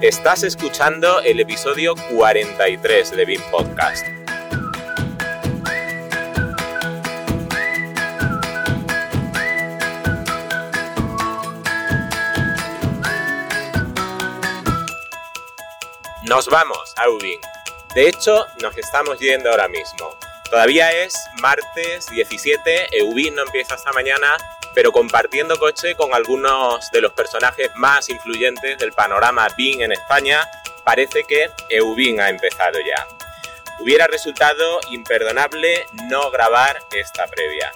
Estás escuchando el episodio 43 de BIM Podcast. Nos vamos a Ubin. De hecho, nos estamos yendo ahora mismo. Todavía es martes 17, Eubin no empieza esta mañana, pero compartiendo coche con algunos de los personajes más influyentes del panorama BIM en España, parece que Eubin ha empezado ya. Hubiera resultado imperdonable no grabar esta previa.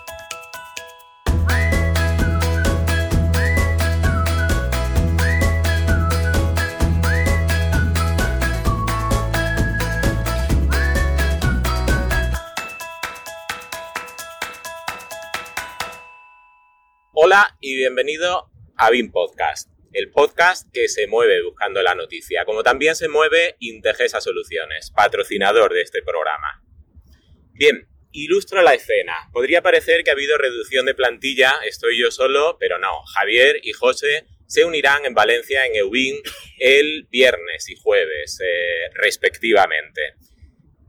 Y bienvenido a BIM Podcast, el podcast que se mueve buscando la noticia, como también se mueve Integesa Soluciones, patrocinador de este programa. Bien, ilustro la escena. Podría parecer que ha habido reducción de plantilla, estoy yo solo, pero no. Javier y José se unirán en Valencia en Eubin el viernes y jueves, eh, respectivamente.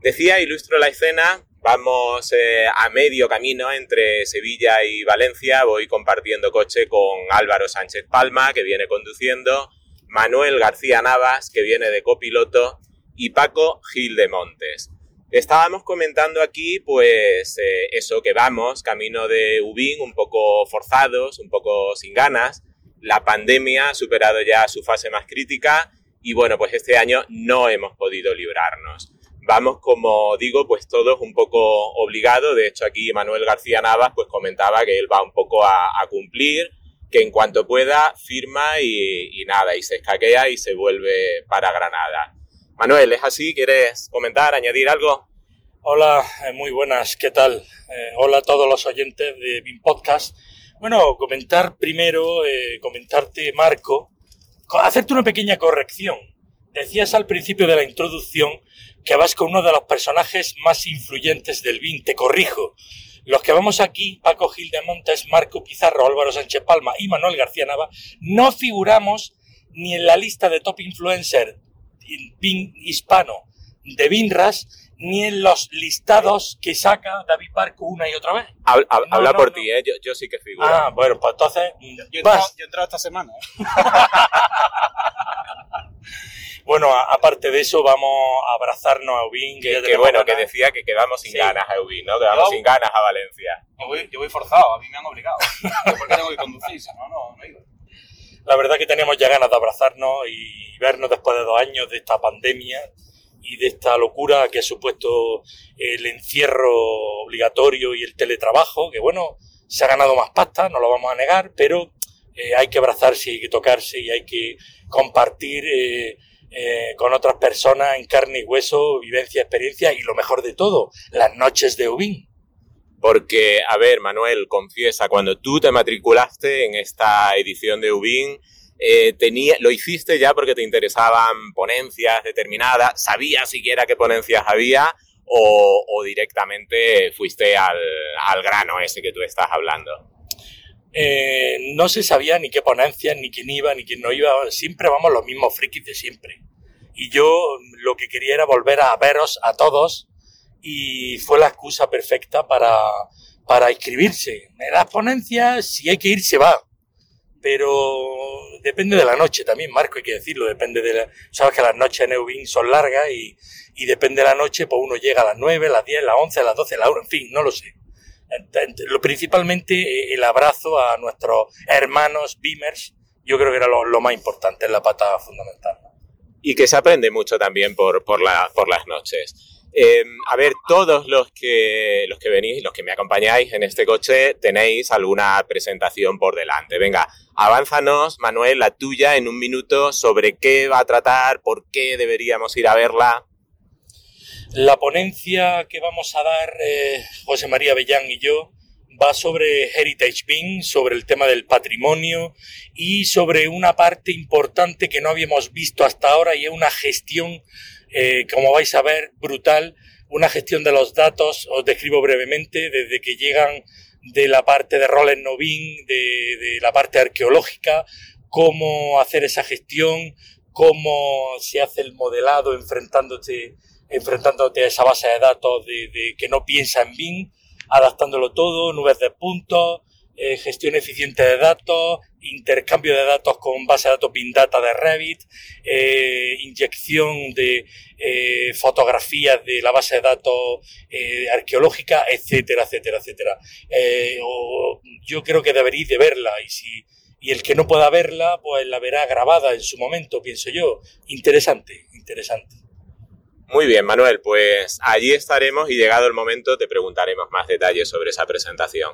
Decía, ilustro la escena, Vamos eh, a medio camino entre Sevilla y Valencia. Voy compartiendo coche con Álvaro Sánchez Palma, que viene conduciendo, Manuel García Navas, que viene de copiloto, y Paco Gil de Montes. Estábamos comentando aquí, pues, eh, eso que vamos, camino de Ubín, un poco forzados, un poco sin ganas. La pandemia ha superado ya su fase más crítica y bueno, pues este año no hemos podido librarnos vamos, como digo, pues todos un poco obligados. De hecho, aquí Manuel García Navas pues comentaba que él va un poco a, cumplir, que en cuanto pueda firma y, nada, y se escaquea y se vuelve para Granada. Manuel, ¿es así? ¿Quieres comentar, añadir algo? Hola, eh, muy buenas, ¿qué tal? Eh, hola a todos los oyentes de BIM Podcast. Bueno, comentar primero, eh, comentarte, Marco, hacerte una pequeña corrección. Decías al principio de la introducción que vas con uno de los personajes más influyentes del BIN. Te corrijo. Los que vamos aquí, Paco Gil de Montes, Marco Pizarro, Álvaro Sánchez Palma y Manuel García Nava, no figuramos ni en la lista de top influencer BIN hispano de BINRAS, ni en los listados que saca David Barco una y otra vez. Habla, por ti, ¿eh? yo, sí que figuro. Ah, bueno, pues entonces... Yo, yo, he entrado esta semana. ¿eh? Bueno, aparte de eso, vamos a abrazarnos a Eubin. Que, que, bueno, que decía que quedamos sin ganas a Eubin, ¿no? Que vamos sin ganas a Valencia. Yo voy, yo voy forzado, a mí me han obligado. ¿Por qué tengo que conducir? No, no, no. La verdad que teníamos ya ganas de abrazarnos y vernos después de dos años de esta pandemia y de esta locura que ha supuesto el encierro obligatorio y el teletrabajo, que bueno, se ha ganado más pasta, no lo vamos a negar, pero eh, hay que abrazarse, hay que tocarse y hay que compartir eh, eh, con otras personas en carne y hueso, vivencia, experiencia y lo mejor de todo, las noches de Ubin. Porque, a ver, Manuel, confiesa, cuando tú te matriculaste en esta edición de Ubin, tenía, lo hiciste ya porque te interesaban ponencias determinadas, sabías siquiera qué ponencias había o, directamente fuiste al, grano ese que tú estás hablando. Eh, no se sabía ni qué ponencias, ni quién iba, ni quién no iba. Siempre vamos los mismos frikis de siempre y yo lo que quería era volver a veros a todos y fue la excusa perfecta para, para inscribirse. En las ponencias, si hay que ir, se va. Pero depende de la noche también, Marco, hay que decirlo. Depende de la, sabes que las noches en Eubin son largas y, y depende de la noche, pues uno llega a las 9, a las 10, a las 11, a las 12, a las 1, en fin, no lo sé. Lo, principalmente eh, el abrazo a nuestros hermanos Beamers, yo creo que era lo, más importante, la pata fundamental y que se aprende mucho también por, por, la, por las noches. Em, a ver, todos los que, los que venís, los que me acompañáis en este coche, tenéis alguna presentación por delante. Venga, avánzanos, Manuel, la tuya en un minuto sobre qué va a tratar, por qué deberíamos ir a verla. La ponencia que vamos a dar eh, José María Bellán y yo va sobre Heritage Bean, sobre el tema del patrimonio y sobre una parte importante que no habíamos visto hasta ahora y es una gestión, eh, como vais a ver, brutal, una gestión de los datos, os describo brevemente, desde que llegan de la parte de Roland Novin, de, la parte arqueológica, cómo hacer esa gestión, cómo se hace el modelado enfrentándote, enfrentándote a esa base de datos de, que no piensa en BIM, adaptándolo todo, nubes de puntos, eh, gestión eficiente de datos, intercambio de datos con base de datos BIM Data de Revit, eh, inyección de eh, fotografías de la base de datos arqueológica, etcétera, etcétera, etcétera. yo creo que deberéis de verla y si y el que no pueda verla, pues la verá grabada en su momento, pienso yo. Interesante, interesante. Muy bien, Manuel, pues allí estaremos y llegado el momento te preguntaremos más detalles sobre esa presentación.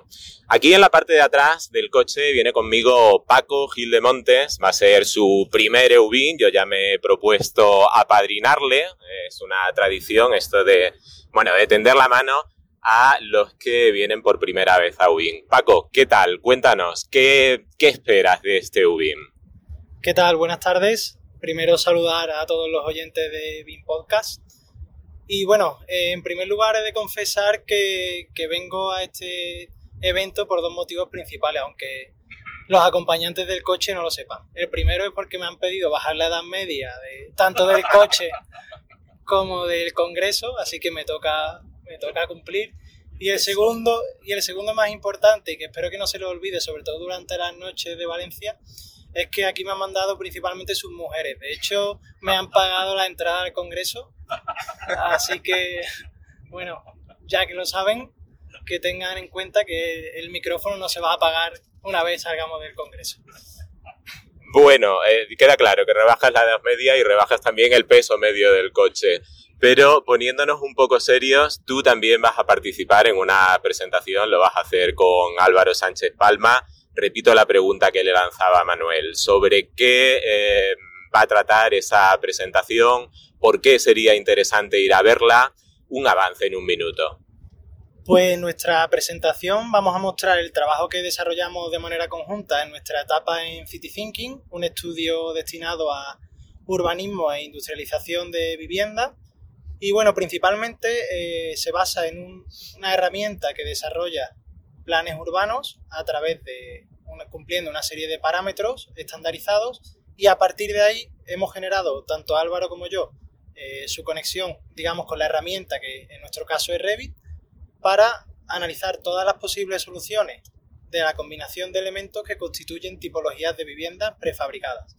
Aquí en la parte de atrás del coche viene conmigo Paco Gil de Montes, va a ser su primer EUBIN, yo ya me he propuesto apadrinarle, es una tradición esto de, bueno, de tender la mano a los que vienen por primera vez a UBIM. Paco, ¿qué tal? Cuéntanos, ¿qué, qué esperas de este UBIM? ¿Qué tal? Buenas tardes. Primero saludar a todos los oyentes de BIM Podcast. Y bueno, eh, en primer lugar he de confesar que, vengo a este evento por dos motivos principales, aunque los acompañantes del coche no lo sepan. El primero es porque me han pedido bajar la edad media tanto del coche como del congreso, así que me toca me toca cumplir. Y el segundo, y el segundo más importante, que espero que no se lo olvide, sobre todo durante las noches de Valencia, es que aquí me han mandado principalmente sus mujeres. De hecho, me han pagado la entrada al Congreso. Así que, bueno, ya que lo saben, que tengan en cuenta que el micrófono no se va a apagar una vez salgamos del Congreso. Bueno, eh, queda claro que rebajas la edad media y rebajas también el peso medio del coche. Pero poniéndonos un poco serios, tú también vas a participar en una presentación, lo vas a hacer con Álvaro Sánchez Palma. Repito la pregunta que le lanzaba Manuel, sobre qué eh, va a tratar esa presentación, por qué sería interesante ir a verla, un avance en un minuto. Pues en nuestra presentación vamos a mostrar el trabajo que desarrollamos de manera conjunta en nuestra etapa en City Thinking, un estudio destinado a urbanismo e industrialización de vivienda. Y bueno, principalmente eh, se basa en una herramienta que desarrolla planes urbanos a través de cumpliendo una serie de parámetros estandarizados y a partir de ahí hemos generado, tanto Álvaro como yo, eh, su conexión, digamos, con la herramienta que en nuestro caso es Revit, para analizar todas las posibles soluciones de la combinación de elementos que constituyen tipologías de viviendas prefabricadas.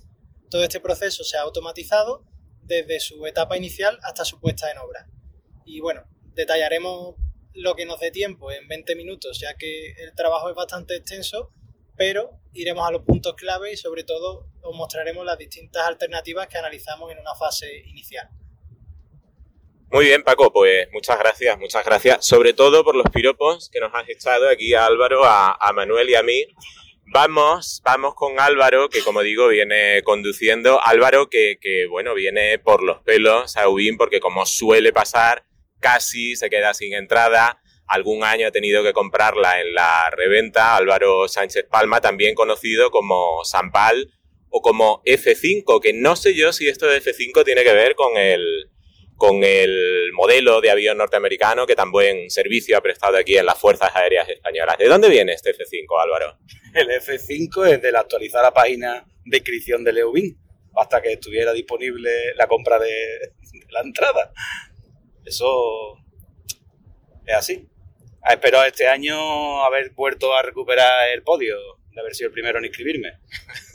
Todo este proceso se ha automatizado desde su etapa inicial hasta su puesta en obra. Y bueno, detallaremos lo que nos dé tiempo en 20 minutos, ya que el trabajo es bastante extenso, pero iremos a los puntos clave y sobre todo os mostraremos las distintas alternativas que analizamos en una fase inicial. Muy bien, Paco, pues muchas gracias, muchas gracias, sobre todo por los piropos que nos has echado aquí a Álvaro, a, Manuel y a mí Vamos, vamos con Álvaro, que como digo, viene conduciendo. Álvaro, que, bueno, viene por los pelos a Ubin, porque como suele pasar, casi se queda sin entrada. Algún año ha tenido que comprarla en la reventa. Álvaro Sánchez Palma, también conocido como Sampal o como F5, que no sé yo si esto de F5 tiene que ver con el, con el modelo de avión norteamericano que tan buen servicio ha prestado aquí en las Fuerzas Aéreas Españolas. ¿De dónde viene este F5, Álvaro? El F5 es de la actualizar la página de inscripción de Leubin hasta que estuviera disponible la compra de, la entrada. Eso es así. Ah, espero este año haber vuelto a recuperar el podio, de haber sido el primero en inscribirme.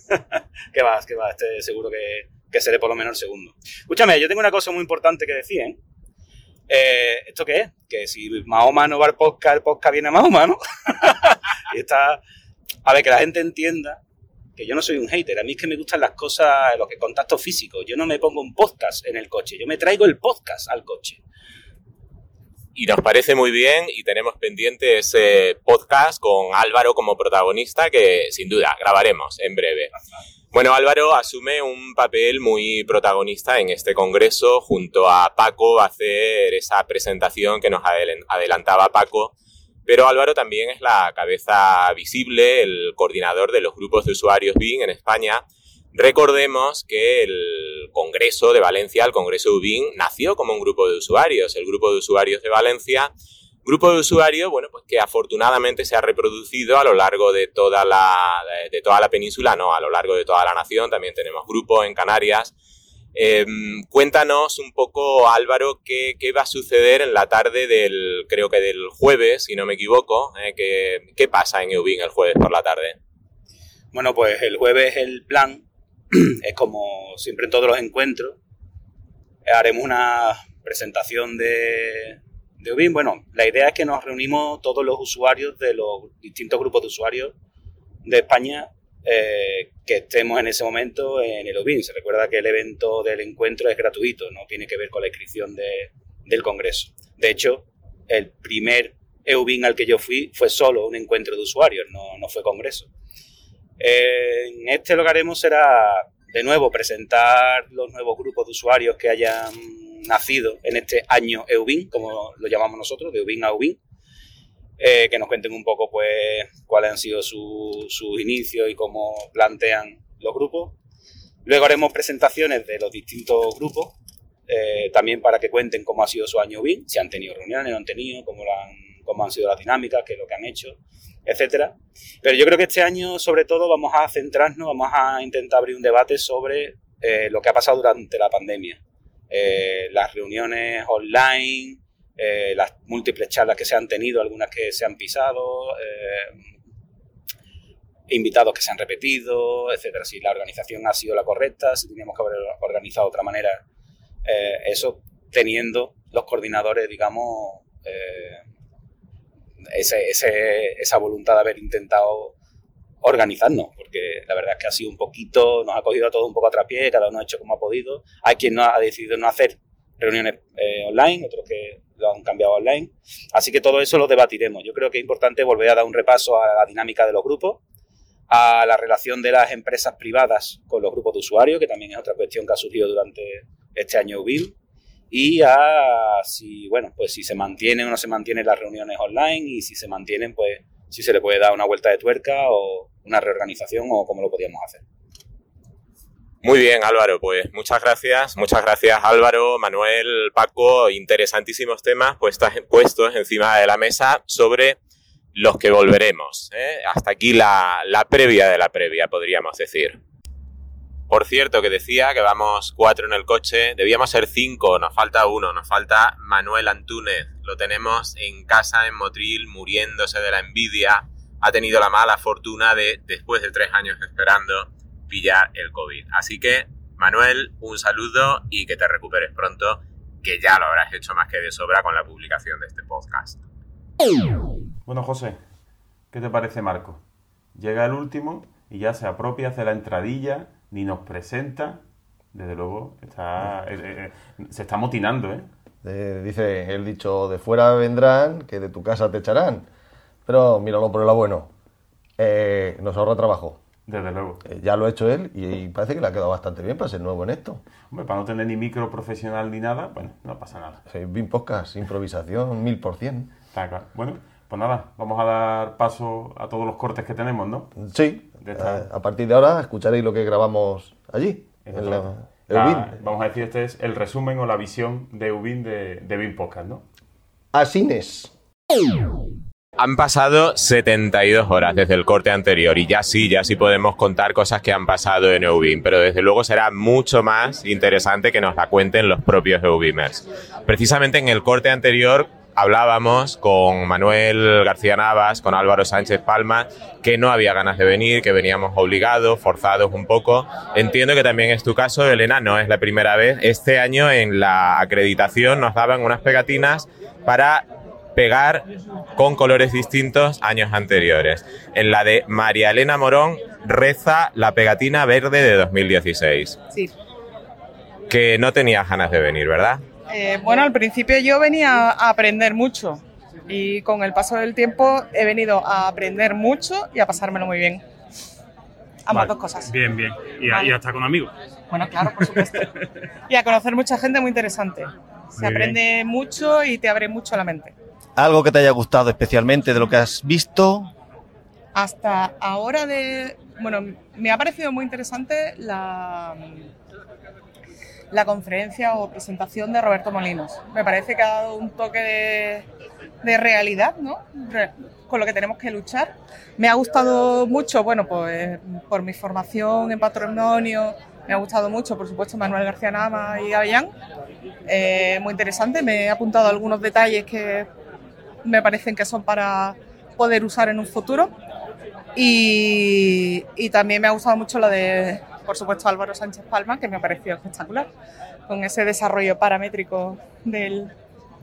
¿Qué más? ¿Qué va? Este seguro que, que seré por lo menos el segundo. Escúchame, yo tengo una cosa muy importante que decir, ¿eh? eh esto qué es? Que si Mahoma no va al podcast, el podcast viene a Mahoma, ¿no? y está... A ver, que la gente entienda que yo no soy un hater. A mí es que me gustan las cosas, los que contacto físico. Yo no me pongo un podcast en el coche. Yo me traigo el podcast al coche. Y nos parece muy bien y tenemos pendiente ese podcast con Álvaro como protagonista que sin duda grabaremos en breve. Bueno, Álvaro asume un papel muy protagonista en este congreso junto a Paco a hacer esa presentación que nos adelantaba Paco. Pero Álvaro también es la cabeza visible, el coordinador de los grupos de usuarios BIM en España. Recordemos que el Congreso de Valencia, el Congreso UBIN, nació como un grupo de usuarios. El grupo de usuarios de Valencia Grupo de usuarios, bueno, pues que afortunadamente se ha reproducido a lo largo de toda la, de toda la península, no, a lo largo de toda la nación. También tenemos grupos en Canarias. Em, cuéntanos un poco, Álvaro, qué, va a suceder en la tarde del, creo que del jueves, si no me equivoco. Eh, ¿qué, pasa en Eubin el jueves por la tarde? Bueno, pues el jueves el plan es como siempre en todos los encuentros. Haremos una presentación de, de Ubin. Bueno, la idea es que nos reunimos todos los usuarios de los distintos grupos de usuarios de España eh, que estemos en ese momento en el OBIN. Se recuerda que el evento del encuentro es gratuito, no tiene que ver con la inscripción del Congreso. De hecho, el primer EUBIN al que yo fui fue solo un encuentro de usuarios, no, fue congreso. En este lo que haremos será, de nuevo, presentar los nuevos grupos de usuarios que hayan nacido en este año EUBIN, como lo llamamos nosotros, de EUBIN a EUBIN, eh, que nos cuenten un poco pues cuáles han sido sus inicios y cómo plantean los grupos. Luego haremos presentaciones de los distintos grupos, eh, también para que cuenten cómo ha sido su año BIN, si han tenido reuniones, no han tenido, cómo, han, cómo han sido las dinámicas, qué es lo que han hecho, etcétera. Pero yo creo que este año, sobre todo, vamos a centrarnos, vamos a intentar abrir un debate sobre eh, lo que ha pasado durante la pandemia. las reuniones online, eh, las múltiples charlas que se han tenido, algunas que se han pisado, eh, invitados que se han repetido, etcétera. Si la organización ha sido la correcta, si teníamos que haber organizado de otra manera, eh, eso teniendo los coordinadores, digamos, esa voluntad de haber intentado organizarnos, porque la verdad es que ha sido un poquito, nos ha cogido a todos un poco a trapié, cada uno ha hecho como ha podido. Hay quien no ha decidido no hacer reuniones online, otros que lo han cambiado online. Así que todo eso lo debatiremos. Yo creo que es importante volver a dar un repaso a la dinámica de los grupos, a la relación de las empresas privadas con los grupos de usuarios, que también es otra cuestión que ha surgido durante este año UBIL, y a si, bueno, pues si se mantienen o no se mantienen las reuniones online y si se mantienen, pues si se le puede dar una vuelta de tuerca o una reorganización o cómo lo podríamos hacer. Muy bien, Álvaro, pues muchas gracias, muchas gracias Álvaro, Manuel, Paco, interesantísimos temas puestos, encima de la mesa sobre los que volveremos. ¿eh? Hasta aquí la, previa de la previa, podríamos decir. Por cierto, que decía que vamos cuatro en el coche, debíamos ser cinco, nos falta uno, nos falta Manuel Antúnez. Lo tenemos en casa en Motril, muriéndose de la envidia. Ha tenido la mala fortuna de, después de tres años esperando, pillar el COVID. Así que, Manuel, un saludo y que te recuperes pronto, que ya lo habrás hecho más que de sobra con la publicación de este podcast. Bueno, José, ¿qué te parece Marco? Llega el último y ya se apropia, hace la entradilla, ni nos presenta. Desde luego, está, eh, eh, eh, se está motinando, ¿eh? dice el dicho, de fuera vendrán, que de tu casa te echarán. Pero míralo por el lado bueno. nos ahorra trabajo. Desde luego. Eh, ya lo ha hecho él y, parece que le ha quedado bastante bien para ser nuevo en esto. Hombre, para no tener ni micro profesional ni nada, bueno, no pasa nada. Sí, bien podcast, improvisación, mil por cien. Está claro. Bueno, pues nada, vamos a dar paso a todos los cortes que tenemos, ¿no? Sí. Eh, a partir de ahora escucharéis lo que grabamos allí. En la, vamos a decir, este es el resumen o la visión de Ubin de, de Podcast, ¿no? Asines. Han pasado 72 horas desde el corte anterior y ya sí, ya sí podemos contar cosas que han pasado en EUBIM, pero desde luego será mucho más interesante que nos la cuenten los propios EUBIMers. Precisamente en el corte anterior hablábamos con Manuel García Navas, con Álvaro Sánchez Palma, que no había ganas de venir, que veníamos obligados, forzados un poco. Entiendo que también es tu caso, Elena, no es la primera vez. Este año en la acreditación nos daban unas pegatinas para pegar con colores distintos años anteriores. En la de María Elena Morón reza la pegatina verde de 2016. Sí. Que no tenías ganas de venir, ¿verdad? Eh, bueno, al principio yo venía a aprender mucho y con el paso del tiempo he venido a aprender mucho y a pasármelo muy bien. Ambas dos cosas. Bien, bien. Y, y, hasta con amigos. Bueno, claro, por supuesto. y a conocer mucha gente muy interesante. Se aprende mucho y te abre mucho la mente. ¿Algo que te haya gustado especialmente de lo que has visto? Hasta ahora de... Bueno, me ha parecido muy interesante la, la conferencia o presentación de Roberto Molinos. Me parece que ha dado un toque de realidad, ¿no? Con lo que tenemos que luchar. Me ha gustado mucho, bueno, pues por mi formación en patrimonio, me ha gustado mucho, por supuesto, Manuel García Nama y Avellán. Eh, muy interesante, me he apuntado algunos detalles que me parecen que son para poder usar en un futuro. Y, y también me ha gustado mucho lo de, por supuesto, Álvaro Sánchez Palma, que me ha parecido espectacular, con ese desarrollo paramétrico del,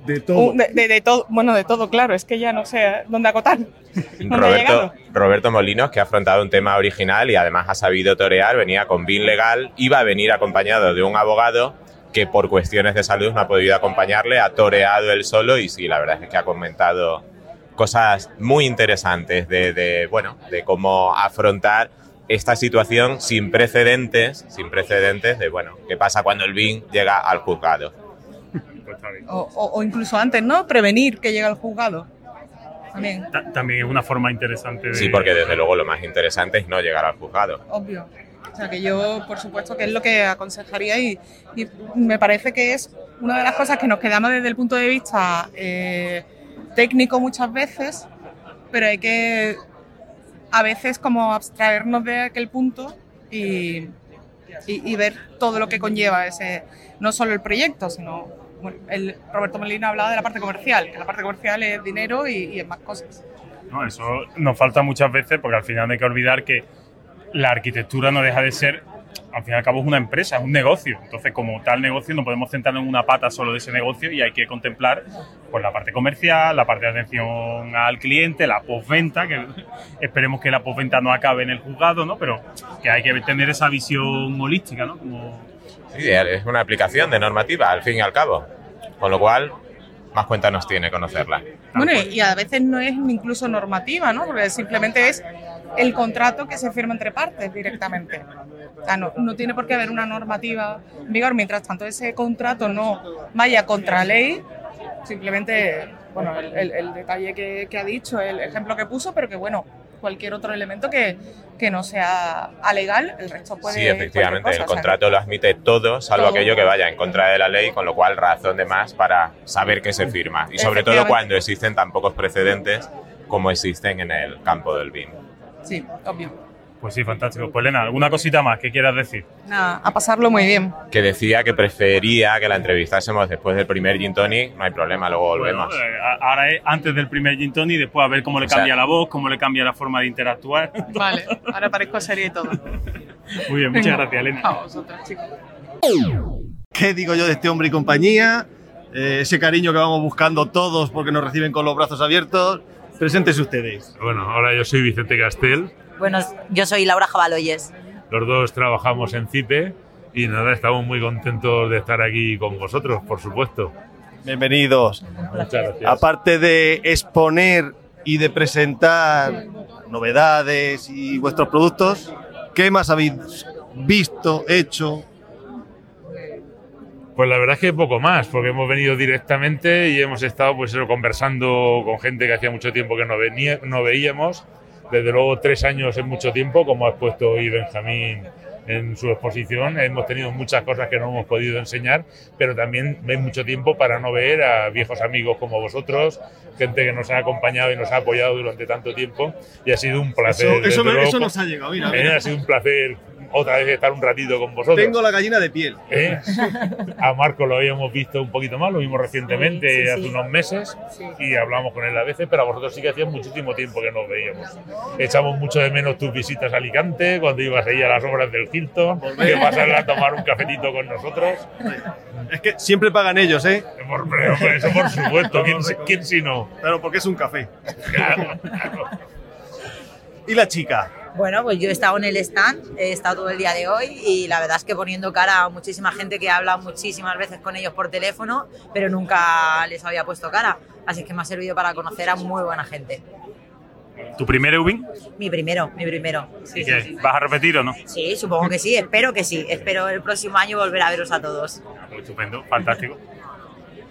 De Uh, de, de- de todo, bueno, de todo, claro, es que ya no sé dónde acotar. ¿Dónde ha Roberto? Roberto Molinos, que ha afrontado un tema original y además ha sabido torear, venía con BIN legal, iba a venir acompañado de un abogado que por cuestiones de salud no ha podido acompañarle, ha toreado él solo y sí, la verdad es que ha comentado cosas muy interesantes de, de, bueno, de cómo afrontar esta situación sin precedentes, sin precedentes de, bueno, qué pasa cuando el BIN llega al juzgado. O, o- o incluso antes, ¿no? Prevenir que llegue al juzgado. También, Ta- También es una forma interesante de... Sí, porque desde luego lo más interesante es no llegar al juzgado. obvio. O sea, que yo, por supuesto, que es lo que aconsejaría y, y me parece que es una de las cosas que nos quedamos desde el punto de vista eh, técnico muchas veces, pero hay que a veces como abstraernos de aquel punto y, y- y ver todo lo que conlleva ese, no solo el proyecto, sino, el, Roberto Molina hablaba de la parte comercial, que la parte comercial es dinero y, y es más cosas. ¿no? Eso nos falta muchas veces porque al final hay que olvidar que la arquitectura no deja de ser, al fin y al cabo es una empresa, es un negocio. Entonces, como tal negocio, no podemos centrarnos en una pata solo de ese negocio y hay que contemplar pues, la parte comercial, la parte de atención al cliente, la postventa, que esperemos que la postventa no acabe en el juzgado, ¿no? pero que hay que tener esa visión holística, ¿no? Como, Sí, es una aplicación de normativa, al fin y al cabo. Con lo cual, más cuenta nos tiene conocerla. Bueno, y a veces no es incluso normativa, ¿no? Porque simplemente es el contrato que se firma entre partes directamente. O sea, no, no tiene por qué haber una normativa en vigor. Mientras tanto, ese contrato no vaya contra ley, simplemente, bueno, el, el- el detalle que, que ha dicho, el ejemplo que puso, pero que, bueno, cualquier otro elemento que, que no sea alegal, el resto puede. Sí, efectivamente, cosa, el o sea, contrato lo admite todo, salvo Todo. aquello que vaya en contra de la ley, con lo cual razón de más para saber qué se firma. Y sobre todo cuando existen tan pocos precedentes como existen en el campo del BIM. Sí, obvio. pues sí, fantástico. Pues Elena, ¿alguna cosita más que quieras decir? Nada, a pasarlo muy bien. Que decía que prefería que la entrevistásemos después del primer gin tonic, no hay problema, luego volvemos. Bueno, eh, ahora es antes del primer gin tonic y después a ver cómo le O sea- cambia la voz, cómo le cambia la forma de interactuar. Vale, ahora parezco serie y todo. Muy bien, muchas gracias, Elena. A vosotros, chicos. ¿Qué digo yo de este hombre y compañía? Eh, ese cariño que vamos buscando todos porque nos reciben con los brazos abiertos. Preséntese ustedes. Bueno, ahora yo soy Vicente Castel, Bueno, yo soy Laura Jabaloyes. los dos trabajamos en CIPE y nada, estamos muy contentos de estar aquí con vosotros, por supuesto. Bienvenidos. Muchas gracias. Aparte de exponer y de presentar novedades y vuestros productos, ¿qué más habéis visto, hecho? Pues la verdad es que poco más, porque hemos venido directamente y hemos estado pues eso, conversando con gente que hacía mucho tiempo que no, venía, no veíamos. Desde luego tres años es mucho tiempo, como ha expuesto hoy Benjamín en su exposición. Hemos tenido muchas cosas que no hemos podido enseñar, pero también hay mucho tiempo para no ver a viejos amigos como vosotros, gente que nos ha acompañado y nos ha apoyado durante tanto tiempo. Y ha sido un placer. Eso, eso desde me- luego, eso nos ha llegado. Mira, eh, mira. ha sido un placer otra vez estar un ratito con vosotros. Tengo la gallina de piel. ¿Eh? A Marco lo habíamos visto un poquito más, lo vimos recientemente, Sí, sí, hace sí. unos meses, y hablamos con él a veces, pero a vosotros sí que hacía muchísimo tiempo que nos veíamos. Echamos mucho de menos tus visitas a Alicante, cuando ibas ahí a las obras del Hilton, que pasarla a tomar un cafetito con nosotros. Es que siempre pagan ellos, ¿eh? Por, hombre, eso por supuesto, ¿quién, quién si no? Claro, porque es un café. Claro, claro. ¿Y la chica? Bueno, pues yo he estado en el stand, he estado todo el día de hoy y la verdad es que poniendo cara a muchísima gente que habla muchísimas veces con ellos por teléfono, pero nunca les había puesto cara. Así que me ha servido para conocer a muy buena gente. ¿Tu primer Eubin? Mi primero, mi primero. Sí, ¿Y sí, qué? sí. ¿Vas a repetir o no? Sí, supongo que sí, espero que sí. Espero el próximo año volver a veros a todos. Muy estupendo, fantástico.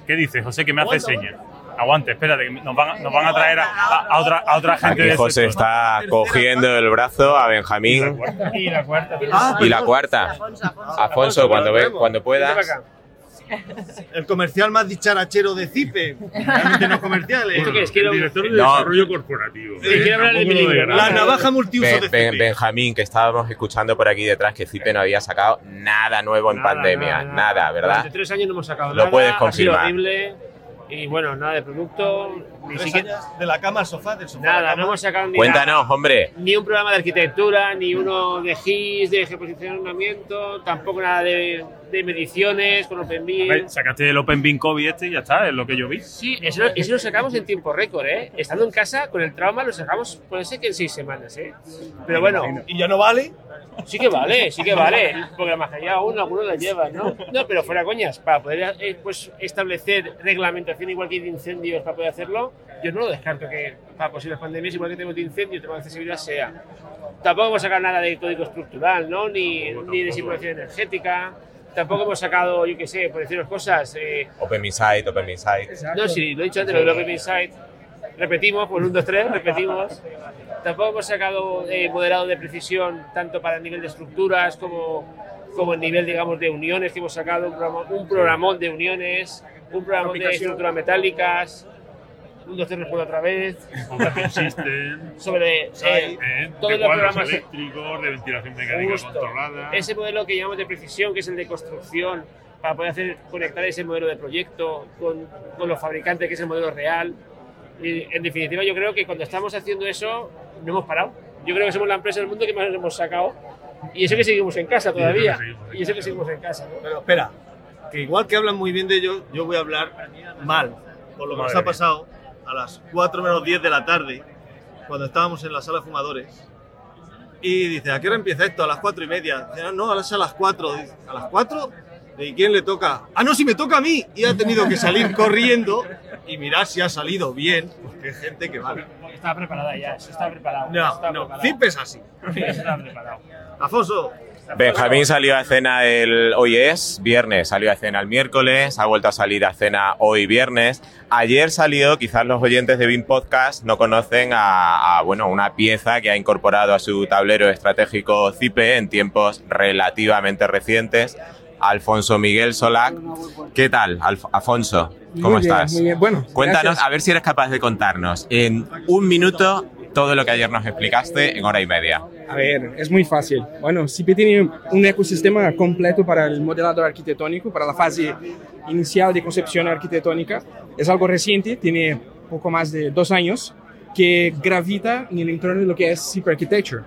¿Qué dices, José? Que me hace señas. Aguante, espérate, que nos van, a- nos van a traer a, a- a otra, a otra gente Aquí José sector. está cogiendo el brazo a Benjamín Y la cuarta. y la cuarta. Alfonso, Alfonso. Afonso, cuando, ve, cuando puedas. el comercial más dicharachero de CIPE. Realmente no comercial. ¿eh? ¿Esto qué es? Quiero- el director de No. desarrollo corporativo. Sí, quiero hablar de lo. ¿no? La navaja multiuso Ben- de Ben- CIPE. Benjamín, que estábamos escuchando por aquí detrás que Cipe no había sacado nada nuevo en Nada, pandemia, nada, nada, nada. ¿verdad? Durante tres años no hemos sacado Lo nada. puedes Ha sido confirmar. horrible. Y bueno, nada de producto. Ni siquiera. de la cama al sofá, del sofá a la Nada, cama. no hemos sacado ni Cuéntanos, hombre. ni un programa de arquitectura, ni uno de GIS, de geoposicionamiento, tampoco nada de, de mediciones con A ver, OpenBeam. Sacaste el Open Bean COVID este y ya está, es lo que yo vi. Sí, eso, eso lo sacamos en tiempo récord, ¿eh? Estando en casa, con el trauma, lo sacamos, puede ser que en seis semanas, ¿eh? Pero bueno, ¿Y ya no vale? sí que vale, sí que vale, porque la mascarilla aún algunos la llevan, ¿no? No, pero fuera coñas, para poder eh, pues, establecer reglamentación igual que de incendios para poder hacerlo, yo no lo descarto que para posibles pandemias, igual que tenemos de incendio, tenemos de accesibilidad, sea. Tampoco hemos sacado nada de código estructural, ¿no? Ni, ni de simulación energética. Tampoco hemos sacado, yo qué sé, por deciros cosas, eh, Open Insight, Open Insight. no, sí, lo he dicho antes, lo del Open Insight. Repetimos, pues un, dos, tres, repetimos. Tampoco hemos sacado eh, modelado de precisión, tanto para el nivel de estructuras como, como el nivel, digamos, de uniones que hemos sacado. Un, programa- un programón de uniones, un programón de estructuras metálicas. Un, dos, tres, respondo otra vez. Open System, Sobre eh, eh, todos de los programas. eléctricos, de ventilación mecánica Justo. controlada. Ese modelo que llamamos de precisión, que es el de construcción, para poder hacer, conectar ese modelo de proyecto con, con los fabricantes, que es el modelo real. Y en definitiva, yo creo que cuando estamos haciendo eso, no hemos parado. Yo creo que somos la empresa del mundo que más hemos sacado. Y eso que seguimos en casa todavía. Y eso que seguimos en casa. ¿no? Pero espera, que igual que hablan muy bien de ellos, yo voy a hablar mal. Por lo que nos ha mía. pasado a las 4 menos 10 de la tarde, cuando estábamos en la sala de fumadores. Y dice, ¿a qué hora empieza esto? A las 4 y media. Dice, "Ah, no, a las 4. Dice, ¿A las 4? ¿Y quién le toca? Ah, no, si me toca a mí. Y ha tenido que salir corriendo y mirar si ha salido bien, porque hay gente que vale. Está preparada ya, eso está preparado. No, está no, preparado. Zip es así. Sí, eso está preparado. Afonso, Benjamín salió a cena el hoy es viernes, salió a cena el miércoles, ha vuelto a salir a cena hoy viernes. Ayer salió, quizás los oyentes de Bean Podcast no conocen a, a, bueno, una pieza que ha incorporado a su tablero estratégico CIPE en tiempos relativamente recientes, Alfonso Miguel Solac. ¿Qué tal, Alf- Afonso? ¿Cómo Muy bien, estás? muy bien. Bueno, Cuéntanos, gracias. a ver si eres capaz de contarnos en un minuto todo lo que ayer nos explicaste en hora y media. A ver, es muy fácil. Bueno, CIP tiene un ecosistema completo para el modelado arquitectónico, para la fase inicial de concepción arquitectónica. Es algo reciente, tiene poco más de dos años, que gravita en el entorno de lo que es CIP Architecture.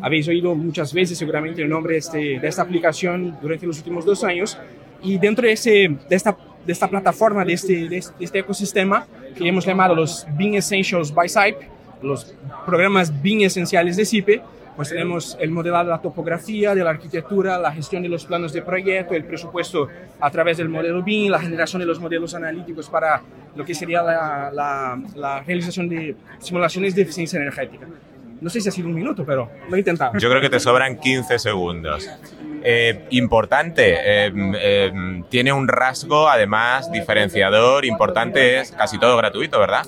Habéis oído muchas veces seguramente el nombre este, de esta aplicación durante los últimos dos años y dentro de, ese, de, esta, de esta plataforma, de este, de este, ecosistema que hemos llamado los Being Essentials by SIPE, los programas bien esenciales de CIPE, pues tenemos el modelado de la topografía, de la arquitectura, la gestión de los planos de proyecto, el presupuesto a través del modelo BIM, la generación de los modelos analíticos para lo que sería la, la, la realización de simulaciones de eficiencia energética. No sé si ha sido un minuto, pero lo he intentado. Yo creo que te sobran 15 segundos. Eh, importante, eh, eh, tiene un rasgo además diferenciador, importante, es casi todo gratuito, ¿verdad?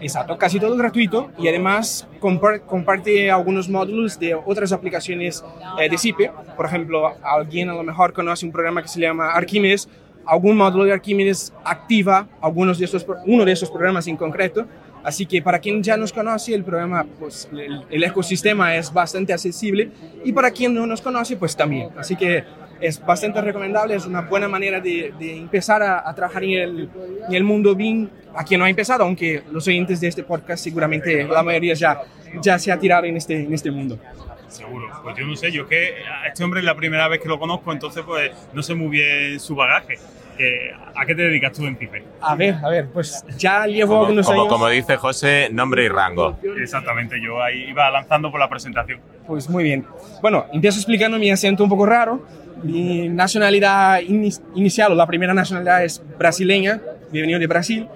Exacto, casi todo gratuito y además compar- comparte algunos módulos de otras aplicaciones eh, de CIPE. Por ejemplo, alguien a lo mejor conoce un programa que se llama Archimedes. Algún módulo de Archimedes activa algunos de estos, uno de estos programas en concreto. Así que para quien ya nos conoce, el programa, pues el, el ecosistema es bastante accesible y para quien no nos conoce, pues también. Así que es bastante recomendable, es una buena manera de, de empezar a, a trabajar en el, en el mundo BIM a quien no ha empezado, aunque los oyentes de este podcast seguramente la mayoría ya, ya se ha tirado en este, en este mundo. Seguro. Pues yo no sé, yo que a este hombre es la primera vez que lo conozco, entonces pues no sé muy bien su bagaje. Eh, ¿A qué te dedicas tú en CIPE? A ver, a ver, pues ya llevo Como, algunos como, años. como dice José, nombre y rango. Exactamente, yo ahí iba lanzando por la presentación. Pues muy bien. Bueno, empiezo explicando mi acento un poco raro. Mi nacionalidad ini- inicial, o la primera nacionalidad es brasileña, he venido de Brasil.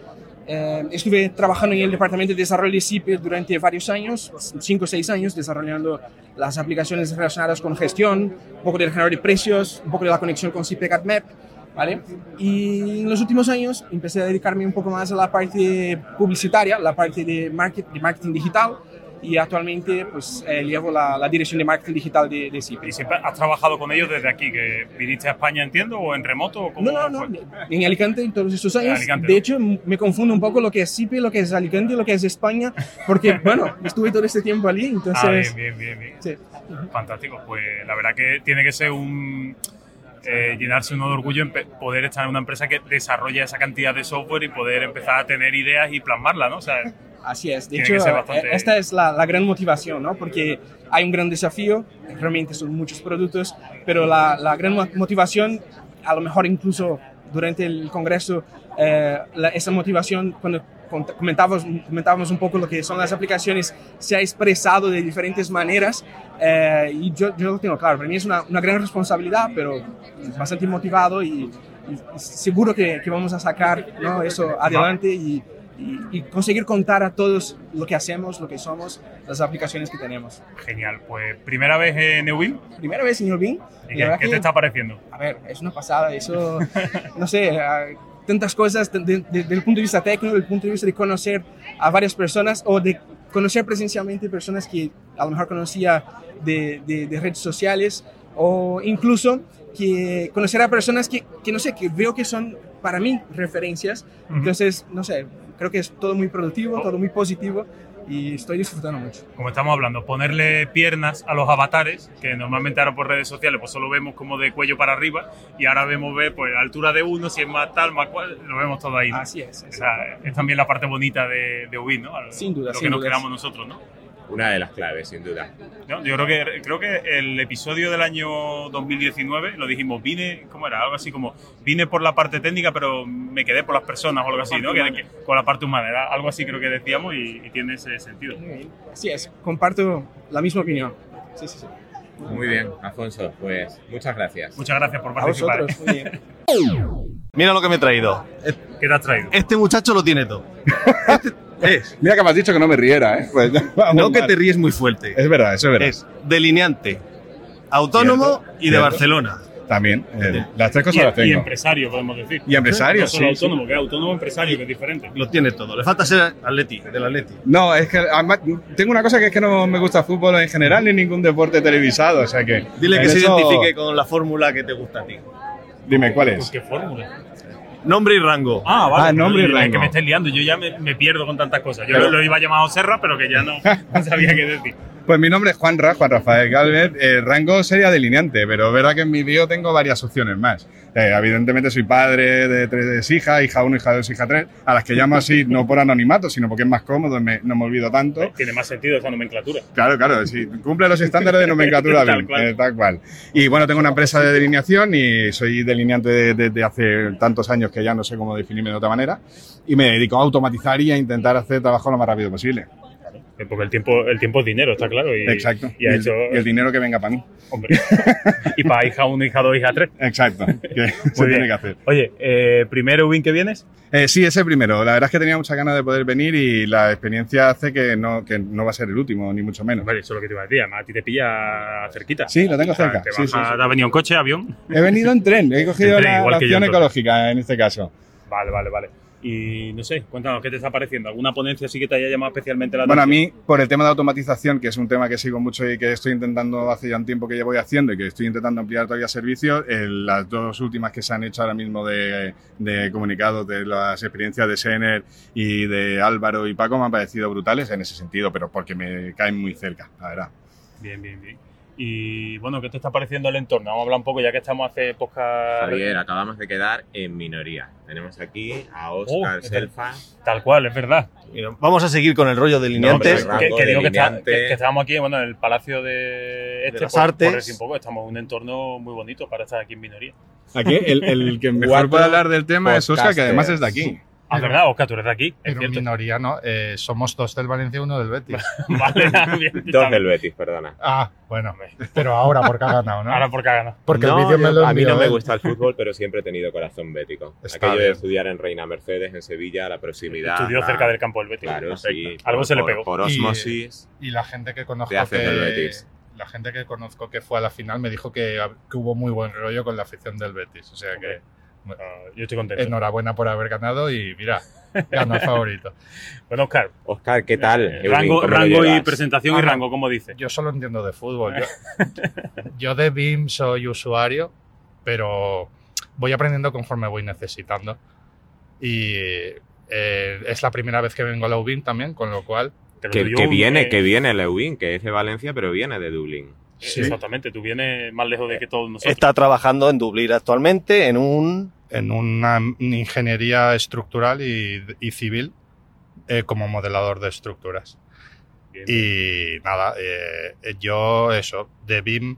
Eh, estuve trabajando en el departamento de desarrollo de CIPE durante varios años, 5 o 6 años, desarrollando las aplicaciones relacionadas con gestión, un poco del generador de precios, un poco de la conexión con CIPE CatMap, ¿vale? Y en los últimos años empecé a dedicarme un poco más a la parte publicitaria, la parte de, market, de marketing digital, y actualmente pues eh, llevo la, la dirección de marketing digital de, de. ¿Y siempre has trabajado con ellos desde aquí? ¿Que viniste a España, entiendo, o en remoto? O cómo No, no, no, en Alicante en todos estos años. Alicante, de ¿no? hecho, me confundo un poco lo que es Sipe, lo que es Alicante, lo que es España, porque, bueno, estuve todo este tiempo allí, entonces... Ah, bien, bien, bien, bien. Sí. Fantástico. Pues la verdad que tiene que ser un... eh, llenarse uno de orgullo en poder estar en una empresa que desarrolla esa cantidad de software y poder empezar a tener ideas y plasmarlas, ¿no? O sea, Así es, de hecho, ser bastante- eh, esta es la, la gran motivación, ¿no? Porque hay un gran desafío, realmente son muchos productos, pero la, la gran mo- motivación, a lo mejor incluso durante el congreso, eh, la- esa motivación, cuando comentábamos, comentábamos un poco lo que son las aplicaciones, se ha expresado de diferentes maneras eh, y yo, yo lo tengo claro, para mí es una, una gran responsabilidad, pero bastante motivado y, y seguro que, que vamos a sacar ¿no? eso adelante y, y, conseguir contar a todos lo que hacemos, lo que somos, las aplicaciones que tenemos. genial. Pues primera vez en Neubin. Primera vez en. ¿Y qué, qué te está pareciendo? A ver, es una pasada, eso, no sé, ah, tantas cosas de- de- de- desde el punto de vista técnico, desde el punto de vista de conocer a varias personas o de conocer presencialmente personas que a lo mejor conocía de, de- de redes sociales o incluso que conocer a personas que, que no sé, que veo que son para mí referencias. Ujú. Entonces, no sé, creo que es todo muy productivo, todo muy positivo y estoy disfrutando mucho. Como estamos hablando, ponerle piernas a los avatares, que normalmente ahora por redes sociales pues solo vemos como de cuello para arriba y ahora vemos ver pues altura de uno, si es más tal, más cual, lo vemos todo ahí. ¿no? Así es. O sea, es también la parte bonita de, de Ubin, ¿no? Sin duda, Lo sin que nos duda. quedamos nosotros, ¿no? Una de las claves, sin duda. ¿no? Yo creo que, creo que el episodio del año 2019 lo dijimos, vine, ¿cómo era? Algo así como, vine por la parte técnica, pero me quedé por las personas o algo así, ¿no? Que, que- con la parte humana, era algo así creo que decíamos y, y tiene ese sentido. Así es, comparto la misma opinión. Sí, sí, sí. Muy bien, Alfonso, pues muchas gracias. Muchas gracias por A participar. vosotros, muy bien. Mira lo que me he traído. ¿Qué te has traído? Este muchacho lo tiene todo. Este es. Mira que me has dicho que no me riera, ¿eh? Pues No que te ríes muy fuerte. Es verdad, eso es verdad. Es delineante, autónomo Cierto, y de cierto. Barcelona. También, eh, las tres Y, cosas las y tengo. empresario, podemos decir. Y empresario, No solo sí, sí. autónomo, que es autónomo empresario, que es diferente. Lo tiene todo. Le falta ser atleti, del atleti. No, es que además tengo una cosa que es que no me gusta fútbol en general ni ningún deporte televisado, o sea que... Dile que se identifique con la fórmula que te gusta a ti. Dime, ¿cuál Pues es? qué fórmula. Nombre y rango. Ah, vale. Ah, nombre y Es rango. que me estáis liando, yo ya me, me pierdo con tantas cosas. Yo Pero- lo, iba a llamar Serra, pero que ya no, no sabía qué decir. Pues mi nombre es Juan Ra, Juan Rafael Galvez. El rango sería delineante, pero es verdad que en mi bio tengo varias opciones más. Eh, evidentemente soy padre de tres hijas, hija 1, hija 2, hija 3, a las que llamo así no por anonimato, sino porque es más cómodo, me- no me olvido tanto. Tiene más sentido esa nomenclatura. Claro, claro, sí, cumple los estándares de nomenclatura Tal BIM, cual. eh, tal cual. Y bueno, tengo una empresa de delineación y soy delineante de- desde hace tantos años que ya no sé cómo definirme de otra manera. Y me dedico a automatizar y a intentar hacer trabajo lo más rápido posible. Eh, Porque el tiempo, el tiempo es dinero, está claro. Y, Exacto. Y ha el, hecho. y el dinero que venga para mí. Hombre. y para hija 1, hija 2, hija 3. Exacto. Que se tiene que hacer. Oye, eh, primero Ubin que vienes. Eh, sí, ese primero. La verdad es que tenía muchas ganas de poder venir y la experiencia hace que no, que no va a ser el último, ni mucho menos. Vale, eso es lo que te iba a decir. Además, a ti te pilla cerquita. Sí, lo tengo O sea, cerca. te Sí, sí, a- sí. ¿Te has venido en coche, avión? He venido en tren, he cogido tren, la, opción ecológica en este caso. Vale, vale, vale. Y no sé, cuéntanos, ¿qué te está pareciendo? ¿Alguna ponencia sí que te haya llamado especialmente la Bueno, a atención? mí, por el tema de automatización, que es un tema que sigo mucho y que estoy intentando hace ya un tiempo que ya voy haciendo y que estoy intentando ampliar todavía servicios, eh, las dos últimas que se han hecho ahora mismo de, de comunicados de las experiencias de Sener y de Álvaro y Paco me han parecido brutales en ese sentido, pero porque me caen muy cerca, la verdad. Bien, bien, bien. Y bueno, ¿qué te está pareciendo el entorno? Vamos a hablar un poco, ya que estamos hace podcast. Javier, acabamos de quedar en minoría. Tenemos aquí a Oscar Oh, es Selfa. Tal cual, es verdad. Vamos a seguir con el rollo delineantes. No, Que, que digo que, está- que- que estábamos aquí, bueno, en el Palacio de este, las por- Artes. por decir un poco, estamos en un entorno muy bonito para estar aquí en minoría. Aquí el, el que mejor puede hablar del tema es Oscar, que además es de aquí. Ah, es verdad, Oscar, tú eres de aquí, Pero cierto. minoría no, eh, somos dos del Valencia y uno del Betis. Vale, bien, está Dos del Betis, perdona. ah, bueno, pero ahora porque ha ganado, ¿no? Ahora porque ha ganado. porque No, el vídeo me lo a mí no me gusta el fútbol, pero siempre he tenido corazón bético. Está Aquello de bien. estudiar en Reina Mercedes, en Sevilla, la proximidad. Estudió la- cerca del campo del Betis. Claro, sí. Algo por- se le por- pegó. Por Y- osmosis. Y la gente que conozco haces del que, Betis. la gente que conozco que fue a la final me dijo que, que hubo muy buen rollo con la afición del Betis. O sea que yo estoy contento. Enhorabuena por haber ganado y mira, ganó el favorito. Bueno, Oscar. Oscar, ¿qué tal? Eh, rango ¿cómo lo rango y presentación y Ah, rango, como dice. Yo solo entiendo de fútbol. Yo, yo de BIM soy usuario, pero voy aprendiendo conforme voy necesitando. Y eh, es la primera vez que vengo a la UBIM también, con lo cual... Que, que viene, que viene Lewin, que es de Valencia, pero viene de Dublín. Exactamente, tú vienes más lejos de que todos nosotros. Está trabajando en Dublín actualmente en un... En una ingeniería estructural y, y civil eh, como modelador de estructuras. Y nada, eh, yo eso, de BIM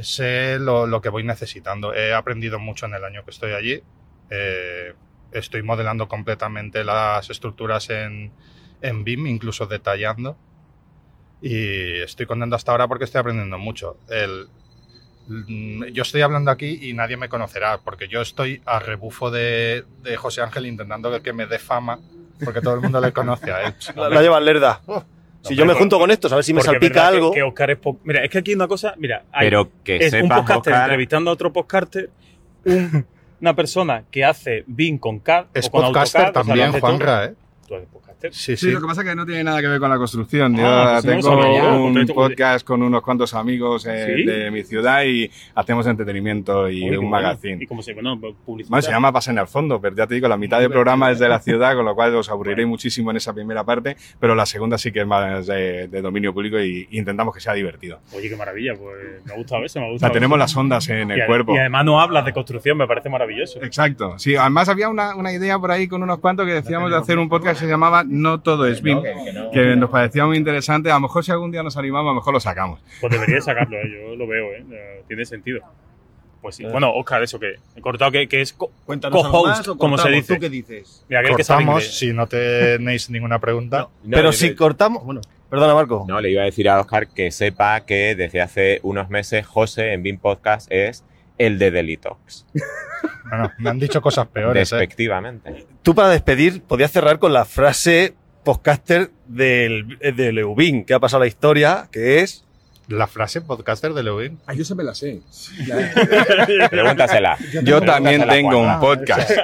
sé lo, lo que voy necesitando. He aprendido mucho en el año que estoy allí. Eh, estoy modelando completamente las estructuras en, en BIM, incluso detallando. Y estoy contento hasta ahora porque estoy aprendiendo mucho. El, yo estoy hablando aquí y nadie me conocerá, porque yo estoy a rebufo de, de José Ángel intentando que, que me dé fama, porque todo el mundo le conoce a él. La, la lleva lerda. si yo me junto con estos, a ver si me salpica que- algo. Que, Oscar es Mira, es que aquí hay una cosa. Mira, hay- Pero que es un sepas, podcaster Oscar- entrevistando a otro podcaster, un- una persona que hace BIM con CAD. Es o con podcaster AutoCAD, o sea, también. Juanra, ¿eh? Tú eres podcaster. Sí, Sí, lo que pasa es que no tiene nada que ver con la construcción. Yo Ah, pues no lo tengo sabía. un podcast con unos cuantos amigos eh, ¿Sí? de mi ciudad y hacemos entretenimiento y Oye, un magazine. ¿Y cómo se bueno, publicidad? Bueno, se llama Pasen al fondo, pero ya te digo, la mitad del programa es de la ciudad, con lo cual os aburriréis muchísimo en esa primera parte, pero la segunda sí que es más de, de dominio público y, y intentamos que sea divertido. Oye, qué maravilla, pues me ha gustado eso, me ha gustado. sea, tenemos las ondas en Y el cuerpo. Y además no hablas de construcción, me parece maravilloso. Exacto. Sí, además había una, una idea por ahí con unos cuantos que decíamos de hacer un podcast que se llamaba No todo es BIM, que nos parecía muy interesante. A lo mejor si algún día nos animamos, a lo mejor lo sacamos. Pues debería sacarlo, ¿eh? yo lo veo, ¿eh? Eh, tiene sentido. Pues sí. Bueno, Oscar, eso que he cortado que, que es co-host, como se dice. ¿Tú qué dices? Mira, que Cortamos, inglés. si no tenéis ninguna pregunta. Pero si cortamos... Bueno, perdona, Marco. No, le iba a decir a Oscar que sepa que desde hace unos meses José en BIM Podcast es el de Delitox. Bueno, me han dicho cosas peores. ¿eh? Tú para despedir podías cerrar con la frase podcaster del, del Eubin, que ha pasado la historia, que es... La frase podcaster de Lewin. Ah, yo se me la sé. Pregúntasela. Yo también tengo un podcast.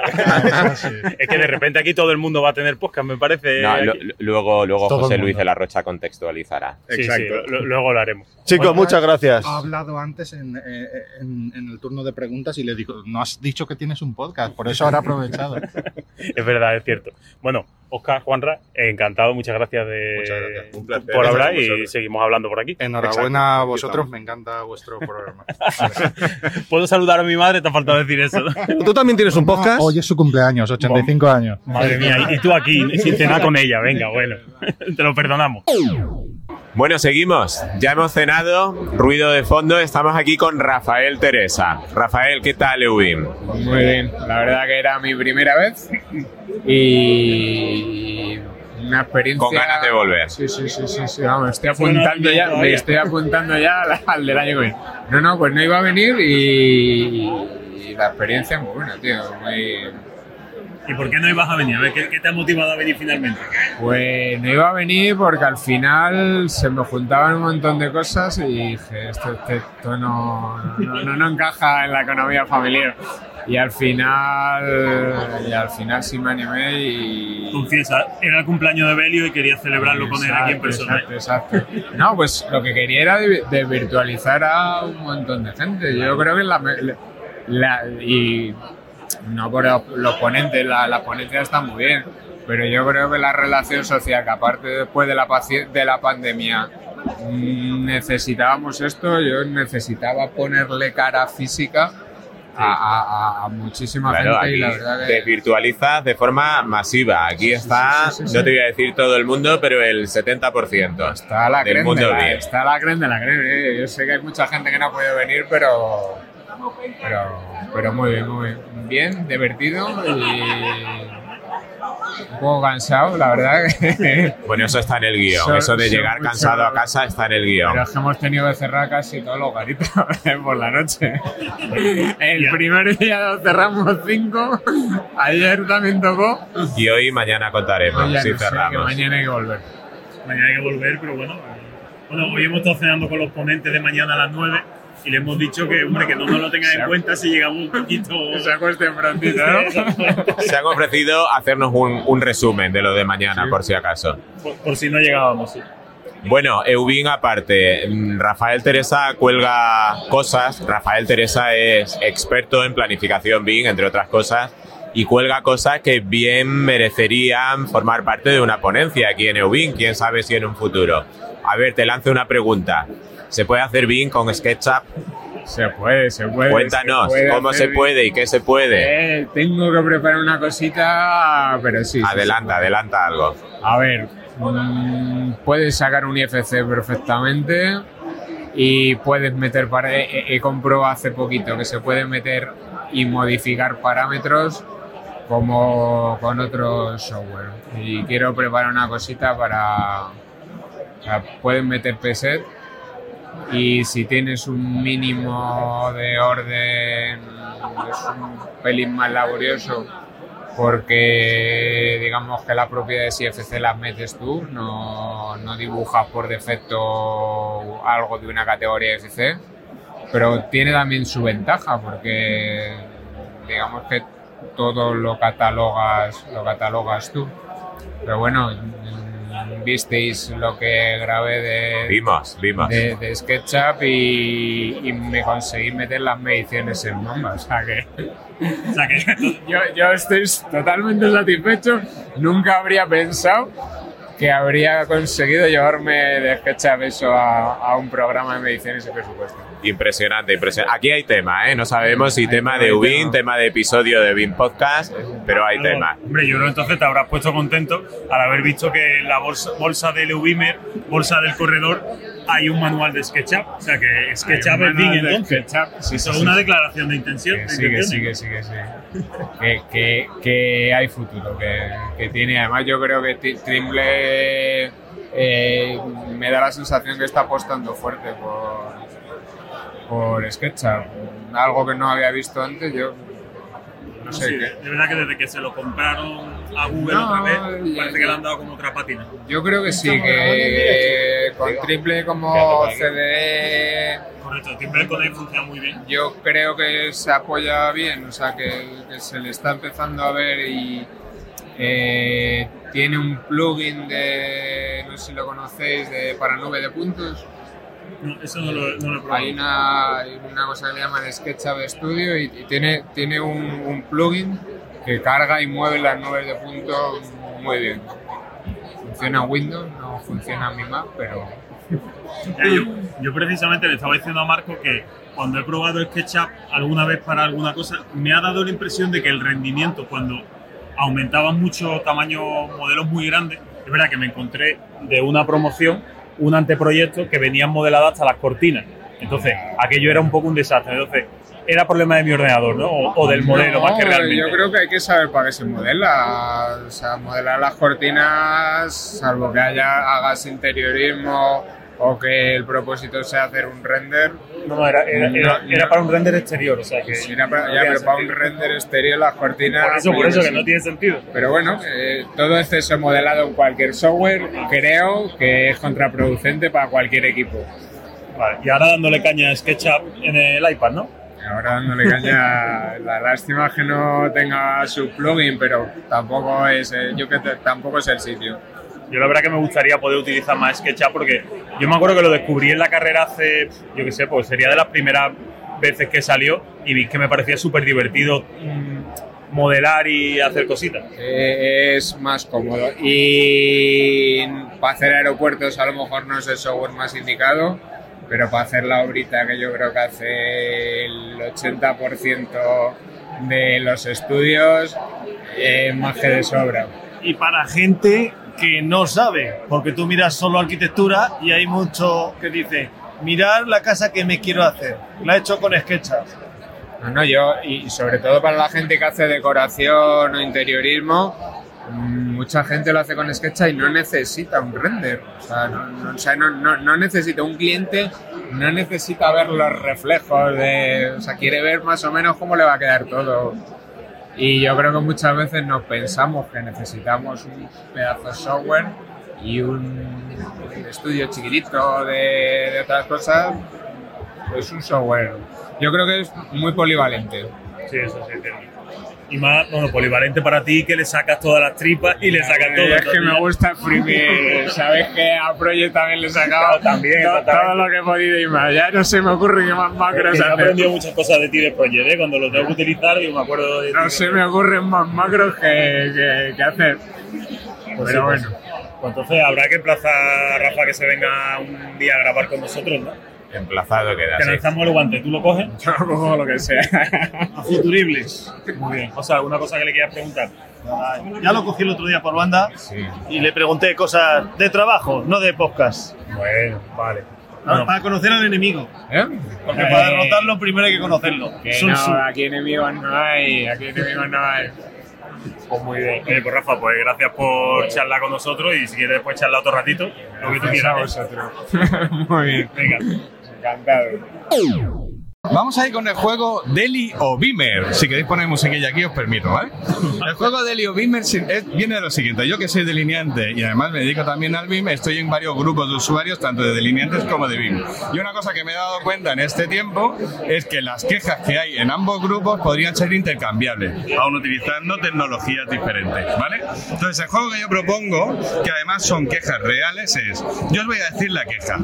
Es que de repente aquí todo el mundo va a tener podcast, me parece. No, luego luego Todo José. Luis de la Rocha contextualizará. Sí, sí, lo- luego lo haremos. Chicos, muchas gracias. Ha hablado antes en, eh, en- en el turno de preguntas y le digo, no has dicho que tienes un podcast, por eso ahora aprovechado. Es verdad, es cierto. Bueno, Oscar, Juanra, encantado, muchas gracias, de, Muchas gracias. Un placer. por hablar y vosotros. seguimos hablando por aquí. Enhorabuena Exacto, a vosotros, me encanta vuestro programa. ¿Puedo saludar a mi madre? Te ha faltado decir eso. ¿Tú también tienes un podcast? Hoy es su cumpleaños, 85 años. Madre mía, y y tú aquí, sin cenar con ella, venga, bueno, te lo perdonamos. Bueno, seguimos. Ya hemos cenado, ruido de fondo. Estamos aquí con Rafael Teresa. Rafael, ¿qué tal, Eubim? Muy bien, la verdad que era mi primera vez y una experiencia. Con ganas de volver. Sí, sí, sí, sí, sí, vamos, estoy apuntando ya, me estoy apuntando ya al, al del año que viene. No, no, pues no iba a venir y, y la experiencia es muy buena, tío, muy, ¿Y por qué no ibas a venir? A ver, ¿qué, qué te ha motivado a venir finalmente? Pues no iba a venir porque al final se me juntaban un montón de cosas y dije, esto, esto- esto no, no, no- no encaja en la economía familiar. Y al final, y al final sí me animé y... Confiesa, era el cumpleaños de Belio y quería celebrarlo con él aquí en persona. Exacto, exacto. No, pues lo que quería era de, de virtualizar a un montón de gente. Yo creo que la, la- y no por los ponentes, la, las ponencias están muy bien, pero yo creo que la relación social, que aparte después de la, de la pandemia mm, necesitábamos esto, yo necesitaba ponerle cara física a, a- a- a muchísima Claro, gente y aquí la verdad que... desvirtualizas de forma masiva. Aquí está, sí, sí, no te voy a decir todo el mundo, pero el 70% Está la del mundo de la, bien. está la crema de la crema. eh. Yo sé que hay mucha gente que no ha podido venir, pero, pero, pero muy bien, muy bien. Bien, divertido y un poco cansado, la verdad. Bueno, eso está en el guion. Eso de llegar cansado a casa está en el guion. Pero es que hemos tenido que cerrar casi todos los garitos por la noche. El primer día lo cerramos cinco, ayer también tocó. Y hoy y mañana contaremos ya si no sé, que cerramos. mañana hay que volver. Mañana hay que volver, pero bueno. Bueno, hoy hemos estado cenando con los ponentes de mañana a las 9 y le hemos dicho que, hombre, que no nos lo tengan en cuenta si llegamos un poquito... Se prontito, ¿no? Se han ofrecido hacernos un, un resumen de lo de mañana, por si acaso. por, por si no llegábamos, sí. Bueno, Eubin aparte, mm, Rafael Teresa cuelga cosas. Rafael Teresa es experto en planificación BIM, entre otras cosas, y cuelga cosas que bien merecerían formar parte de una ponencia aquí en Eubin, quién sabe si en un futuro. A ver, te lanzo una pregunta. ¿Se puede hacer BIM con SketchUp? Se puede, se puede. Cuéntanos, se puede ¿cómo se puede y qué se puede? Eh, tengo que preparar una cosita, pero sí. sí, Adelanta, adelanta algo. A ver, mm, puedes sacar un IFC perfectamente y puedes meter para. He, he comprobado hace poquito que se puede meter y modificar parámetros como con otro software. Y quiero preparar una cosita para. O sea, puedes meter preset y si tienes un mínimo de orden es un pelín más laborioso porque digamos que las propiedades IFC las metes tú, no, no dibujas por defecto algo de una categoría IFC, pero tiene también su ventaja porque digamos que todo lo catalogas, lo catalogas tú. Pero bueno, visteis lo que grabé de, de, de SketchUp y, y me conseguí meter las mediciones en Mamba. O sea que, O sea que yo, yo estoy totalmente satisfecho. Nunca habría pensado que habría conseguido llevarme de SketchUp eso a, a un programa de mediciones y presupuesto. Impresionante, impresionante. Aquí hay tema, ¿eh? No sabemos si tema de Ubin, tema. tema de episodio de BIM Podcast, pero hay Claro, tema. Hombre, yo creo que entonces te habrás puesto contento al haber visto que en la bolsa, bolsa del Eubimer, bolsa del corredor, hay un manual de SketchUp. O sea que SketchUp es de entonces. SketchUp, sí, es una declaración de intención. Que sí, que sí, intenciones. que sí, que sí. Que, que, que hay futuro, que, que tiene. Además, yo creo que Trimble eh, me da la sensación que está apostando fuerte por, por SketchUp. Algo que no había visto antes, yo no sé sí, qué. de verdad que desde que se lo compraron a Google No, otra vez, ya- parece que le han dado como otra patina. Yo creo que sí, que con Triple como CDE Correcto, Timber Connect funciona muy bien. yo creo que se apoya bien, o sea, que, que se le está empezando a ver y eh, tiene un plugin de, no sé si lo conocéis, de, para nube de puntos. No, eso no lo, no lo he probado. Hay una, cosa que le llaman SketchUp Studio y, y tiene, tiene un, un plugin que carga y mueve las nubes de puntos muy bien. Funciona Windows, no funciona mi Mac, pero Ya, yo, yo precisamente le estaba diciendo a Marco que cuando he probado SketchUp alguna vez para alguna cosa, me ha dado la impresión de que el rendimiento cuando aumentaban mucho tamaño modelos muy grandes, es verdad que me encontré de una promoción un anteproyecto que venían modeladas hasta las cortinas. Entonces, aquello era un poco un desastre. Entonces, era problema de mi ordenador, ¿no? O, o del modelo, No, más que realmente. Yo creo que hay que saber para qué se modela. O sea, modelar las cortinas, salvo que haya, hagas interiorismo o que el propósito sea hacer un render. No, era, era, era- No, era para un render exterior, o sea que. Era para, no ya, tiene pero para un render exterior las cortinas. Por eso, por pues, eso, que sí. no tiene sentido. Pero bueno, eh, todo exceso modelado en cualquier software creo que es contraproducente para cualquier equipo. Vale, y ahora dándole caña a SketchUp en el iPad, ¿no? Ahora dándole caña, la lástima es que no tenga su plugin, pero tampoco es, eh, yo que tampoco es el sitio. Yo la verdad que me gustaría poder utilizar más SketchUp porque yo me acuerdo que lo descubrí en la carrera hace, yo qué sé, pues sería de las primeras veces que salió y vi que me parecía súper divertido mm, modelar y hacer cositas. Eh, es más cómodo. Y para hacer aeropuertos a lo mejor no es el software más indicado, pero para hacer la obrita que yo creo que hace el 80% de los estudios, eh, más que de sobra. y para gente que no sabe, porque tú miras solo arquitectura y hay mucho que dice, mirar la casa que me quiero hacer, la he hecho con SketchUp. No, no, yo, y sobre todo para la gente que hace decoración o interiorismo, mucha gente lo hace con SketchUp y no necesita un render. O sea, no, no- o sea, no- no- no necesita un cliente, no necesita ver los reflejos de. O sea, quiere ver más o menos cómo le va a quedar todo. Y yo creo que muchas veces nos pensamos que necesitamos un pedazo de software y un estudio chiquitito de, otras cosas es un software. Yo creo que es muy polivalente. Sí, eso sí, entiendo. Y más, bueno, polivalente para ti que le sacas todas las tripas y le sacas todo. Es que me gusta exprimir. Sabes que a Project también le he sacado también, todo lo que he podido y más. Ya no se me ocurre qué más macros Yo he hacer. aprendido muchas cosas de ti de Project, ¿eh? Cuando lo tengo que utilizar, digo, me acuerdo de. No se me ocurren más macros que, que- que hacer. Pues Pero pues. bueno. Pues entonces habrá que emplazar a Rafa que se venga un día a grabar con nosotros, ¿no? Emplazado queda. Te sí. lanzamos el guante, ¿tú lo coges? Yo cojo lo que sea. A futuribles. Muy bien. O sea, ¿alguna cosa que le quieras preguntar? Ya lo cogí el otro día por banda y le pregunté cosas de trabajo, no de podcast. Bueno, vale. Ah, Para conocer al enemigo. ¿Eh? Porque para derrotarlo primero hay que conocerlo. Que Sun no, aquí enemigos no hay, aquí enemigos no hay. Pues muy bien. Oye, pues Rafa, pues gracias por charlar con nosotros y si quieres después charlar otro ratito, lo que tú quieras. Muy bien. Venga. Encantado. Vamos a ir con el juego Deli o Beamer. Si queréis poner musiquilla aquí, os permito, ¿vale? El juego Deli o Beamer viene de lo siguiente. Yo que soy delineante y además me dedico también al BIM, estoy en varios grupos de usuarios, tanto de delineantes como de BIM. Y una cosa que me he dado cuenta en este tiempo es que las quejas que hay en ambos grupos podrían ser intercambiables, aun utilizando tecnologías diferentes, ¿vale? Entonces, el juego que yo propongo, que además son quejas reales, es: yo os voy a decir la queja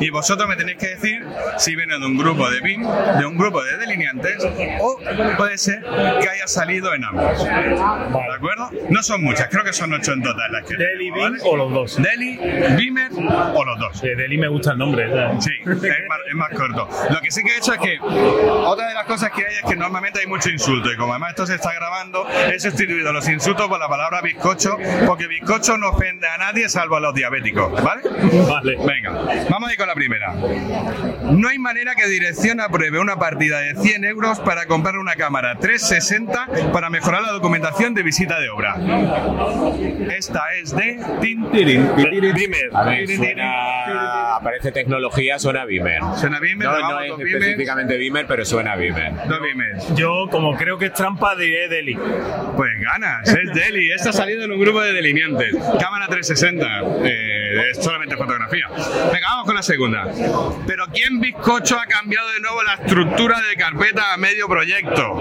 y vosotros me tenéis que decir si viene de un grupo de BIM, de un grupo de delineantes o puede ser que haya salido en ambos. ¿De acuerdo? No son muchas, creo que son ocho en total las que Deli, BIM o los dos. Deli, Beamer o los dos. De Deli me gusta el nombre. ¿sabes? Sí, es más, es más corto. Lo que sí que he hecho es que otra de las cosas que hay es que normalmente hay mucho insulto y como además esto se está grabando, he sustituido los insultos por la palabra bizcocho porque bizcocho no ofende a nadie salvo a los diabéticos, ¿vale? Vale. Venga, vamos a ir con la primera. No hay manera que dirección apruebe una partida de 100 euros para comprar una cámara 360 para mejorar la documentación de visita de obra. Esta es de Tintirin. Beamer. A ver, suena. Aparece tecnología, suena Beamer. Suena Beamer, No, no es Beamer. específicamente Beamer, pero suena Beamer. Dos Beamer. Yo, como creo que es trampa, diré Deli. Pues ganas, es Deli. Esta ha salido en un grupo de delineantes. Cámara 360. eh, es solamente fotografía. Venga, vamos con la segunda. Pero ¿quién bizcocho ha cambiado de nuevo la estructura de carpeta a medio proyecto?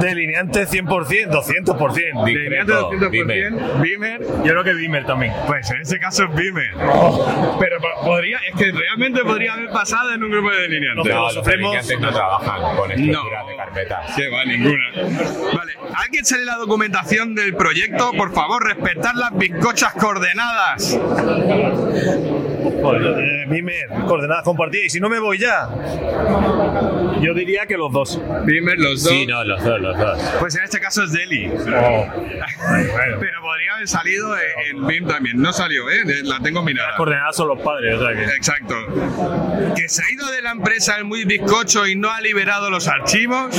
Delineante 100%, 200%. Delineante Discreto, 200%. Beamer. Yo creo que Beamer también. Pues en este caso es Beamer. Pero po- podría, es que realmente podría haber pasado en un grupo de delineantes. No, los delineantes no trabajan con estructuras de carpetas. Que va, ninguna. Vale, ¿alguien sale la documentación del proyecto? Por favor, respetar las bizcochas coordenadas. Eh, Beamer, coordenadas compartidas. Y si no me voy ya. Yo diría que los dos. Beamer, los dos. Sí, no, los dos, los dos. Pues en este caso es Delhi. Oh. Pero podría haber salido en BIM también. No salió, ¿eh? La tengo mirada. Las coordenadas son los padres, o sea que. Exacto. Que se ha ido de la empresa el muy bizcocho y no ha liberado los archivos.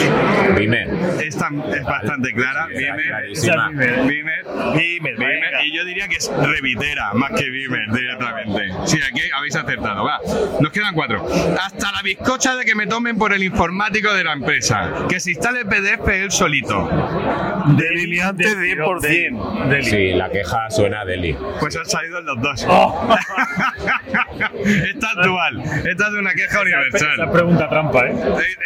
Beamer. Esta es bastante clara. Beamer, Beamer. venga. Y yo diría que es Revitera, más que Beamer directamente. Sí, aquí habéis acertado. Va, nos quedan cuatro. Hasta la bizcocha de que me tomen por el informático de la empresa. Que se instale el PDF él solito. Delineante 100%. Deli. Sí, la queja suena a Deli. Pues han salido los dos. Oh. Esta es dual. Esta es una queja Esa universal. pregunta trampa, ¿eh?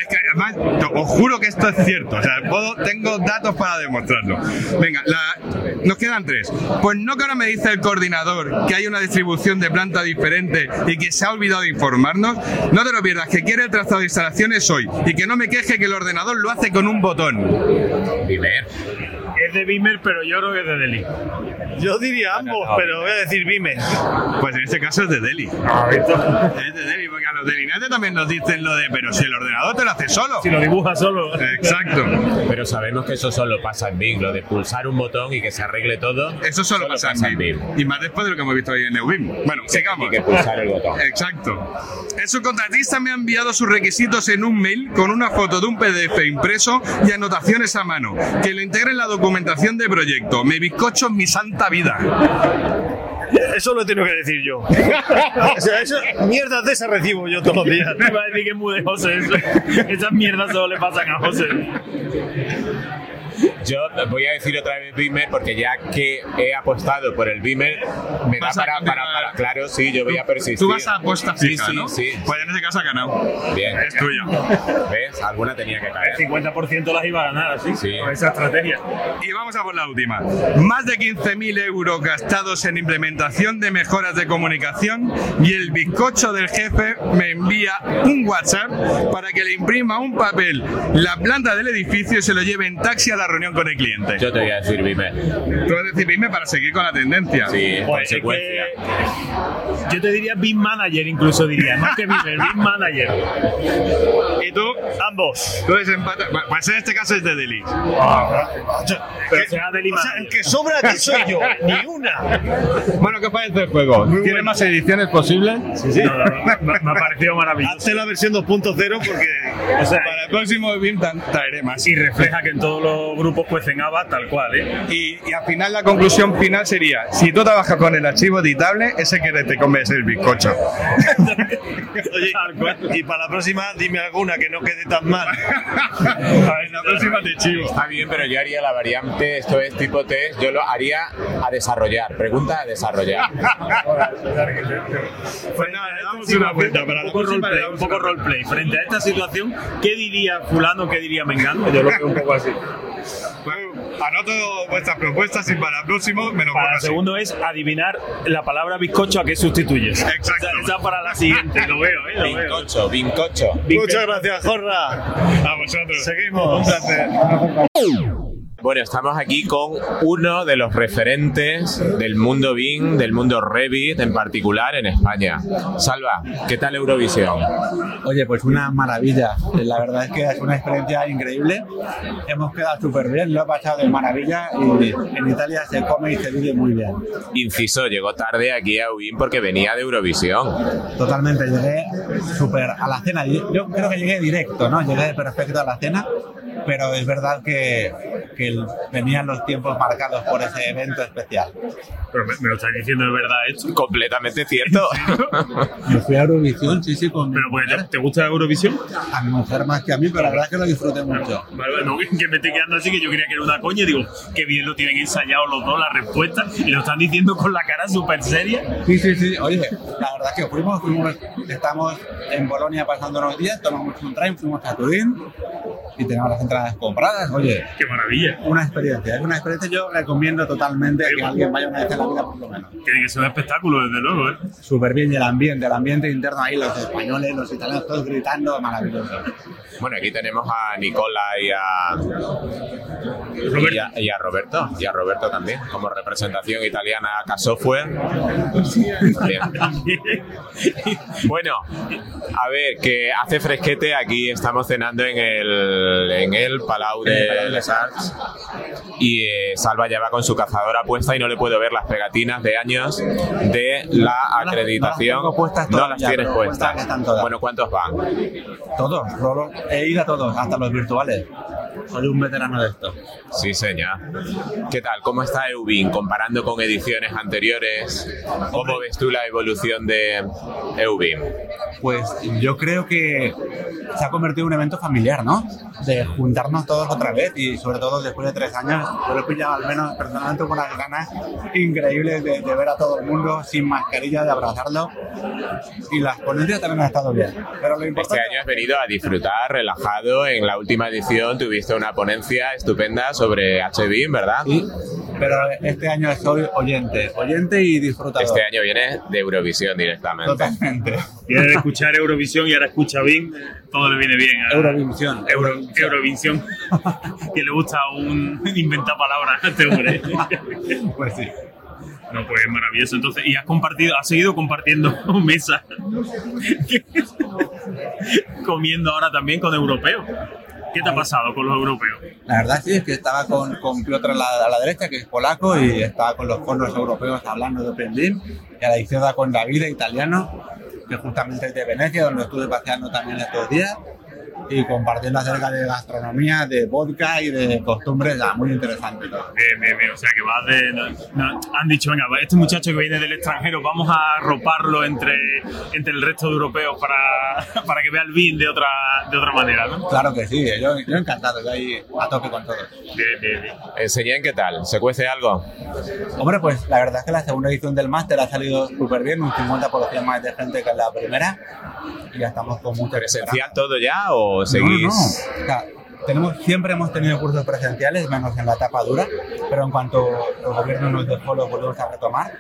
Es que además, os juro que esto es cierto. O sea, puedo- tengo datos para demostrarlo. Venga, la- nos quedan tres. Pues no que ahora me dice el coordinador que hay una distribución de planta diferente y que se ha olvidado de informarnos. No te lo pierdas, que quiere el trazado de instalaciones hoy y que no me queje que el ordenador lo hace con un botón. Es de Beamer, pero yo creo que es de Deli. Yo diría ambos, pero voy a decir Beamer. Pues en este caso es de Delhi. Ah. Es de Delhi, porque a los delineantes también nos dicen lo de, pero si el ordenador te lo hace solo. Si lo dibuja solo. Exacto. Pero sabemos que eso solo pasa en Bing, lo de pulsar un botón y que se arregle todo. Eso solo, pasa, en BIM. Y más después de lo que hemos visto hoy en Neubim. Bueno, sigamos. Hay que pulsar el botón. Exacto. El subcontratista me ha enviado sus requisitos en un mail con una foto de un PDF impreso y anotaciones a mano, que lo integre en la documentación de proyecto. Me bizcocho en mi santa vida. Eso lo he tenido que decir yo. o sea, eso, mierdas de esa recibo yo todos los días. Iba a decir que es muy de José eso. Esas mierdas solo le pasan a José. Yo voy a decir otra vez Beamer porque ya que he apostado por el Beamer, me da para, para, para- Claro, sí, yo voy a persistir. Tú vas a apuesta Sí, fija, sí, ¿no? sí. Pues en ese caso ha ganado. Bien. Es tuyo. ¿Ves? Alguna tenía que caer. El 50% las iba a ganar, así, Sí. con esa estrategia. Y vamos a por la última. Más de 15.000 euros gastados en implementación de mejoras de comunicación y el bizcocho del jefe me envía un WhatsApp para que le imprima un papel la planta del edificio y se lo lleve en taxi a la reunión con el cliente. Yo te voy a decir Beamer. Tú vas a decir dime para seguir con la tendencia. Sí, Pues es consecuencia. que yo te diría Big Manager, incluso diría, más que Beamer, Big Manager. ¿Y tú? Ambos. Tú desempata- Pues en este caso es de Deli. Pero será del O sea, el que sobra aquí soy yo, ni una. Bueno, ¿qué parece el juego? ¿Tiene más ediciones posibles? Sí, sí. me, me ha parecido maravilloso. Hazte la versión 2.0 porque O sea, Para el próximo BIM tan- traeré más. y refleja que en todos los grupos cuecen habas tal cual, ¿eh? Y, y al final la conclusión final sería, si tú trabajas con el archivo editable, ese que te convence el bizcocho. Oye, y para la próxima dime alguna que no quede tan mal. en la próxima te chivo. Está bien, pero yo haría la variante, esto es tipo test, yo lo haría a desarrollar. Pregunta a desarrollar. Pues nada, le damos una vuelta para un la poco próxima. roleplay, un poco roleplay. Frente a esta situación, ¿qué diría fulano, qué diría Mengano? Yo lo veo un poco así. Pues, anoto vuestras propuestas y para el próximo me lo Para el así. segundo es adivinar la palabra bizcocho a qué sustituyes. Exacto. Esa, esa para la siguiente, lo veo, ¿eh? Lo veo. Bincocho, bincocho. Muchas gracias, Jorra. A vosotros. Seguimos. Un placer. Bueno, estamos aquí con uno de los referentes del mundo BIM, del mundo Revit en particular en España. Salva, ¿qué tal Eurovisión? Oye, pues una maravilla. La verdad es que es una experiencia increíble. Hemos quedado súper bien, lo he pasado de maravilla y en Italia se come y se vive muy bien. Inciso, llegó tarde aquí a UBIM porque venía de Eurovisión. Totalmente, llegué súper a la cena. Yo creo que llegué directo, ¿no? Llegué perfecto a la cena, pero es verdad que, que venían los tiempos marcados por ese evento especial. Pero me, me lo estás diciendo de verdad esto. Completamente cierto. Me fui a Eurovisión, sí, sí, con Pero pues. ¿te gusta Eurovisión? a mi mujer más que a mí, pero la verdad es que lo disfruté mucho. Vale, no, que me estoy quedando así que yo creía que era una coña digo, qué bien lo tienen ensayado los dos, la respuesta, y lo están diciendo con la cara súper seria. Sí, sí, sí. Oye, la verdad es que fuimos, fuimos, estamos en Bolonia pasando unos días, tomamos un tren, fuimos a Turín y tenemos las entradas compradas. Oye, Qué maravilla. una experiencia, es una experiencia yo recomiendo totalmente que alguien vaya una vez en la vida por lo menos. Tiene que ser un espectáculo, desde luego, ¿eh? Súper bien y el ambiente, el ambiente interno ahí, los españoles, los italianos, todos gritando, maravilloso. Bueno, aquí tenemos a Nicola y a, y a, y a Roberto, y a Roberto también, como representación italiana a Software. Bueno, a ver, que hace fresquete, aquí estamos cenando en el, en el Palau de Les Arts y eh, Salva ya va con su cazadora puesta y no le puedo ver las pegatinas de años de la acreditación. No las tienes puestas. Bueno, ¿cuántos van? Todos, solo he ido a todos, hasta los virtuales. Soy un veterano de esto. Sí, señor. ¿Qué tal? ¿Cómo está Eubin comparando con ediciones anteriores? ¿Cómo ves tú la evolución de Eubin? Pues yo creo que se ha convertido en un evento familiar, ¿no? De juntarnos todos otra vez y sobre todo después de tres años, yo lo he pillado al menos personalmente con unas ganas increíbles de, de ver a todo el mundo sin mascarilla, de abrazarlo. Y las ponencias también han estado bien. Pero lo Este importante año has venido a disfrutar, relajado. En la última edición tuviste una ponencia estupenda sobre HBIM, ¿verdad? Sí, pero este año soy oyente, oyente y disfrutador. Este año vienes de Eurovisión directamente. Totalmente. Quiere escuchar Eurovisión y ahora escucha BIM, todo le viene bien. a- Eurovisión. Euro, Que le gusta un inventar palabras a este hombre. Pues sí. No, pues maravilloso. Entonces, y has compartido, has seguido compartiendo mesa. Comiendo ahora también con europeos. ¿Qué te ha pasado con los europeos? La verdad sí es que estaba con, con Piotr a la, a la derecha, que es polaco, y estaba con los fondos europeos hablando de OpenBIM, y a la izquierda con Davide, italiano, que justamente es de Venecia, donde estuve paseando también estos días. Y compartiendo acerca de gastronomía, de vodka y de costumbres, ya, muy interesante todo. Bien, bien, bien. O sea, que vas de. no- no, han dicho, venga, este muchacho que viene del extranjero, vamos a roparlo entre, entre el resto de europeos para, para que vea el vin de otra, de otra manera, ¿no? Claro que sí, yo, yo encantado, yo ahí a tope con todo. Bien, bien, bien. Enseñen qué tal, ¿se cuece algo? Hombre, pues la verdad es que la segunda edición del máster ha salido súper bien, un 50% más de gente que en la primera y ya estamos con mucha ¿Presencial todo ya o Seguís? no, no. O sea, tenemos, siempre hemos tenido cursos presenciales, menos en la etapa dura, pero en cuanto el gobierno nos dejó, los volvemos a retomar.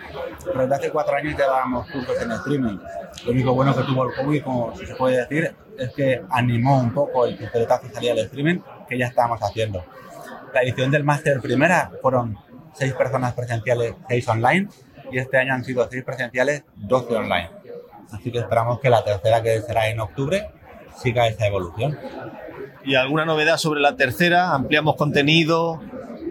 Pero desde hace cuatro años ya dábamos cursos en streaming. Lo único bueno que tuvo el COVID, como se puede decir, es que animó un poco el pistoletazo y salida del streaming, que ya estábamos haciendo. La edición del máster primera fueron seis personas presenciales, seis online, y este año han sido seis presenciales, 12 online. Así que esperamos que la tercera, que será en octubre, siga esa evolución. ¿Y alguna novedad sobre la tercera? ¿Ampliamos contenido?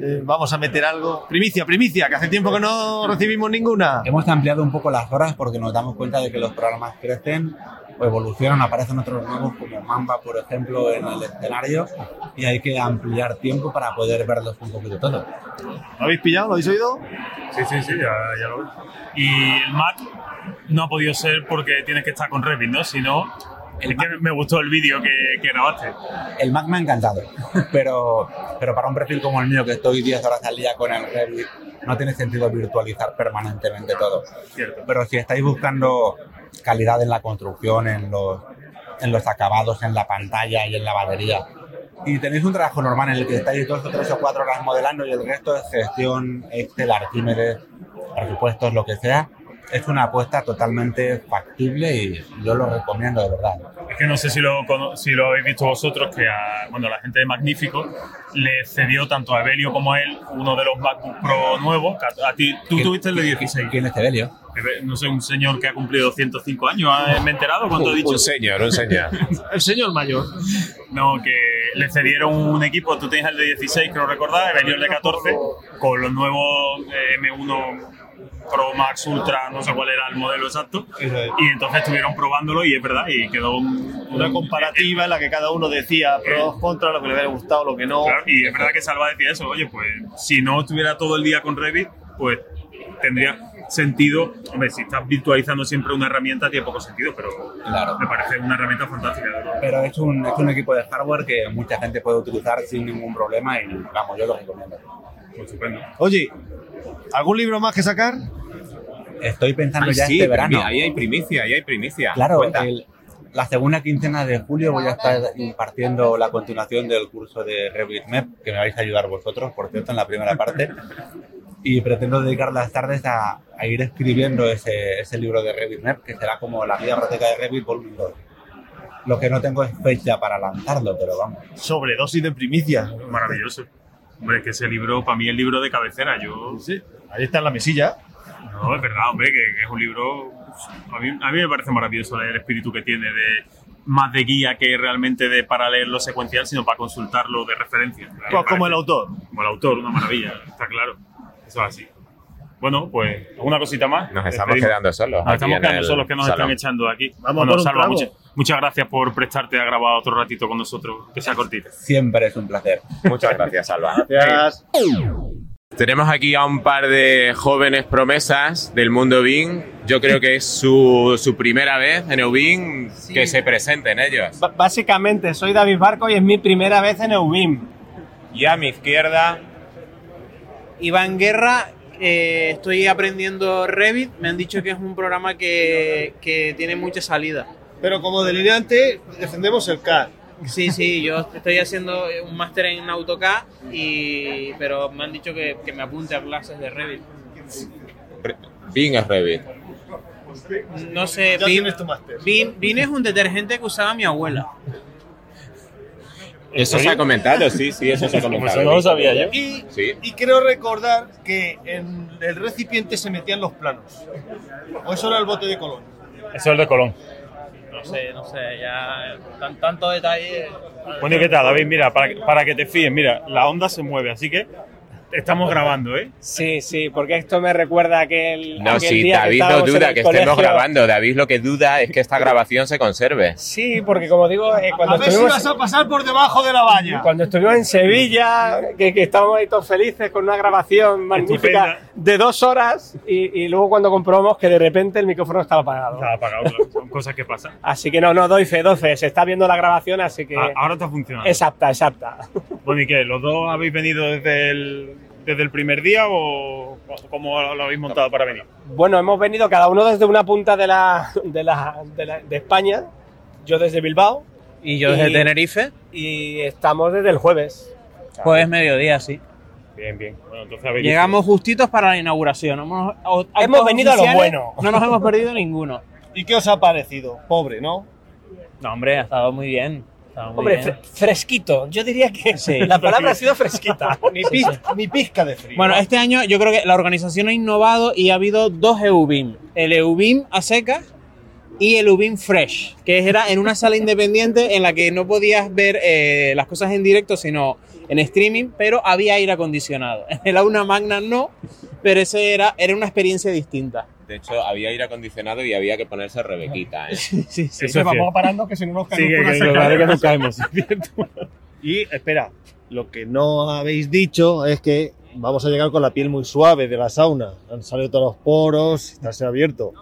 Eh, ¿Vamos a meter algo? Primicia, primicia, que hace tiempo que no recibimos ninguna. Hemos ampliado un poco las horas porque nos damos cuenta de que los programas crecen o evolucionan, aparecen otros nuevos como Mamba, por ejemplo, en el escenario y hay que ampliar tiempo para poder verlos un poquito todo. ¿Lo habéis pillado? ¿Lo habéis oído? Sí, sí, sí, ya, ya lo veo. Y el Mac no ha podido ser porque tienes que estar con Revit, ¿no? Si no, es que me gustó el vídeo que, que grabaste. El Mac me ha encantado, pero, pero para un perfil como el mío, que estoy 10 horas al día con el Revit, no tiene sentido virtualizar permanentemente todo. Cierto. Pero si estáis buscando calidad en la construcción, en los, en los acabados, en la pantalla y en la batería, y tenéis un trabajo normal en el que estáis dos o tres o cuatro horas modelando y el resto es gestión, Excel, Arquímedes, presupuestos, lo que sea, es una apuesta totalmente factible y yo lo recomiendo de verdad. Es que no sé si lo, si lo habéis visto vosotros, que a bueno, la gente de Magnífico le cedió tanto a Evelio como a él uno de los MacBook Pro nuevos. a ti, tú tuviste el de 16. ¿Quién es Evelio? No sé, un señor que ha cumplido 105 años, ¿eh? ¿me he enterado? ¿Cuánto he dicho? Un señor, un señor. El señor mayor. No, que le cedieron un equipo, tú tienes el de 16, creo recordar, Evelio el de 14, con los nuevos eh, M1 Pro Max Ultra, no sé cuál era el modelo exacto, y entonces estuvieron probándolo y es verdad, y quedó un- Una comparativa en la que cada uno decía pros, contras, lo que le hubiera gustado, lo que no. Claro, y es verdad que Salva decía eso, oye, pues si no estuviera todo el día con Revit, pues tendría sentido, hombre, si estás virtualizando siempre una herramienta tiene poco sentido, pero Claro. me parece una herramienta fantástica. verdad. Pero es un, es un equipo de hardware que mucha gente puede utilizar sin ningún problema y vamos, yo lo recomiendo. Estupendo. Oye, ¿algún libro más que sacar? Estoy pensando Ay, ya sí, este verano. ahí hay primicia, ahí hay primicia. Claro, el- la segunda quincena de julio voy a estar impartiendo la continuación del curso de Revit Map, que me vais a ayudar vosotros, por cierto, en la primera parte. Y pretendo dedicar las tardes a, a ir escribiendo ese, ese libro de Revit Map, que será como la guía práctica de Revit volumen 2. Lo que no tengo es fecha para lanzarlo, pero vamos. Sobredosis de primicia. Maravilloso. Hombre, que ese libro, para mí, es el libro de cabecera. Yo. Sí, ahí está en la mesilla. No, es verdad, hombre, que, que es un libro. A mí, a mí me parece maravilloso el espíritu que tiene de más de guía que realmente de para leerlo secuencial, sino para consultarlo de referencia. Pues como el autor. Como el autor, una maravilla, está claro. Eso es así. Bueno, pues, ¿alguna cosita más? Nos estamos Despedimos. quedando solos. Nos estamos quedando solos que nos salón. están echando aquí. Vamos bueno, Salva, muchas, muchas gracias por prestarte a grabar otro ratito con nosotros, que sea cortito. Siempre es un placer. Muchas gracias, Salva. Gracias. Tenemos aquí a un par de jóvenes promesas del mundo BIM. Yo creo que es su, su primera vez en Eubin que se presenten ellos. B- básicamente, soy David Barco y es mi primera vez en EUBIM. Y a mi izquierda, Iván Guerra, eh, estoy aprendiendo Revit. Me han dicho que es un programa que, que tiene mucha salida. Pero como delineante, defendemos el CAD. Sí, sí, yo estoy haciendo un máster en AutoCAD, y, pero me han dicho que, que me apunte a clases de Revit. BIM es Revit. No sé, Ya tienes tu máster. Es un detergente que usaba mi abuela. Eso se ha comentado, sí, sí, eso se ha comentado. Y, Sí. y creo recordar que en el recipiente se metían los planos. O eso era el bote de Colón. Eso es el de Colón. No sé, no sé, ya tan, tanto detalle. Bueno, ¿y qué tal, David? Mira, para, para que te fíes, mira, la onda se mueve, así que estamos grabando, ¿eh? Sí, sí, porque esto me recuerda a aquel. No, aquel sí, día David no estábamos en duda que estemos grabando. David lo que duda es que esta grabación se conserve. Sí, porque como digo, eh, cuando A ver si estuvimos. vas a pasar por debajo de la valla. Cuando estuvimos en Sevilla, que, que estábamos ahí todos felices con una grabación magnífica Estupenda. de dos horas y, y luego cuando comprobamos que de repente el micrófono estaba apagado. Estaba apagado, claro, son cosas que pasan. Así que no, no, doy fe, doy fe. Se está viendo la grabación, así que. Ah, ahora está funcionando. Exacta, exacta. Bueno, ¿y qué? ¿Los dos habéis venido desde el, desde el primer día o cómo lo habéis montado para venir? Bueno, hemos venido cada uno desde una punta de la, de, la, de, la- de España. Yo desde Bilbao. Y yo desde Tenerife. Y estamos desde el jueves. Jueves mediodía, sí. Bien, bien. Bueno, entonces habéis Llegamos justitos para la inauguración. Hemos, Hemos venido a lo bueno. No nos hemos perdido ninguno. ¿Y qué os ha parecido? Pobre, ¿no? No, hombre, ha estado muy bien. Hombre, fre- fresquito. Yo diría que Sí. la palabra ha sido fresquita. Ni, pizca, ni pizca de frío. Bueno, este año yo creo que la organización ha innovado y ha habido dos EUBIM. El EUBIM a secas y el EUBIM Fresh, que era en una sala independiente en la que no podías ver eh, las cosas en directo, sino en streaming, pero había aire acondicionado. En el Aula Magna no, pero ese era, era una experiencia distinta. De hecho, había aire acondicionado y había que ponerse rebequita. ¿eh? Sí, sí. Eso es cierto. parando que si no nos Sí, que, que- que- vale que nos caemos. es cierto. Y espera, lo que no habéis dicho es que vamos a llegar con la piel muy suave de la sauna. Han salido todos los poros, está abierto.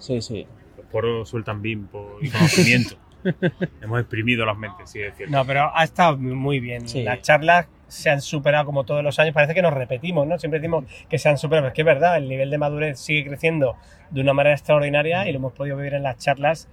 Sí, sí. Los poros sueltan bimpo y conocimiento. Hemos exprimido las mentes, sí, es cierto. No, pero ha estado muy bien. Sí. Las charlas se han superado como todos los años. Parece que nos repetimos, ¿no? Siempre decimos que se han superado, pero es que es verdad, el nivel de madurez sigue creciendo de una manera extraordinaria y lo hemos podido vivir en las charlas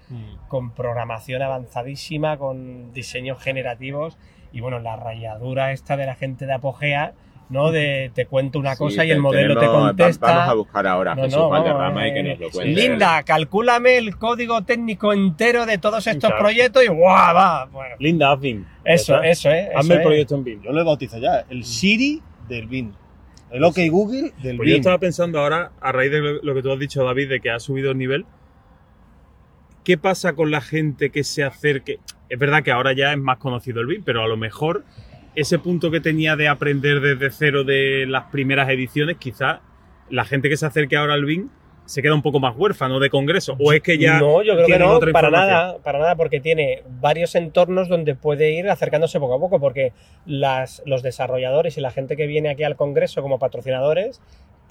con programación avanzadísima, con diseños generativos y bueno, la rayadura esta de la gente de Apogea, ¿no? De te cuento una Sí, cosa y el modelo te contesta. Vamos a buscar ahora a No, Jesús no, Valderrama vamos, y que nos lo cuente. Linda, calcúlame el código técnico entero de todos estos Claro. proyectos y ¡guau! Va, bueno. Linda, haz BIM. Eso, eso, ¿eh? Hazme eso el es. proyecto en BIM. Yo lo he bautizado ya, el Siri del BIM. El OK Google del Pues yo estaba pensando ahora, a raíz de lo, lo que tú has dicho, David, de que ha subido el nivel, ¿qué pasa con la gente que se acerque? Es verdad que ahora ya es más conocido el BIM, pero a lo mejor ese punto que tenía de aprender desde cero de las primeras ediciones, quizá la gente que se acerque ahora al BIM se queda un poco más huérfano de congreso. O es que ya. No, yo creo que no, para nada, para nada, porque tiene varios entornos donde puede ir acercándose poco a poco, porque las, los desarrolladores y la gente que viene aquí al Congreso como patrocinadores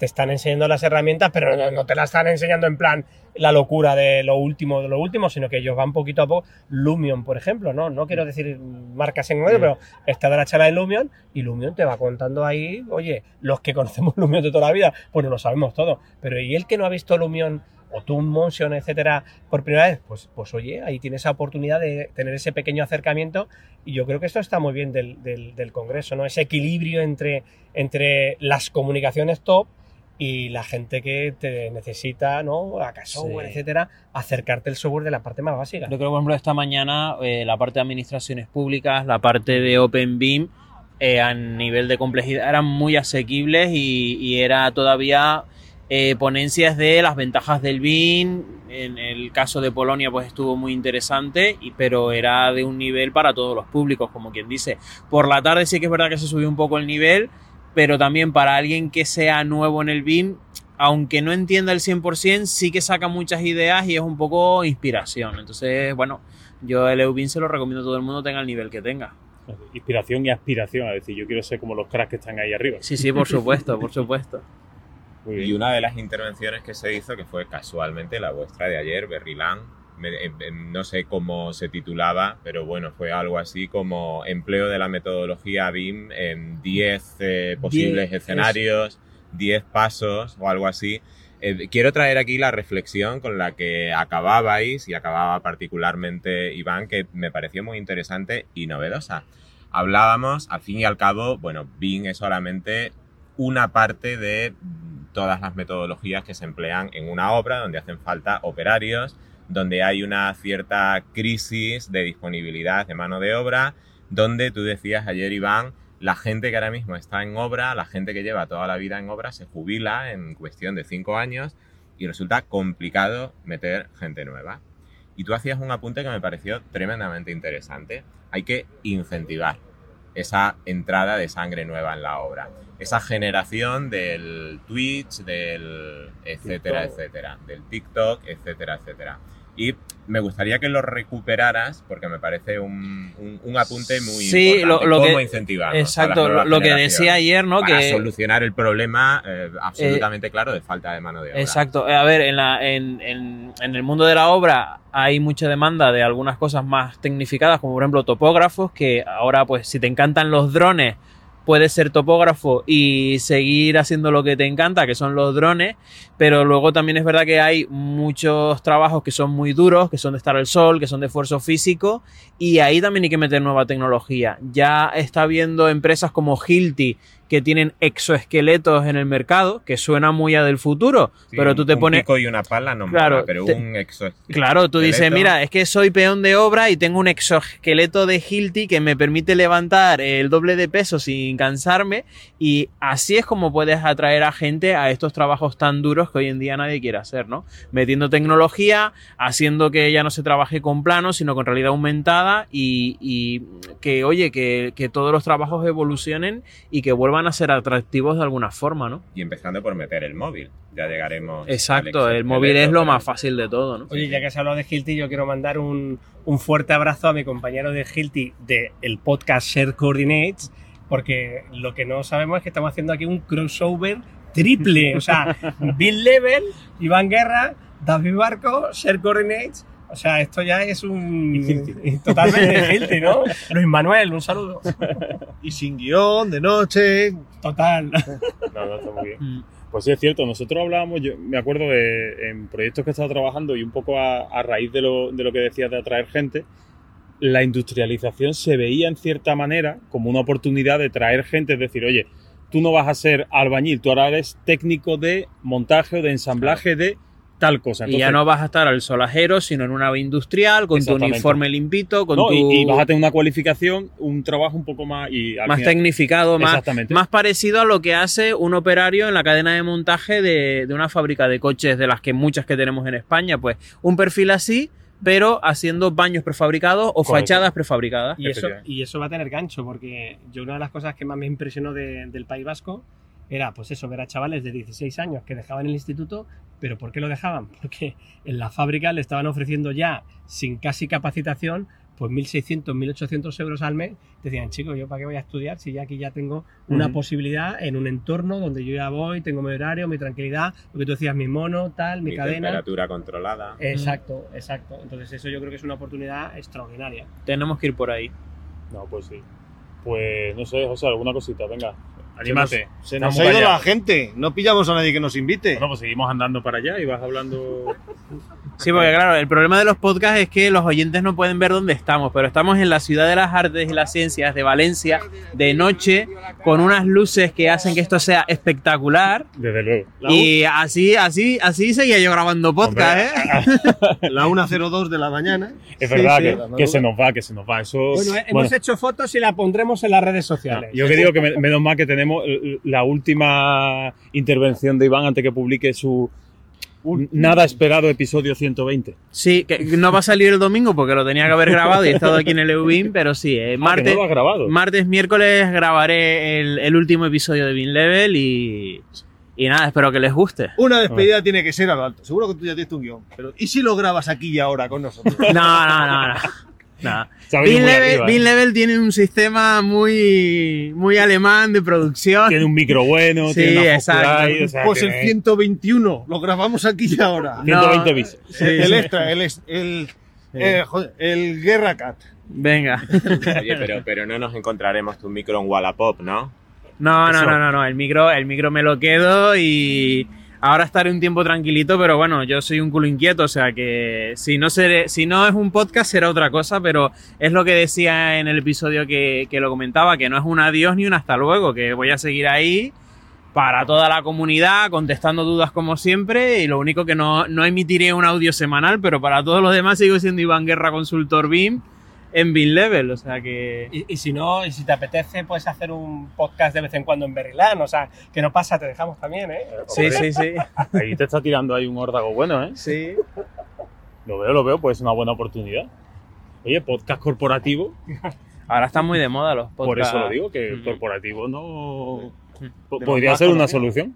te están enseñando las herramientas, pero no, no te las están enseñando en plan la locura de lo último de lo último, sino que ellos van poquito a poco. Lumion, por ejemplo, no, no quiero decir marcas en medio, pero está de la charla de Lumion y Lumion te va contando ahí, oye, los que conocemos Lumion de toda la vida, pues no lo sabemos todo, pero ¿y el que no ha visto Lumion o Toon Motion, etcétera, por primera vez? Pues, pues oye, ahí tienes esa oportunidad de tener ese pequeño acercamiento y yo creo que esto está muy bien del, del- del Congreso, ¿no? Ese equilibrio entre, entre las comunicaciones top y la gente que te necesita, ¿no? Sí. etcétera, acercarte el software de la parte más básica. Yo creo por ejemplo, esta mañana eh, la parte de administraciones públicas, la parte de OpenBIM, eh, a nivel de complejidad eran muy asequibles y, y era todavía eh, ponencias de las ventajas del BIM. En el caso de Polonia, pues estuvo muy interesante, y, pero era de un nivel para todos los públicos, como quien dice. Por la tarde sí que es verdad que se subió un poco el nivel, pero también para alguien que sea nuevo en el BIM, aunque no entienda el 100%, sí que saca muchas ideas y es un poco inspiración. Entonces, bueno, yo el EUBIM se lo recomiendo a todo el mundo, tenga el nivel que tenga. Inspiración y aspiración, es decir, yo quiero ser como los cracks que están ahí arriba. Sí, sí, por supuesto, por supuesto. Y una de las intervenciones que se hizo, que fue casualmente la vuestra de ayer, Berrilán, no sé cómo se titulaba, pero bueno, fue algo así como empleo de la metodología BIM en 10 eh, posibles Diez, escenarios, 10 pasos o algo así. Eh, quiero traer aquí la reflexión con la que acababais y acababa particularmente Iván, que me pareció muy interesante y novedosa. Hablábamos, al fin y al cabo, bueno, BIM es solamente una parte de todas las metodologías que se emplean en una obra donde hacen falta operarios, donde hay una cierta crisis de disponibilidad de mano de obra, donde tú decías ayer, Iván, la gente que ahora mismo está en obra, la gente que lleva toda la vida en obra, se jubila en cuestión de cinco años y resulta complicado meter gente nueva. Y tú hacías un apunte que me pareció tremendamente interesante. Hay que incentivar esa entrada de sangre nueva en la obra. esa generación del Twitch, del etcétera, TikTok. etcétera, del TikTok, etcétera, etcétera. Y me gustaría que lo recuperaras porque me parece un, un- un apunte muy Sí, importante. lo- lo ¿Cómo que- incentivarnos a exacto, lo que decía ayer, ¿no? Para Que- solucionar el problema eh, absolutamente claro de falta de mano de obra. Exacto. Eh, A ver, en, la, en, en- en el mundo de la obra hay mucha demanda de algunas cosas más tecnificadas, como por ejemplo topógrafos, que ahora pues si te encantan los drones, puedes ser topógrafo y seguir haciendo lo que te encanta, que son los drones, pero luego también es verdad que hay muchos trabajos que son muy duros, que son de estar al sol, que son de esfuerzo físico, y ahí también hay que meter nueva tecnología. Ya está habiendo empresas como Hilti que tienen exoesqueletos en el mercado, que suena muy a del futuro, Sí, pero tú te un pones... pico y una pala no Claro, pero te- un exo Claro, tú dices, mira, es que soy peón de obra y tengo un exoesqueleto de Hilti que me permite levantar el doble de peso sin cansarme y así es como puedes atraer a gente a estos trabajos tan duros que hoy en día nadie quiere hacer, ¿no? Metiendo tecnología, haciendo que ya no se trabaje con planos, sino con realidad aumentada y, y que, oye, que, que todos los trabajos evolucionen y que vuelvan a ser atractivos de alguna forma, ¿no? Y empezando por meter el móvil. Ya llegaremos. Exacto, al el móvil es lo más fácil de todo, ¿no? Oye, ya que se ha hablado de Hilti, yo quiero mandar un, un fuerte abrazo a mi compañero de Hilti del podcast Share Coordinates, porque lo que no sabemos es que estamos haciendo aquí un crossover triple. O sea, Bill Level, Iván Guerra, David Barco, Share Coordinates. O sea, esto ya es un. Totalmente Hilti, ¿no? Luis Manuel, un saludo. Y sin guion, de noche. Total. No, no, está muy bien. Pues sí, es cierto. Nosotros hablábamos, yo me acuerdo de en proyectos que he estado trabajando y un poco a, a raíz de lo, de lo que decías de atraer gente, la industrialización se veía en cierta manera como una oportunidad de traer gente, es decir, oye, tú no vas a ser albañil, tú ahora eres técnico de montaje o de ensamblaje de tal cosa. y ya Entonces, no vas a estar al solajero, sino en una nave industrial, con tu uniforme limpito, con no, tu... y, y vas a tener una cualificación, un trabajo un poco más... Y al más final- tecnificado, más, parecido a lo que hace un operario en la cadena de montaje de, de una fábrica de coches de las que muchas que tenemos en España. Pues un perfil así, pero haciendo baños prefabricados o Correcto. fachadas prefabricadas. Y eso, y eso va a tener gancho, porque yo una de las cosas que más me impresionó de- del País Vasco era, pues eso, ver a chavales de 16 años que dejaban el instituto, pero ¿por qué lo dejaban? Porque en la fábrica le estaban ofreciendo ya, sin casi capacitación, pues 1.600, 1.800 euros al mes. Decían, chicos, ¿yo para qué voy a estudiar si ya aquí ya tengo una posibilidad en un entorno donde yo ya voy, tengo mi horario, mi tranquilidad, lo que tú decías, mi mono, tal, mi, Mi cadena? temperatura controlada. Exacto, exacto. Entonces eso yo creo que es una oportunidad extraordinaria. Tenemos que ir por ahí. No, pues sí. Pues no sé, José, alguna cosita, venga. Anímate. Se nos Vamos ha ido allá. la gente. No pillamos a nadie que nos invite. Bueno, pues seguimos andando para allá y vas hablando. Sí, porque claro, el problema de los podcasts es que los oyentes no pueden ver dónde estamos, pero estamos en la ciudad de las artes y las ciencias de Valencia de noche con unas luces que hacen que esto sea espectacular. Desde luego. Y así, así, así seguía yo grabando podcast, ¿eh? La 1.02 de la mañana. Es verdad Sí, sí. que, que se nos va, que se nos va. Eso, Bueno, hemos bueno, hecho fotos y la pondremos en las redes sociales. yo que digo que me- menos mal que tenemos la última intervención de Iván antes que publique su nada esperado episodio 120. Sí, que no va a salir el domingo porque lo tenía que haber grabado y he estado aquí en el EUBIM, pero sí, eh, Ah, que martes, no lo has grabado. martes, miércoles grabaré el, el último episodio de Bin Level y, y nada, espero que les guste. Una despedida tiene que ser a lo alto. Seguro que tú ya tienes un guion. Pero ¿y si lo grabas aquí y ahora con nosotros? No, no, no, no. No. Bin Level, arriba, Bin ¿eh? Level tiene un sistema muy, muy alemán de producción. Tiene un micro bueno, Sí, tiene una exacto. Focusrite, o sea, pues el tiene- 121 lo grabamos aquí y ahora. 120 bits. Sí, el sí. extra, el, ex- el, eh, joder, el Guerra Cat. Venga. Oye, pero, pero no nos encontraremos tu micro en Wallapop, ¿no? No, no, Eso. no, no, no, el micro, el micro me lo quedo y ahora estaré un tiempo tranquilito, pero bueno, yo soy un culo inquieto, o sea que si no seré, si no es un podcast será otra cosa, pero es lo que decía en el episodio que, que lo comentaba, que no es un adiós ni un hasta luego, que voy a seguir ahí para toda la comunidad, contestando dudas como siempre, y lo único que no, no emitiré un audio semanal, pero para todos los demás sigo siendo Iván Guerra Consultor BIM en BIM Level, o sea que... Y, y si no, y si te apetece, puedes hacer un podcast de vez en cuando en Berrilán. O sea, que no pasa, te dejamos también, ¿eh? Sí, sí, sí. Ahí te está tirando ahí un órdago bueno, ¿eh? Sí. Lo veo, lo veo, pues es una buena oportunidad. Oye, podcast corporativo. Ahora están muy de moda los podcasts. Por eso lo digo, que el corporativo no. De Podría ser una solución.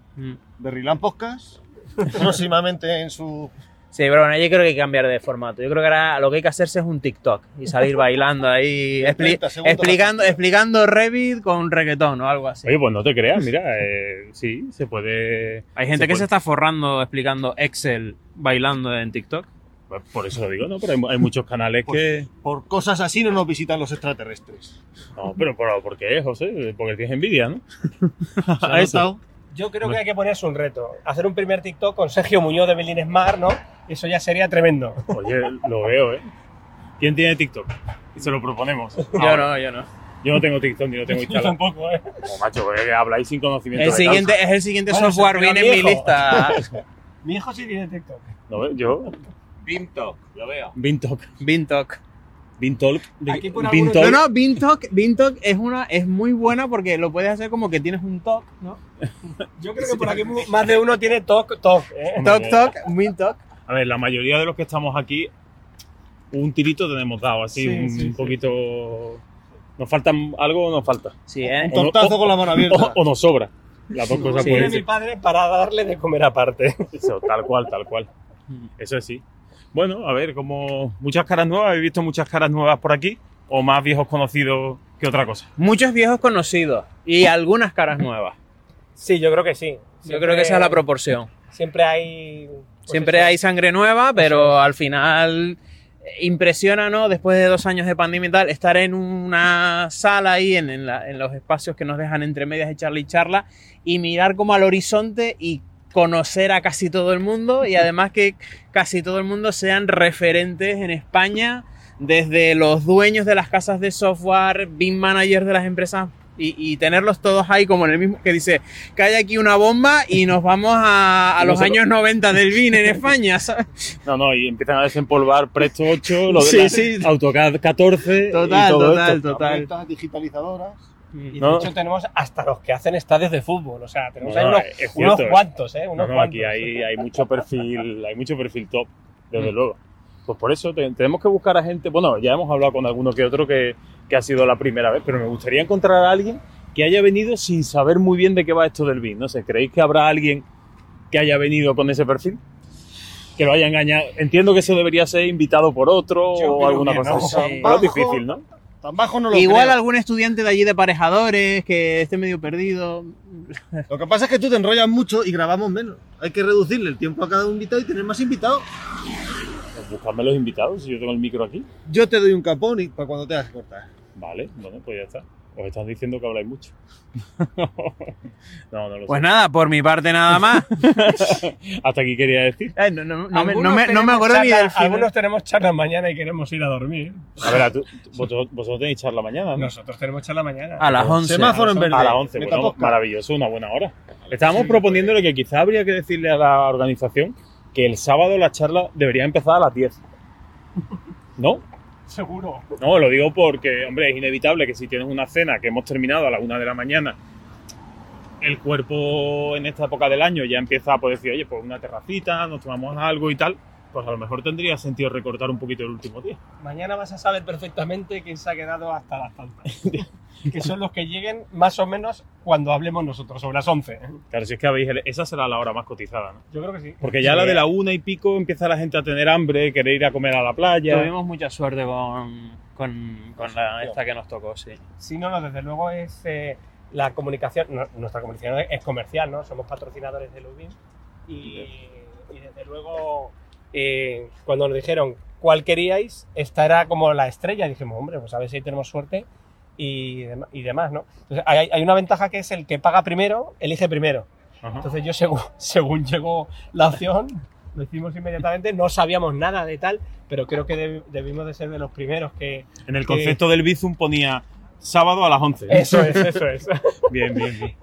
Berrilán Podcast, próximamente en su... Sí, pero bueno, yo creo que hay que cambiar de formato. Yo creo que ahora lo que hay que hacerse es un TikTok y salir bailando ahí, expli- 30 segundos explicando, explicando Revit con reggaetón o algo así. Oye, pues no te creas, mira, eh, sí, se puede. Hay gente se que puede- se está forrando explicando Excel bailando en TikTok. Pues Por eso lo digo, ¿no? Pero hay, hay muchos canales que. Por cosas así no nos visitan los extraterrestres. No, pero ¿por, ¿por qué, José? Porque tienes envidia, ¿no? ha notado. Yo creo que hay que ponerse un reto. Hacer un primer TikTok con Sergio Muñoz de Belín Smart, ¿no? Eso ya sería tremendo. Oye, lo veo, ¿eh? ¿Quién tiene TikTok? Y se lo proponemos. Yo no, yo no. Yo no tengo TikTok ni lo tengo Yo instalado. tampoco, ¿eh? Como macho, porque habláis sin conocimiento El de siguiente, causa. es el siguiente Bueno, software, viene en mi lista. Mi hijo sí tiene TikTok. No, yo, Bintok, lo veo. Bintalk. Bintalk. Bintalk. Bintalk. No, no, Bintalk, Bintalk es una es muy buena porque lo puedes hacer como que tienes un talk, ¿no? Yo creo que por aquí más de uno tiene Tok Tok. ¿eh? Talk, talk, Bintalk. A ver, la mayoría de los que estamos aquí, un tirito tenemos dado, así, Sí, un, sí, sí. poquito. ¿Nos falta algo o nos falta? Sí, ¿eh? Un tortazo con la mano abierta. O, o nos sobra. Las dos cosas Sí. pueden Tiene mi ser. padre para darle de comer aparte. Eso, tal cual, tal cual. Eso sí. Bueno, a ver, como muchas caras nuevas, ¿habéis visto muchas caras nuevas por aquí? ¿O más viejos conocidos que otra cosa? Muchos viejos conocidos y algunas caras nuevas. Sí, yo creo que sí. Yo creo que esa es la proporción. Siempre hay. pues Siempre eso. hay sangre nueva, pero al final eh, impresiona, ¿no? Después de dos años de pandemia y tal, estar en una sala ahí, en, en la- en los espacios que nos dejan entre medias de charla y charla, y mirar como al horizonte y conocer a casi todo el mundo, y además que casi todo el mundo sean referentes en España, desde los dueños de las casas de software, BIM managers de las empresas. Y, y tenerlos todos ahí como en el mismo que dice que hay aquí una bomba y nos vamos a, a los años 90 del BIM en España, ¿sabes? No, no, y empiezan a desempolvar Presto 8, lo de Sí, la- sí. AutoCAD 14 Total, y todo total, esto. total. Herramientas digitalizadoras. Y de No. hecho tenemos hasta los que hacen estadios de fútbol. O sea, tenemos No, ahí no, unos, unos cuantos, ¿eh? No, Unos no, cuantos. aquí hay, hay mucho perfil, hay mucho perfil top, desde luego. Pues por eso te- tenemos que buscar a gente, bueno, ya hemos hablado con alguno que otro que, que ha sido la primera vez, pero me gustaría encontrar a alguien que haya venido sin saber muy bien de qué va esto del BIM. No sé, ¿creéis que habrá alguien que haya venido con ese perfil? Que lo haya engañado. Entiendo que eso debería ser invitado por otro Yo o alguna cosa no. así. Sí. Pero es difícil, ¿no? Tan bajo no lo Igual creo. algún estudiante de allí de aparejadores que esté medio perdido. Lo que pasa es que tú te enrollas mucho y grabamos menos. Hay que reducirle el tiempo a cada invitado y tener más invitados. Pues buscarme los invitados, si yo tengo el micro aquí. Yo te doy un capón y para cuando tengas que cortar. Vale, bueno, pues ya está. Os están diciendo que habláis mucho. no, no lo Pues sé. nada, por mi parte nada más. Hasta aquí quería decir. Ay, no, no- no me, Algunos no me- no me tenemos acuerdo ni charla- del final. Algunos tenemos charla mañana y queremos ir a dormir. A ver, a tú- vosotros, vosotros tenéis charla mañana, ¿no? Nosotros tenemos charla mañana. A las 11. Semáforo en verde. A las 11, Meta bueno, podcast. maravilloso, una buena hora. Estábamos proponiéndole que quizá habría que decirle a la organización que el sábado la charla debería empezar a las 10. ¿No? Seguro. No, lo digo porque, hombre, es inevitable que si tienes una cena que hemos terminado a la una de la mañana, el cuerpo en esta época del año ya empieza a poder decir, oye, pues una terracita, nos tomamos algo y tal, pues a lo mejor tendría sentido recortar un poquito el último día. Mañana vas a saber perfectamente quién se ha quedado hasta las tantas. que son los que lleguen más o menos cuando hablemos nosotros, sobre las 11. Claro, si es que habéis, esa será la hora más cotizada, ¿no? Yo creo que sí. Porque ya la de la una y pico empieza la gente a tener hambre, querer ir a comer a la playa. Tuvimos mucha suerte con, con, con la esta que nos tocó, sí. Sí, no, no, desde luego es eh, la comunicación, no, nuestra comunicación es comercial, ¿no? Somos patrocinadores de Lubin y, y desde luego eh, cuando nos dijeron cuál queríais, esta era como la estrella, y dijimos, hombre, pues a ver si tenemos suerte y, y demás, ¿no? Entonces, hay, hay una ventaja que es el que paga primero, elige primero. Ajá. Entonces yo según, según llegó la opción, lo hicimos inmediatamente, no sabíamos nada de tal, pero creo que deb- debimos de ser de los primeros que... En el que- concepto del Bizum ponía sábado a las 11. Eso es, eso es. Bien, bien, bien.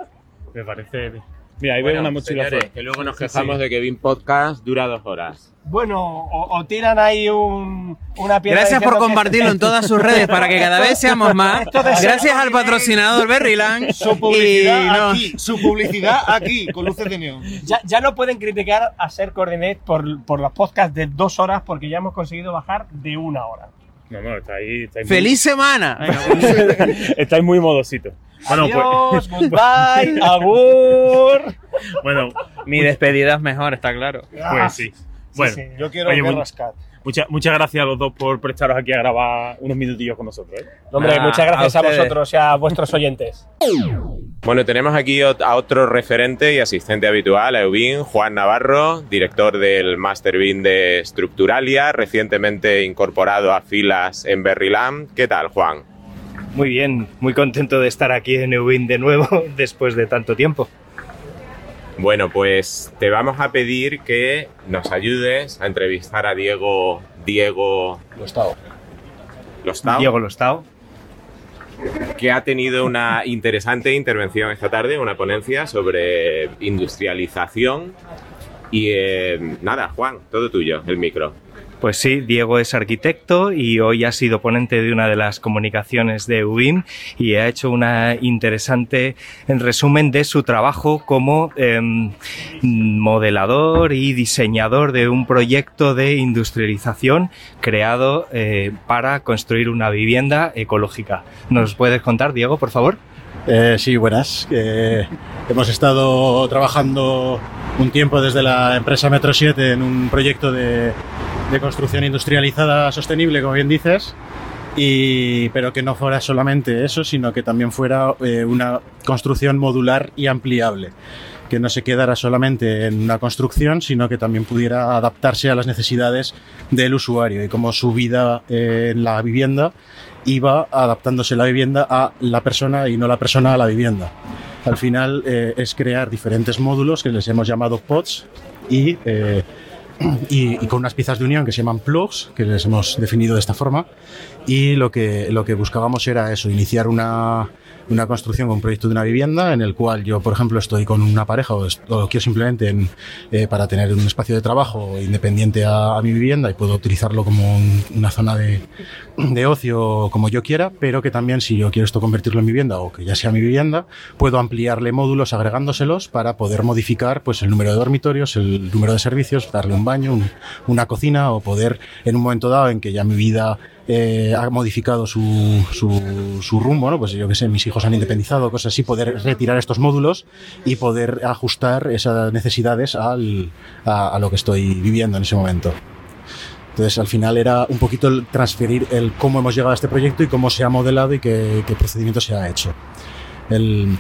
Me parece bien. Mira, ahí Bueno, veo una mochila señores, fuera. que luego nos quejamos sí. de que Bean Podcast dura dos horas. Bueno, o, o tiran ahí un, una piedra. Gracias por que- compartirlo en todas sus redes para que cada vez seamos más. Gracias al patrocinador Berryland. Su publicidad Y no- aquí, su publicidad aquí, con luces de neón. Ya, ya no pueden criticar a Ser Coordinate por, por los podcasts de dos horas porque ya hemos conseguido bajar de una hora. No, no, está ahí. Está ahí ¡Feliz semana! Estáis muy modositos. Bueno, Adiós, pues. goodbye, agur. Bueno, Mi despedida es mejor, está claro. pues sí. Bueno, sí, yo quiero oye, ver mu- rascat. Mucha- muchas gracias a los dos por prestaros aquí a grabar unos minutillos con nosotros. ¿eh? Hombre, muchas gracias a vosotros y a vuestros oyentes. Bueno, tenemos aquí a otro referente y asistente habitual, a Eubin, Juan Navarro, director del Master Bean de Structuralia, recientemente incorporado a filas en Berryland. ¿Qué tal, Juan? Muy bien, muy contento de estar aquí en Ewin de nuevo después de tanto tiempo. Bueno, pues te vamos a pedir que nos ayudes a entrevistar a Diego Diego Lostao. Lostao, Diego Lostao. que ha tenido una interesante intervención esta tarde, una ponencia sobre industrialización. Y eh, nada, Juan, todo tuyo, el micro. Pues sí, Diego es arquitecto y hoy ha sido ponente de una de las comunicaciones de UBIM y ha hecho una interesante en resumen de su trabajo como em, modelador y diseñador de un proyecto de industrialización creado eh, para construir una vivienda ecológica. ¿Nos puedes contar, Diego, por favor? Eh, sí, buenas. Hemos estado trabajando un tiempo desde la empresa Metro 7 en un proyecto de, de construcción industrializada sostenible, como bien dices, y, pero que no fuera solamente eso, sino que también fuera eh, una construcción modular y ampliable que no se quedara solamente en una construcción, sino que también pudiera adaptarse a las necesidades del usuario y como su vida eh, en la vivienda iba adaptándose la vivienda a la persona y no la persona a la vivienda. Al final eh, es crear diferentes módulos que les hemos llamado pods y, y, y con unas piezas de unión que se llaman plugs, que les hemos definido de esta forma. Y lo que, lo que buscábamos era eso, iniciar una, una construcción con un proyecto de una vivienda en el cual yo, por ejemplo, estoy con una pareja o, quiero simplemente en, eh, para tener un espacio de trabajo independiente a, mi vivienda y puedo utilizarlo como un- una zona de, de ocio como yo quiera, pero que también si yo quiero esto convertirlo en vivienda o que ya sea mi vivienda, puedo ampliarle módulos agregándoselos para poder modificar pues el número de dormitorios, el número de servicios, darle un baño, un- una cocina o poder en un momento dado en que ya mi vida eh, ha modificado su, su, su rumbo, ¿no? Pues yo que sé, mis hijos han independizado, cosas así, poder retirar estos módulos y poder ajustar esas necesidades al, a, a lo que estoy viviendo en ese momento. Entonces, al final era un poquito el transferir el cómo hemos llegado a este proyecto y cómo se ha modelado y qué, qué procedimiento se ha hecho. El,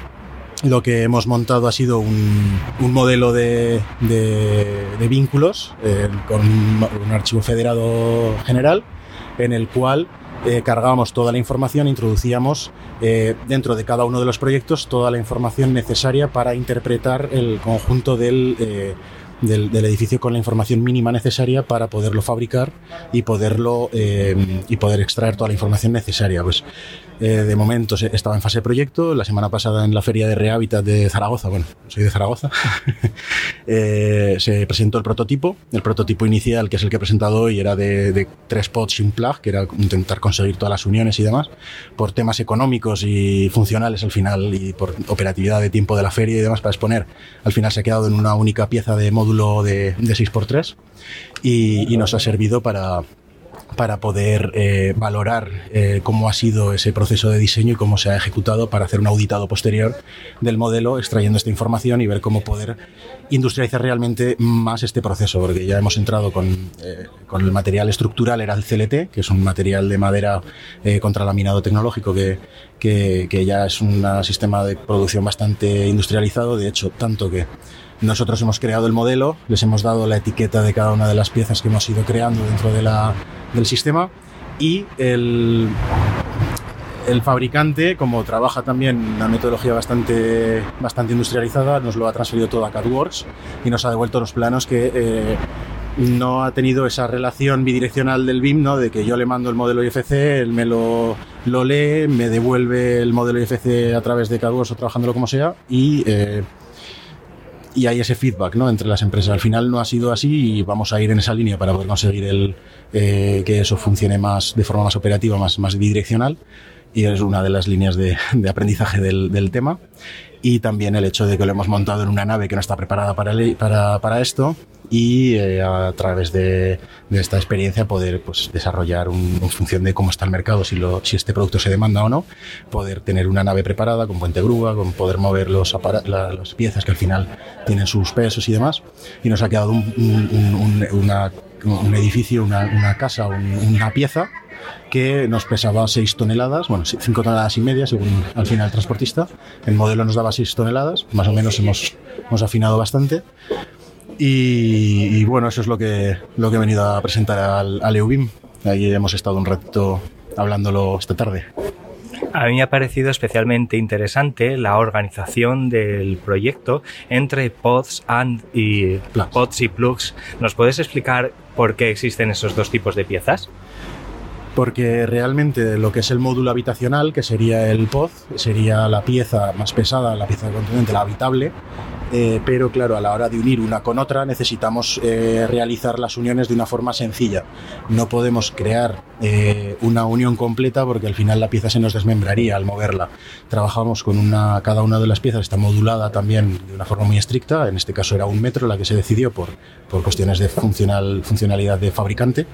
lo que hemos montado ha sido un, un modelo de, de- de vínculos eh, con un, un archivo federado general en el cual eh, cargábamos toda la información, introducíamos eh, dentro de cada uno de los proyectos toda la información necesaria para interpretar el conjunto del, eh, del, del edificio con la información mínima necesaria para poderlo fabricar y poderlo y poder extraer toda la información necesaria. Pues eh, de momento estaba en fase de proyecto. La semana pasada en la feria de Rehabitat de Zaragoza, bueno, soy de Zaragoza, eh, se presentó el prototipo. El prototipo inicial, que es el que he presentado hoy, era de, tres pods y un plug, que era intentar conseguir todas las uniones y demás. Por temas económicos y funcionales al final y por operatividad de tiempo de la feria y demás para exponer, al final se ha quedado en una única pieza de módulo de, de 6x3 y, y nos ha servido para, para poder eh, valorar eh, cómo ha sido ese proceso de diseño y cómo se ha ejecutado para hacer un auditado posterior del modelo, extrayendo esta información y ver cómo poder industrializar realmente más este proceso, porque ya hemos entrado con, eh, con el material estructural, era el CLT, que es un material de madera eh, contralaminado tecnológico que, que, que ya es un sistema de producción bastante industrializado, de hecho, tanto que nosotros hemos creado el modelo, les hemos dado la etiqueta de cada una de las piezas que hemos ido creando dentro de la, del sistema y el, el fabricante, como trabaja también una metodología bastante, bastante industrializada, nos lo ha transferido todo a CADWorks y nos ha devuelto los planos que eh, no ha tenido esa relación bidireccional del BIM, ¿no? de que yo le mando el modelo IFC, él me lo, lo lee, me devuelve el modelo IFC a través de CADWorks o trabajándolo como sea y... eh, y hay ese feedback ¿no? entre las empresas. Al final no ha sido así y vamos a ir en esa línea para poder conseguir el, eh, que eso funcione más de forma más operativa, más, más bidireccional. y es una de las líneas de, de aprendizaje del, del tema y también el hecho de que lo hemos montado en una nave que no está preparada para, para, para esto y eh, a través de, de esta experiencia poder pues, desarrollar un, en función de cómo está el mercado, si, lo, si este producto se demanda o no, poder tener una nave preparada con puente grúa, con poder mover los la- las piezas que al final tienen sus pesos y demás. Y nos ha quedado un, un- un- un- una- un edificio, una, una casa, un- una pieza que nos pesaba 6 toneladas, bueno, 5 toneladas y media según al final el transportista. El modelo nos daba 6 toneladas, más o menos hemos, hemos afinado bastante. Y, y bueno, eso es lo que, lo que he venido a presentar al, al EUBIM. Ahí hemos estado un ratito hablándolo esta tarde. A mí me ha parecido especialmente interesante la organización del proyecto entre pods and y pods y plugs. ¿Nos puedes explicar por qué existen esos dos tipos de piezas? Porque realmente lo que es el módulo habitacional, que sería el pod, sería la pieza más pesada, la pieza contenente, la habitable, eh, pero claro, a la hora de unir una con otra necesitamos eh, realizar las uniones de una forma sencilla. No podemos crear eh, una unión completa porque al final la pieza se nos desmembraría al moverla. Trabajamos con una, cada una de las piezas está modulada también de una forma muy estricta, en este caso era un metro la que se decidió por, por cuestiones de funcional, funcionalidad de fabricante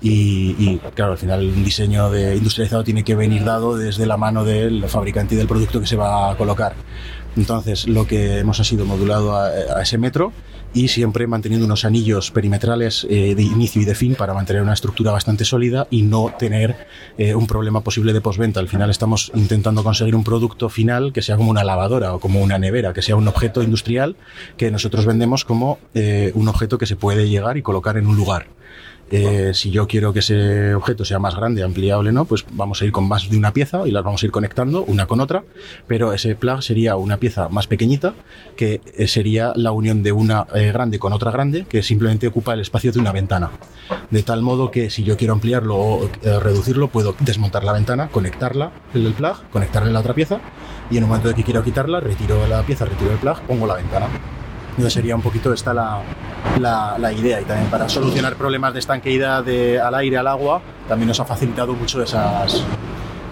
y, y, claro, al final un diseño de industrializado tiene que venir dado desde la mano del fabricante y del producto que se va a colocar. Entonces, lo que hemos ha sido modulado a, ese metro y siempre manteniendo unos anillos perimetrales eh, de inicio y de fin para mantener una estructura bastante sólida y no tener eh, un problema posible de postventa. Al final estamos intentando conseguir un producto final que sea como una lavadora o como una nevera, que sea un objeto industrial que nosotros vendemos como eh, un objeto que se puede llegar y colocar en un lugar. Eh, si yo quiero que ese objeto sea más grande, ampliable, ¿no? Pues vamos a ir con más de una pieza y las vamos a ir conectando una con otra, pero ese plug sería una pieza más pequeñita que eh, sería la unión de una eh, grande con otra grande que simplemente ocupa el espacio de una ventana. De tal modo que si yo quiero ampliarlo o reducirlo, puedo desmontar la ventana, conectarla, el plug, conectarle la otra pieza y en el momento de que quiero quitarla, retiro la pieza, retiro el plug, pongo la ventana. Entonces sería un poquito esta la, la, idea y también para solucionar problemas de estanqueidad de, al aire, al agua, también nos ha facilitado mucho esas,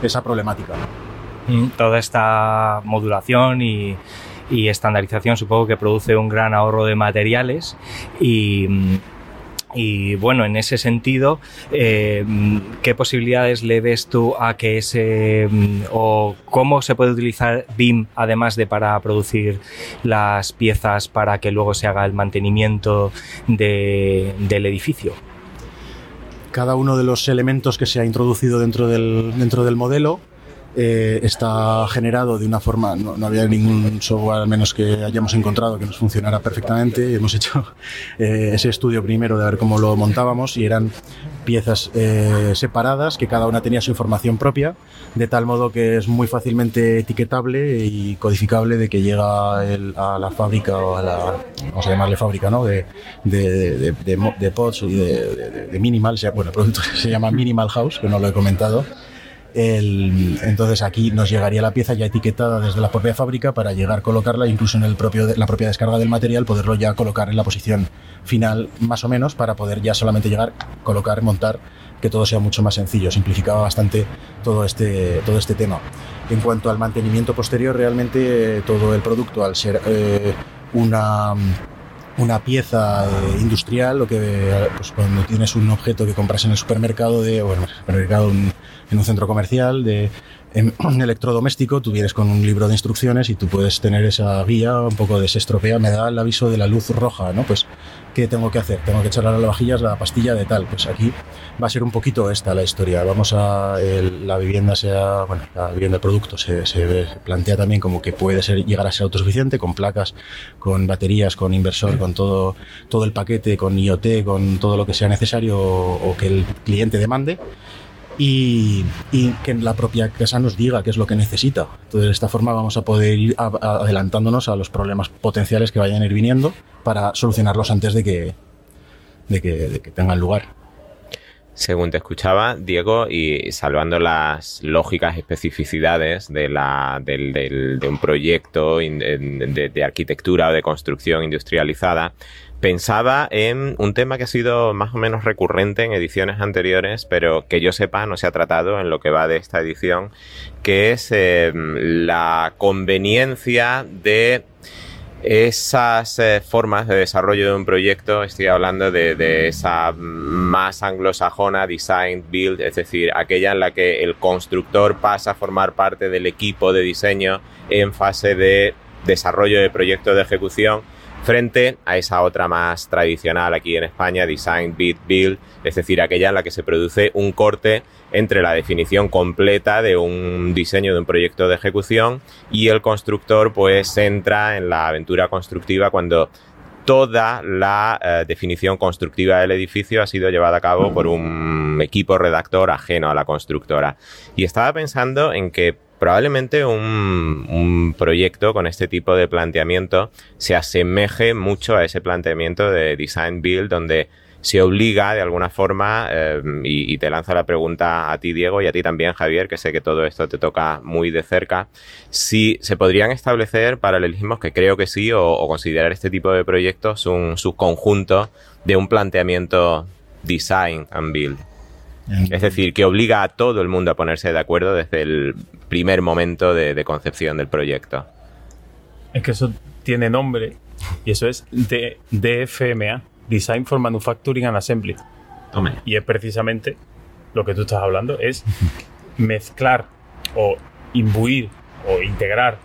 esa problemática. Mm, Toda esta modulación y, y estandarización supongo que produce un gran ahorro de materiales y, mm, y bueno, en ese sentido, eh, ¿qué posibilidades le ves tú a que ese mm, o cómo se puede utilizar BIM además de para producir las piezas para que luego se haga el mantenimiento de- del edificio? cada uno de los elementos que se ha introducido dentro del, dentro del modelo eh, está generado de una forma, no, no había ningún software al menos que hayamos encontrado que nos funcionara perfectamente. Hemos hecho eh, ese estudio primero de ver cómo lo montábamos y eran piezas eh, separadas que cada una tenía su información propia, de tal modo que es muy fácilmente etiquetable y codificable de que llega el- a la fábrica o a la, vamos a llamarle fábrica, ¿no? De, de, de, de de pods y de, de- minimal, bueno, el producto se llama Minimal House, que no lo he comentado. Entonces aquí nos llegaría la pieza ya etiquetada desde la propia fábrica para llegar a colocarla incluso en el propio, la propia descarga del material, poderlo ya colocar en la posición final más o menos para poder ya solamente llegar, colocar, montar, que todo sea mucho más sencillo. Simplificaba bastante todo este, todo este tema. En cuanto al mantenimiento posterior, realmente eh, todo el producto, al ser eh, una una pieza eh, industrial, lo que pues cuando tienes un objeto que compras en el supermercado de, bueno, supermercado, en un centro comercial de en electrodoméstico, tú vienes con un libro de instrucciones y tú puedes tener esa guía un poco desestropea, me da el aviso de la luz roja, ¿no? Pues, ¿qué tengo que hacer? Tengo que echarle a las vajillas la pastilla de tal. Pues aquí va a ser un poquito esta la historia. Vamos a, la vivienda sea, bueno, la vivienda, el producto se, se se plantea también como que puede ser, llegar a ser autosuficiente con placas, con baterías, con inversor, con todo, todo el paquete, con IoT, con todo lo que sea necesario o, o que el cliente demande y, que la propia casa nos diga qué es lo que necesita. Entonces, de esta forma vamos a poder ir adelantándonos a los problemas potenciales que vayan a ir viniendo para solucionarlos antes de que, de que, tengan lugar. según te escuchaba, Diego, y salvando las lógicas especificidades de, la, del, de un proyecto de, arquitectura o de construcción industrializada, pensaba en un tema que ha sido más o menos recurrente en ediciones anteriores, pero que yo sepa no se ha tratado en lo que va de esta edición, que es eh, la conveniencia de esas eh, formas de desarrollo de un proyecto, estoy hablando de, esa más anglosajona design build, es decir, aquella en la que el constructor pasa a formar parte del equipo de diseño en fase de desarrollo de proyecto de ejecución frente a esa otra más tradicional aquí en España, Design Bit Build, es decir, aquella en la que se produce un corte entre la definición completa de un diseño de un proyecto de ejecución y el constructor pues entra en la aventura constructiva cuando toda la eh, definición constructiva del edificio ha sido llevada a cabo por un equipo redactor ajeno a la constructora. Y estaba pensando en que probablemente un, proyecto con este tipo de planteamiento se asemeje mucho a ese planteamiento de design build donde se obliga de alguna forma, eh, y, te lanzo la pregunta a ti, Diego, y a ti también, Javier, que sé que todo esto te toca muy de cerca, si se podrían establecer paralelismos, que creo que sí, o, considerar este tipo de proyectos un subconjunto de un planteamiento design and build. Es decir, que obliga a todo el mundo a ponerse de acuerdo desde el primer momento de, concepción del proyecto. Es que eso tiene nombre y eso es DFMA, Design for Manufacturing and Assembly. Y es precisamente lo que tú estás hablando, es mezclar o imbuir o integrar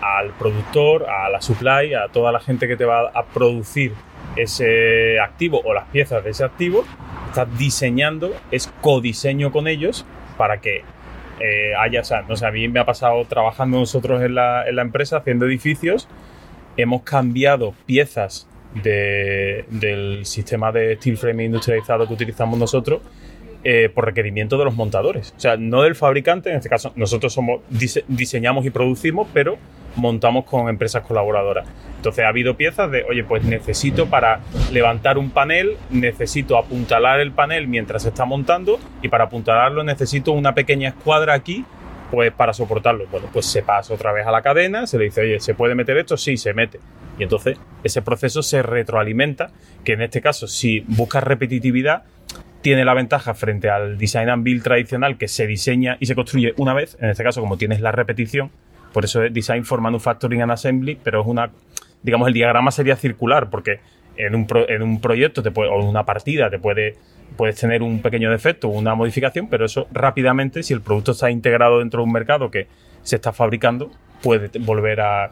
al productor, a la supply, a toda la gente que te va a producir ese activo o las piezas de ese activo, estás diseñando, es codiseño con ellos para que eh, haya, o sea, no sé, a mí me ha pasado trabajando nosotros en la, en la empresa haciendo edificios, hemos cambiado piezas del sistema de steel frame industrializado que utilizamos nosotros eh, por requerimiento de los montadores. O sea, no del fabricante, en este caso nosotros somos diseñamos y producimos, pero montamos con empresas colaboradoras. Entonces ha habido piezas de, oye, pues necesito para levantar un panel, necesito apuntalar el panel mientras se está montando y para apuntalarlo necesito una pequeña escuadra aquí pues para soportarlo. Bueno, pues se pasa otra vez a la cadena, se le dice, oye, ¿se puede meter esto? Sí, se mete. Y entonces ese proceso se retroalimenta, que en este caso, si buscas repetitividad, tiene la ventaja frente al design and build tradicional que se diseña y se construye una vez, en este caso como tienes la repetición, por eso es design for manufacturing and assembly, pero es una, digamos, el diagrama sería circular, porque en un, en un proyecto te puede, o en una partida te puede, puedes tener un pequeño defecto una modificación, pero eso rápidamente, si el producto está integrado dentro de un mercado que se está fabricando, puede volver a...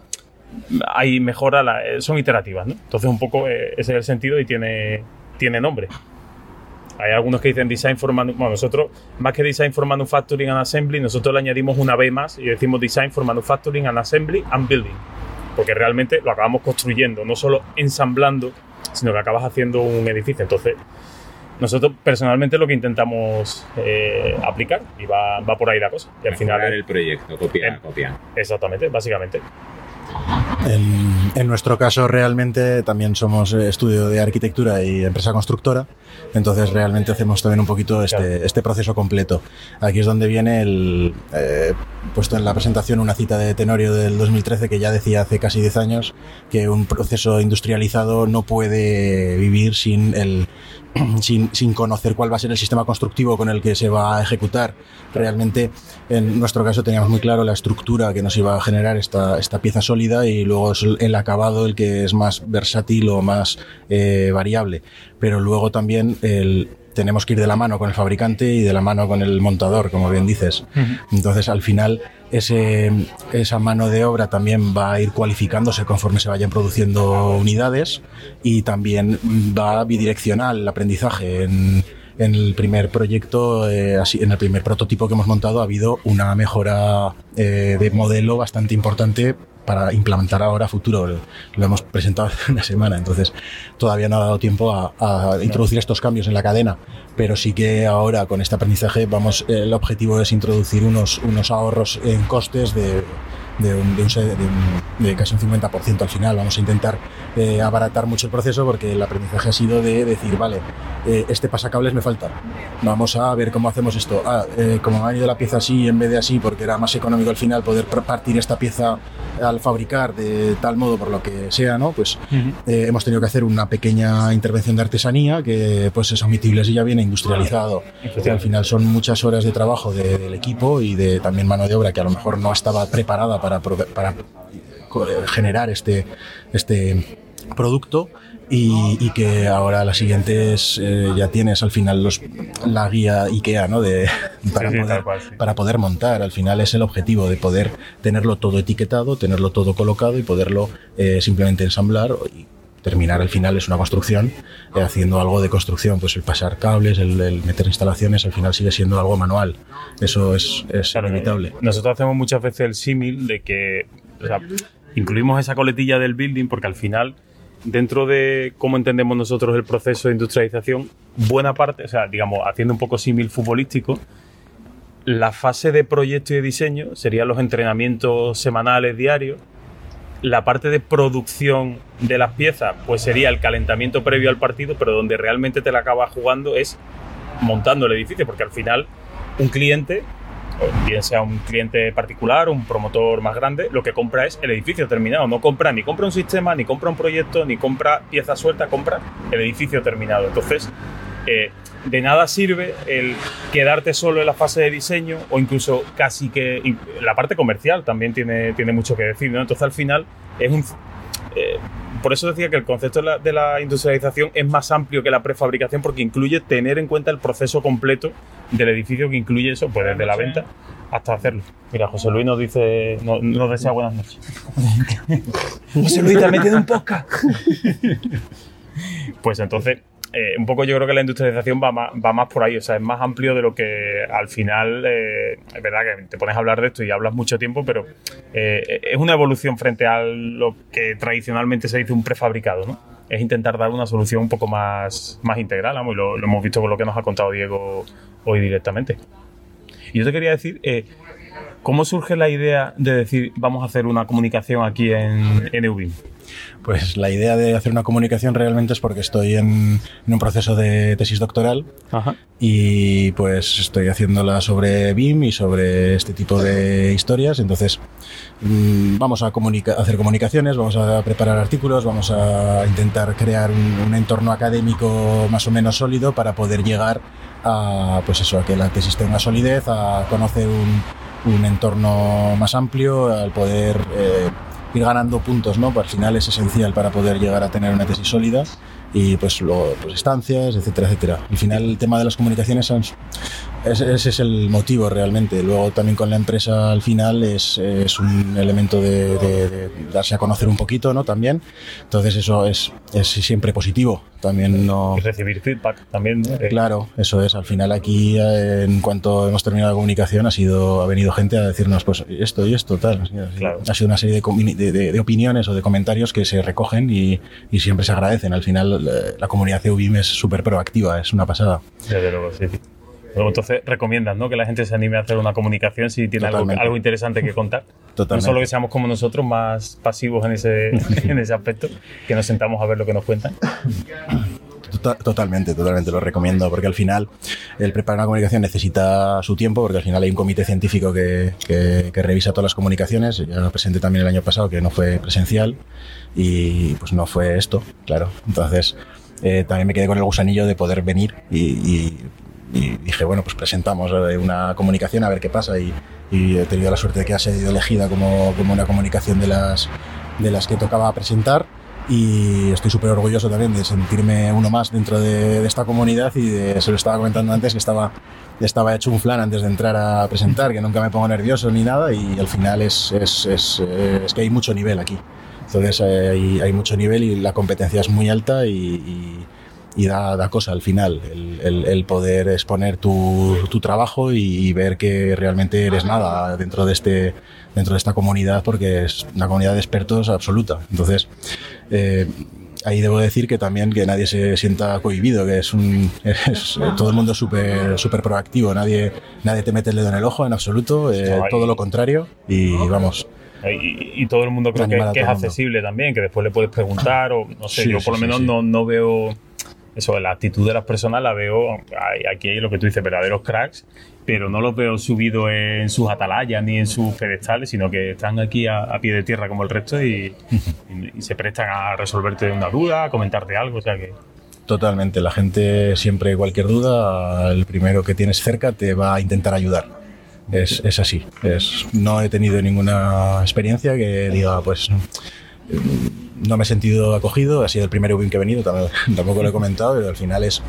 Hay mejora, son iterativas, ¿no? Entonces un poco eh, ese es el sentido y tiene, tiene nombre. Hay algunos que dicen Design for Manufacturing. Bueno, nosotros, más que Design for Manufacturing and Assembly, nosotros le añadimos una B más y decimos Design for Manufacturing and Assembly and Building. Porque realmente lo acabamos construyendo, no solo ensamblando, sino que acabas haciendo un edificio. Entonces, nosotros personalmente lo que intentamos eh, aplicar y va, va, por ahí la cosa. Y al final. el proyecto, copiar, copiar. Exactamente, básicamente. En, nuestro caso realmente también somos eh, estudio de arquitectura y empresa constructora, entonces realmente hacemos también un poquito este, este proceso completo. Aquí es donde viene el eh, puesto en la presentación una cita de Tenorio del 2013 que ya decía hace casi 10 años que un proceso industrializado no puede vivir sin el sin, sin, conocer cuál va a ser el sistema constructivo con el que se va a ejecutar. Realmente, en nuestro caso, teníamos muy claro la estructura que nos iba a generar esta, esta pieza sólida y luego es el acabado el que es más versátil o más eh, variable. Pero luego también el, tenemos que ir de la mano con el fabricante y de la mano con el montador, como bien dices. Entonces, al final, ese, esa mano de obra también va a ir cualificándose conforme se vayan produciendo unidades y también va bidireccional el aprendizaje. En, el primer proyecto, eh, así, en el primer prototipo que hemos montado, ha habido una mejora eh, de modelo bastante importante para implementar ahora a futuro. Lo hemos presentado hace una semana, entonces todavía no ha dado tiempo a, introducir estos cambios en la cadena, pero sí que ahora con este aprendizaje vamos, el objetivo es introducir unos, unos ahorros en costes de de, un, de, un de un- de casi un 50% al final. Vamos a intentar eh, abaratar mucho el proceso porque el aprendizaje ha sido de decir, vale, eh, este pasacables me falta. Vamos a ver cómo hacemos esto. Ah, eh, como me ha ido la pieza así en vez de así, porque era más económico al final poder partir esta pieza al fabricar de tal modo por lo que sea, ¿no? Pues eh, hemos tenido que hacer una pequeña intervención de artesanía que pues es omitible si ya viene industrializado. Al final son muchas horas de trabajo de- del equipo y de también mano de obra que a lo mejor no estaba preparada para, para generar este, este producto y, y que ahora la siguiente es eh, ya tienes al final los, la guía IKEA ¿no? de, para, sí, poder, tal cual, sí. para poder montar. Al final es el objetivo de poder tenerlo todo etiquetado, tenerlo todo colocado y poderlo eh, simplemente ensamblar y terminar al final es una construcción eh, haciendo algo de construcción pues el pasar cables el, el meter instalaciones al final sigue siendo algo manual eso es, es inevitable Nosotros hacemos muchas veces el símil de que o sea, incluimos esa coletilla del building porque al final, dentro de cómo entendemos nosotros el proceso de industrialización, buena parte, o sea, digamos, haciendo un poco símil futbolístico, la fase de proyecto y de diseño serían los entrenamientos semanales, diarios. La parte de producción de las piezas, pues sería el calentamiento previo al partido, pero donde realmente te la acabas jugando es montando el edificio, porque al final un cliente, bien sea un cliente particular, un promotor más grande, lo que compra es el edificio terminado. No compra ni compra un sistema, ni compra un proyecto, ni compra piezas sueltas, compra el edificio terminado. Entonces, eh, de nada sirve el quedarte solo en la fase de diseño o incluso casi que la parte comercial también tiene, tiene mucho que decir. ¿no? Entonces, al final, es un. eh, por eso decía que el concepto de la, de la industrialización es más amplio que la prefabricación porque incluye tener en cuenta el proceso completo del edificio que incluye eso, pues desde la venta hasta hacerlo. Mira, José Luis nos dice, no- nos desea buenas noches. José Luis, te has metido un podcast. Pues entonces, eh, un poco yo creo que la industrialización va más, por ahí, o sea, es más amplio de lo que al final, eh, es verdad que te pones a hablar de esto y hablas mucho tiempo, pero eh, es una evolución frente a lo que tradicionalmente se dice un prefabricado, ¿no? Es intentar dar una solución un poco más, más integral, vamos, y lo, hemos visto con lo que nos ha contado Diego hoy directamente. Y yo te quería decir, ¿cómo surge la idea de decir vamos a hacer una comunicación aquí en, en Eubim? Pues la idea de hacer una comunicación realmente es porque estoy en, en un proceso de tesis doctoral y pues estoy haciéndola sobre BIM y sobre este tipo de historias. Entonces mm, vamos a comunica- hacer comunicaciones, vamos a preparar artículos, vamos a intentar crear un, un entorno académico más o menos sólido para poder llegar a pues eso, a que la tesis tenga solidez, a conocer un, un entorno más amplio, al poder eh, ir ganando puntos, ¿no? Al final es esencial para poder llegar a tener una tesis sólida y pues luego pues estancias, etcétera, etcétera. Al final el tema de las comunicaciones son- ese, ese es el motivo realmente. Luego también con la empresa al final es, es un elemento de, de- de darse a conocer un poquito, ¿no? También. Entonces eso es, es siempre positivo. También no... Y recibir feedback también, ¿no? Eh, Claro, eso es. Al final aquí, eh, en cuanto hemos terminado la comunicación, ha sido ha venido gente a decirnos, pues esto y esto, tal. Así. Ha sido una serie de, de- de- opiniones o de comentarios que se recogen y, y siempre se agradecen. Al final, eh, la comunidad de UBIM es súper proactiva, es una pasada. Desde luego, sí. Luego, entonces recomiendas ¿no? que la gente se anime a hacer una comunicación si tiene algo, algo interesante que contar. Totalmente. No solo que seamos como nosotros, más pasivos en ese, en ese aspecto, que nos sentamos a ver lo que nos cuentan. Tota- Totalmente, totalmente lo recomiendo, porque al final el preparar una comunicación necesita su tiempo, porque al final hay un comité científico que, que- que revisa todas las comunicaciones. Ya lo presenté también el año pasado, que no fue presencial, y pues no fue esto, claro. Entonces eh, también me quedé con el gusanillo de poder venir y, y- y dije, bueno, pues presentamos eh, una comunicación a ver qué pasa, y, y he tenido la suerte de que ha sido elegida como, como una comunicación de las, de las que tocaba presentar y estoy súper orgulloso también de sentirme uno más dentro de, de esta comunidad y de, se lo estaba comentando antes que estaba, estaba hecho un flan antes de entrar a presentar, que nunca me pongo nervioso ni nada y al final es, es, es, eh, es que hay mucho nivel aquí. Entonces eh, hay, hay mucho nivel y la competencia es muy alta y, y- y da, da cosa al final el, el- el poder exponer tu, tu trabajo y, y ver que realmente eres nada dentro de este dentro de esta comunidad porque es una comunidad de expertos absoluta. Entonces eh, ahí debo decir que también que nadie se sienta cohibido que es un es- todo el mundo súper súper proactivo. Nadie nadie te mete el dedo en el ojo en absoluto eh, todo lo contrario y vamos. Y, y todo el mundo creo que, que es accesible también, que después le puedes preguntar o no sé, Sí, yo sí, por lo sí, menos sí. No, no veo eso, la actitud de las personas la veo, aquí hay lo que tú dices, verdaderos cracks, pero no los veo subidos en sus atalayas ni en sus pedestales, sino que están aquí a, pie de tierra como el resto y, se prestan a resolverte una duda, a comentarte algo, o sea que... Totalmente, la gente siempre cualquier duda, el primero que tienes cerca te va a intentar ayudar. Es, es así. Es, no he tenido ninguna experiencia que diga, pues no me he sentido acogido, ha sido el primer Ubin que he venido, tam- tampoco lo he comentado, pero al final es,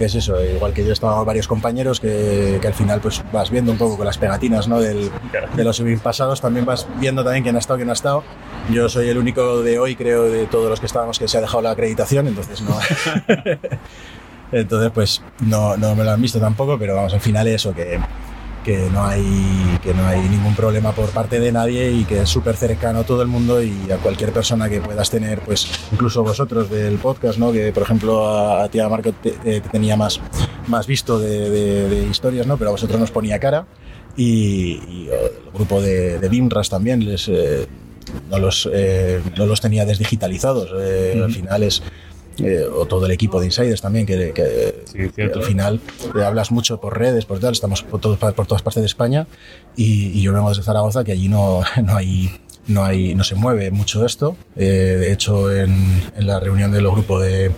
es eso, igual que yo con varios compañeros que, que al final pues vas viendo un poco con las pegatinas ¿no? Del, de los Ubin pasados, también vas viendo también quién ha estado, quién no ha estado. Yo soy el único de hoy, creo, de todos los que estábamos que se ha dejado la acreditación, entonces no... Entonces, pues no, no me lo han visto tampoco, pero vamos, al final eso, que, que, no hay, que no hay ningún problema por parte de nadie y que es súper cercano a todo el mundo y a cualquier persona que puedas tener, pues incluso vosotros del podcast, ¿no? Que por ejemplo a, a ti, a Marco, te, te tenía más, más visto de, de- de historias, ¿no? Pero a vosotros nos ponía cara y, y el grupo de, de BIMRAS también les... eh, no los, eh, no los tenía desdigitalizados. eh, Al final es, eh, o todo el equipo de Insiders también, que, que- que al final eh, hablas mucho por redes, por tal, estamos por, todos- por todas partes de España y, y yo vengo desde Zaragoza, que allí no, no hay... No, hay, no se mueve mucho esto. Eh, de hecho, en, en la reunión de los grupos de,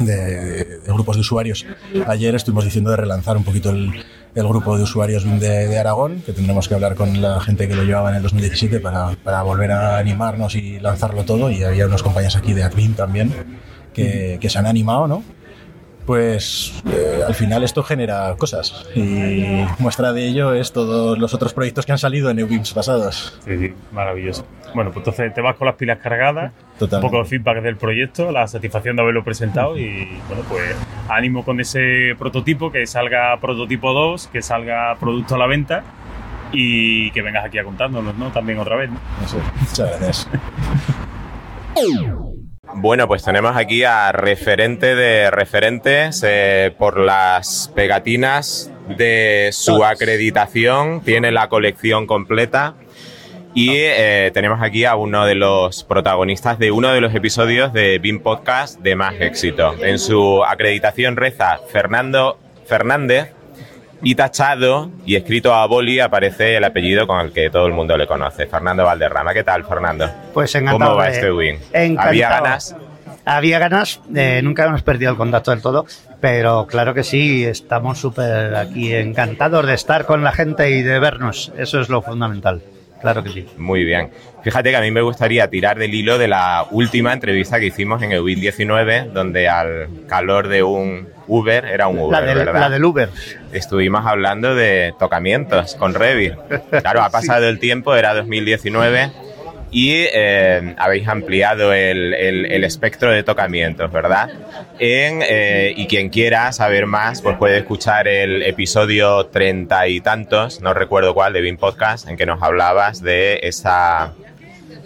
de, de grupos de usuarios, ayer estuvimos diciendo de relanzar un poquito el, el grupo de usuarios de, de Aragón, que tendremos que hablar con la gente que lo llevaba en el 2017 para, para volver a animarnos y lanzarlo todo. Y había unos compañeros aquí de Admin también que, que se han animado, ¿no? Pues eh, al final esto genera cosas y muestra de ello es todos los otros proyectos que han salido en EUBIMS pasados. Sí, sí, maravilloso. Bueno, pues entonces te vas con las pilas cargadas, Totalmente. un poco de feedback del proyecto, la satisfacción de haberlo presentado y bueno, pues ánimo con ese prototipo, que salga prototipo 2, que salga producto a la venta y que vengas aquí a contárnoslo, ¿no? También otra vez, ¿no? Muchas gracias. Bueno, pues tenemos aquí a referente de referentes eh, por las pegatinas de su acreditación. Tiene la colección completa. Y eh, tenemos aquí a uno de los protagonistas de uno de los episodios de BIM Podcast de más éxito. En su acreditación reza Fernando Fernández y tachado y escrito a boli aparece el apellido con el que todo el mundo le conoce, Fernando Valderrama. ¿Qué tal, Fernando? Pues encantado. ¿Cómo va de- este win? encantado. ¿Había ganas? Había ganas, eh, nunca hemos perdido el contacto del todo, pero claro que sí, estamos súper aquí encantados de estar con la gente y de vernos. Eso es lo fundamental. Claro que sí. Muy bien. Fíjate que a mí me gustaría tirar del hilo de la última entrevista que hicimos en el 19 donde al calor de un Uber, era un Uber, La del, ¿verdad? la del Uber. Estuvimos hablando de tocamientos con Revit. Claro, ha pasado el tiempo, era 2019 y eh, habéis ampliado el, el- el espectro de tocamientos, ¿verdad? En, eh, y quien quiera saber más, pues puede escuchar el episodio treinta y tantos, no recuerdo cuál, de BIM Podcast, en que nos hablabas de esa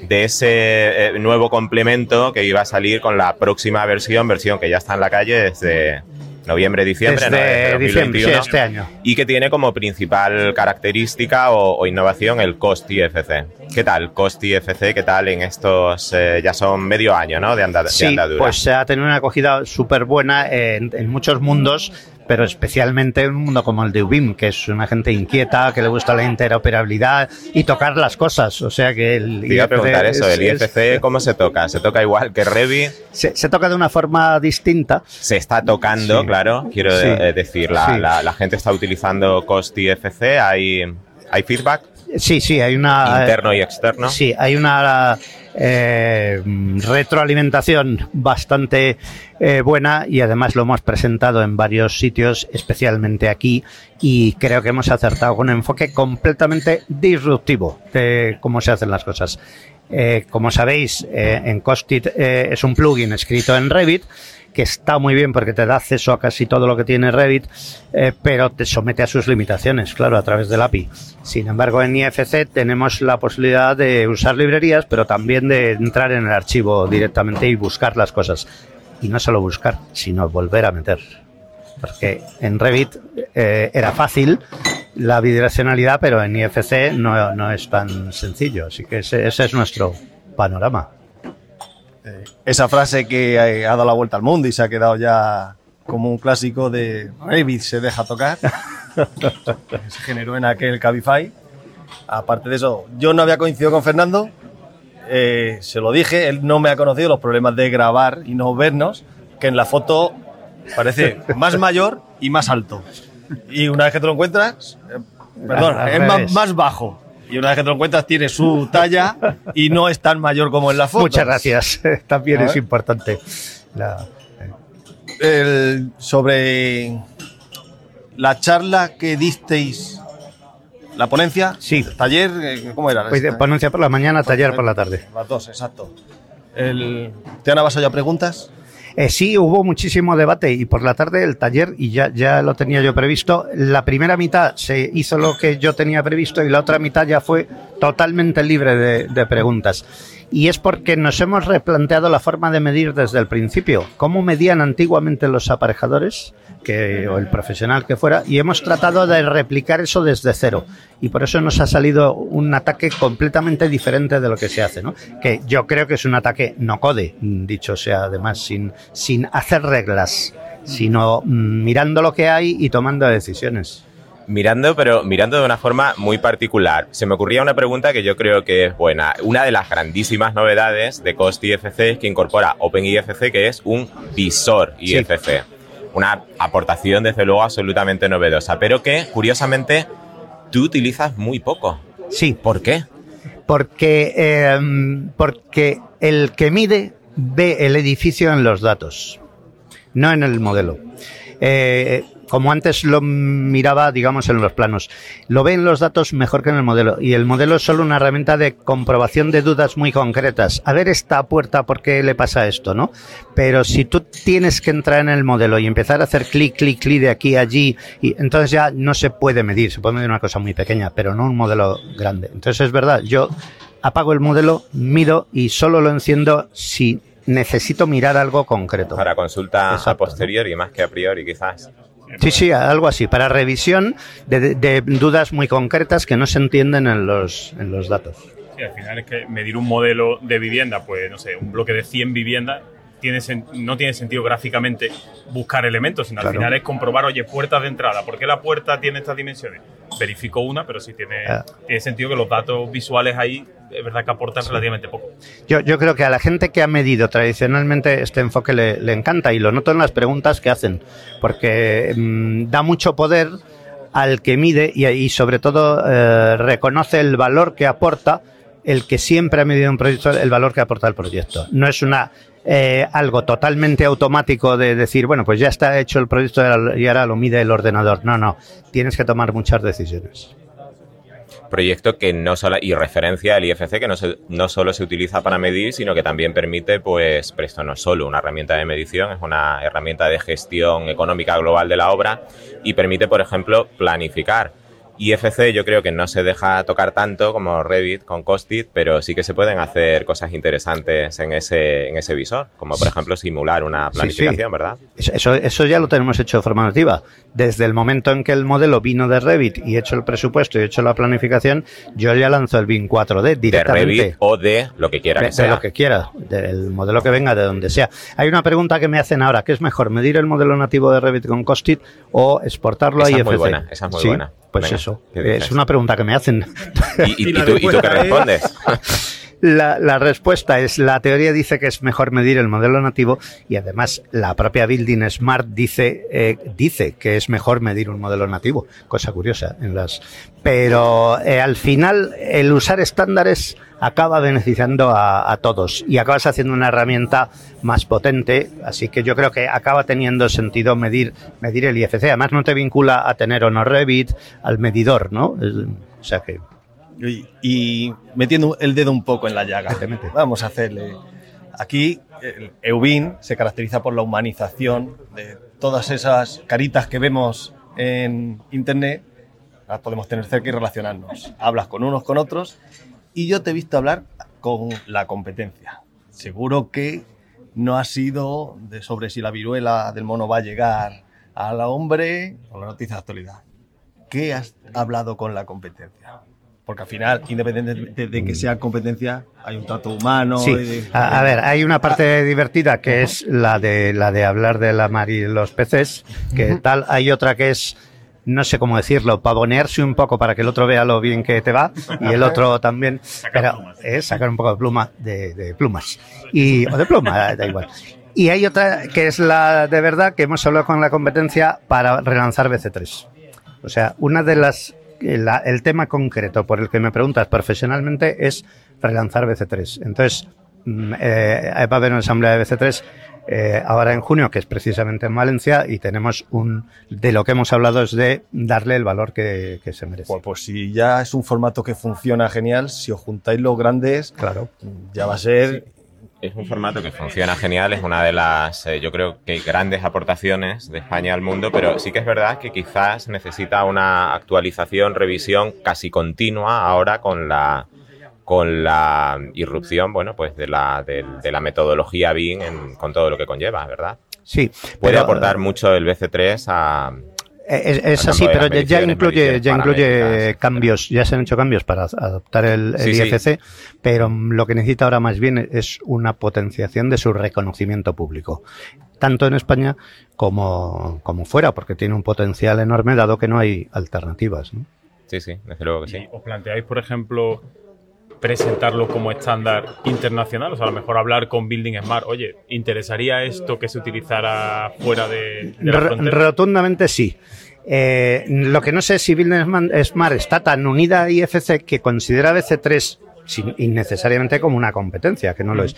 de ese eh, nuevo complemento que iba a salir con la próxima versión, versión que ya está en la calle desde noviembre, diciembre, ¿no? Desde diciembre, sí, 2021, este año. Y que tiene como principal característica o, o innovación el Cost IFC. ¿Qué tal, Cost IFC? ¿Qué tal en estos, eh, ya son medio año, ¿no? De, anda- de Sí, andadura. pues se ha tenido una acogida súper buena en, en muchos mundos, pero especialmente en un mundo como el de Ubim, que es una gente inquieta, que le gusta la interoperabilidad y tocar las cosas. O sea que el Te iba a preguntar eso, es- el IFC, ¿cómo se toca? ¿Se toca igual que Revit? Se, se toca de una forma distinta. Se está tocando, Sí. claro, quiero Sí. eh, decir, la, Sí. la- la gente está utilizando Cost IFC, ¿hay, hay feedback? Sí, sí, hay una... Interno y externo. Sí, hay una eh, retroalimentación bastante eh, buena y además lo hemos presentado en varios sitios, especialmente aquí, y creo que hemos acertado con un enfoque completamente disruptivo de cómo se hacen las cosas. Eh, como sabéis, eh, en Costit eh, es un plugin escrito en Revit que está muy bien porque te da acceso a casi todo lo que tiene Revit, eh, pero te somete a sus limitaciones, claro, a través del API. Sin embargo, en IFC tenemos la posibilidad de usar librerías, pero también de entrar en el archivo directamente y buscar las cosas. Y no solo buscar, sino volver a meter. Porque en Revit eh, era fácil, la bidireccionalidad, pero en IFC no, no es tan sencillo. Así que ese, ese es nuestro panorama. Esa frase que eh, ha dado la vuelta al mundo y se ha quedado ya como un clásico de Revit se deja tocar. se generó en aquel Cabify. Aparte de eso, yo no había coincidido con Fernando, eh, se lo dije, él no me ha conocido los problemas de grabar y no vernos, que en la foto parece más mayor y más alto. Y una vez que te lo encuentras, eh, perdón, es más bajo. Y una vez que te lo encuentras tiene su talla y no es tan mayor como en la foto. Muchas gracias. También es importante. La- El- sobre la charla que disteis, la ponencia, sí. taller, eh, ¿cómo era? Pues ponencia por la mañana, taller por la tarde. Las dos, exacto. El, ¿Te han avanzado ya preguntas? Eh, sí, hubo muchísimo debate y por la tarde el taller, y ya, ya lo tenía yo previsto, la primera mitad se hizo lo que yo tenía previsto y la otra mitad ya fue totalmente libre de, de preguntas. Y es porque nos hemos replanteado la forma de medir desde el principio. ¿Cómo medían antiguamente los aparejadores? Que, o el profesional que fuera, y hemos tratado de replicar eso desde cero. Y por eso nos ha salido un ataque completamente diferente de lo que se hace, ¿no? Que yo creo que es un ataque no code, dicho sea además, sin, sin hacer reglas, sino mm, mirando lo que hay y tomando decisiones. Mirando, pero mirando de una forma muy particular. Se me ocurría una pregunta que yo creo que es buena. Una de las grandísimas novedades de Cost IFC es que incorpora OpenIFC, que es un visor Sí. Una aportación, desde luego, absolutamente novedosa, pero que, curiosamente, tú utilizas muy poco. Sí. ¿Por qué? Porque, eh, porque el que mide ve el edificio en los datos, no en el modelo. Eh, como antes lo miraba, digamos, en los planos, lo ve en los datos mejor que en el modelo. Y el modelo es solo una herramienta de comprobación de dudas muy concretas. A ver esta puerta, ¿por qué le pasa esto? ¿no? Pero si tú tienes que entrar en el modelo y empezar a hacer clic, clic, clic de aquí a allí, y entonces ya no se puede medir. Se puede medir una cosa muy pequeña, pero no un modelo grande. Entonces es verdad, yo apago el modelo, mido y solo lo enciendo si necesito mirar algo concreto. Para consulta a posteriori más que a priori, quizás. Sí, sí, algo así, para revisión de, de- dudas muy concretas que no se entienden en los, en los datos. Sí, al final es que medir un modelo de vivienda, pues no sé, un bloque de 100 viviendas, tiene no tiene sentido gráficamente buscar elementos, sino Claro. al final es comprobar, oye, puertas de entrada, ¿por qué la puerta tiene estas dimensiones? Verifico una, pero sí tiene, Ah. tiene sentido que los datos visuales ahí, es verdad que aportan relativamente poco. Yo, yo creo que a la gente que ha medido tradicionalmente este enfoque le, le encanta y lo noto en las preguntas que hacen, porque mm, da mucho poder al que mide y, y sobre todo eh, reconoce el valor que aporta el que siempre ha medido un proyecto, el valor que aporta el proyecto. No es una eh, algo totalmente automático de decir, bueno, pues ya está hecho el proyecto y ahora lo mide el ordenador. No, no, tienes que tomar muchas decisiones. proyecto que no solo y referencia al IFC que no, se- no solo se utiliza para medir sino que también permite pues pero esto no es solo una herramienta de medición es una herramienta de gestión económica global de la obra y permite por ejemplo planificar IFC yo creo que no se deja tocar tanto como Revit con Costit, pero sí que se pueden hacer cosas interesantes en ese, en ese visor, como por ejemplo simular una planificación, sí. ¿verdad? Eso, eso, ya lo tenemos hecho de forma nativa. Desde el momento en que el modelo vino de Revit y he hecho el presupuesto y he hecho la planificación, yo ya lanzo el BIM 4D De directamente. Revit o de lo que quiera de, que de sea. lo que quiera, del modelo que venga, de donde sea. Hay una pregunta que me hacen ahora, ¿qué es mejor, medir el modelo nativo de Revit con Costit o exportarlo Esa a es IFC? muy buena, esa es muy Sí, buena. Pues Venga, eso, es una pregunta que me hacen. ¿Y, y- y tú, tú qué respondes? La, la respuesta es, la teoría dice que es mejor medir el modelo nativo y además la propia Building Smart dice, eh, dice que es mejor medir un modelo nativo, cosa curiosa en las... Pero eh, al final el usar estándares acaba beneficiando a, a todos y acabas haciendo una herramienta más potente, así que yo creo que acaba teniendo sentido medir, medir el IFC. Además no te vincula a tener o no Revit, al medidor, ¿no? O sea que... Y, y metiendo el dedo un poco en la llaga, vamos a hacerle. Aquí el Eubin se caracteriza por la humanización de todas esas caritas que vemos en internet, las podemos tener cerca y relacionarnos. Hablas con unos, con otros, y yo te he visto hablar con la competencia. Seguro que no ha sido de sobre si la viruela del mono va a llegar al hombre o la noticia de actualidad. ¿qué has hablado con la competencia? Porque al final, independientemente de que sea competencia, hay un trato humano. Sí. de- A, a ver, hay una parte divertida que es la de la de hablar de la mar y los peces, que tal. Hay otra que es no sé cómo decirlo, pavonearse un poco para que el otro vea lo bien que te va y el otro también, pero es sacar un poco de pluma de, de plumas y o de pluma, da igual. Y hay otra que es la de verdad que hemos hablado con la competencia para relanzar BC3. O sea, una de las la- el tema concreto por el que me preguntas profesionalmente es relanzar BC3. Entonces, mm, eh, va a haber una asamblea de BC3 eh, ahora en junio, que es precisamente en Valencia, y tenemos un. De lo que hemos hablado es de darle el valor que, que se merece. Pues, pues si ya es un formato que funciona genial, si os juntáis los grandes, claro. ya va a ser. Es un formato que funciona genial, es una de las, eh, yo creo que grandes aportaciones de España al mundo, pero sí que es verdad que quizás necesita una actualización, revisión casi continua ahora con la con la irrupción, bueno, pues de la, de, de la metodología BIM en- con todo lo que conlleva, ¿verdad? Sí. Puede pero, aportar mucho el BC3 a... Es, es así, pero ya, incluye, ya incluye cambios, ya se han hecho cambios para adoptar el, el Sí, sí. IFC, pero lo que necesita ahora más bien es una potenciación de su reconocimiento público, tanto en España como, como fuera, porque tiene un potencial enorme dado que no hay alternativas. ¿no? Sí, sí, desde luego que sí. ¿Os planteáis, por ejemplo, presentarlo como estándar internacional? O sea, a lo mejor hablar con Building Smart. Oye, ¿interesaría esto que se utilizara fuera de, de la frontera? Rotundamente sí. Eh, lo que no sé es si Man- Smart está tan unida a IFC que considera BC3 sin- innecesariamente como una competencia, que no lo es.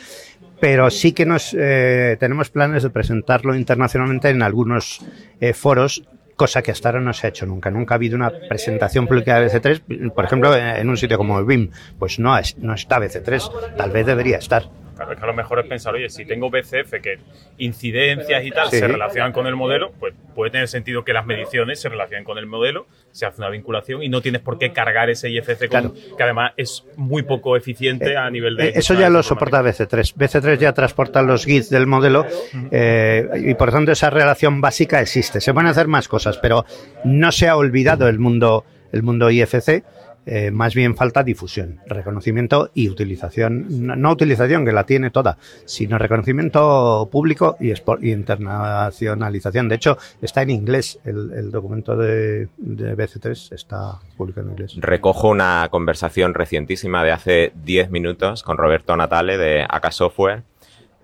Pero sí que nos eh, tenemos planes de presentarlo internacionalmente en algunos eh, foros, cosa que hasta ahora no se ha hecho nunca. Nunca ha habido una presentación pública de BC3, por ejemplo, en un sitio como el BIM. Pues no, no está BC3, tal vez debería estar. Claro, es que a lo mejor es pensar, oye, si tengo BCF que incidencias y tal Sí. se relacionan con el modelo, pues puede tener sentido que las mediciones se relacionen con el modelo, se hace una vinculación y no tienes por qué cargar ese IFC con- que además es muy poco eficiente a nivel de... Eh, Eso ya lo soporta BC3. BC3 ya transporta los GIFs del modelo eh, y por tanto esa relación básica existe. Se pueden hacer más cosas, pero no se ha olvidado el mundo, el mundo IFC. Eh, más bien falta difusión, reconocimiento y utilización. No, utilización, que la tiene toda, sino reconocimiento público y, internacionalización. De hecho, está en inglés. El, documento de, de BC3 está publicado en inglés. Recojo una conversación recientísima de hace 10 minutos con Roberto Natale de AK Software.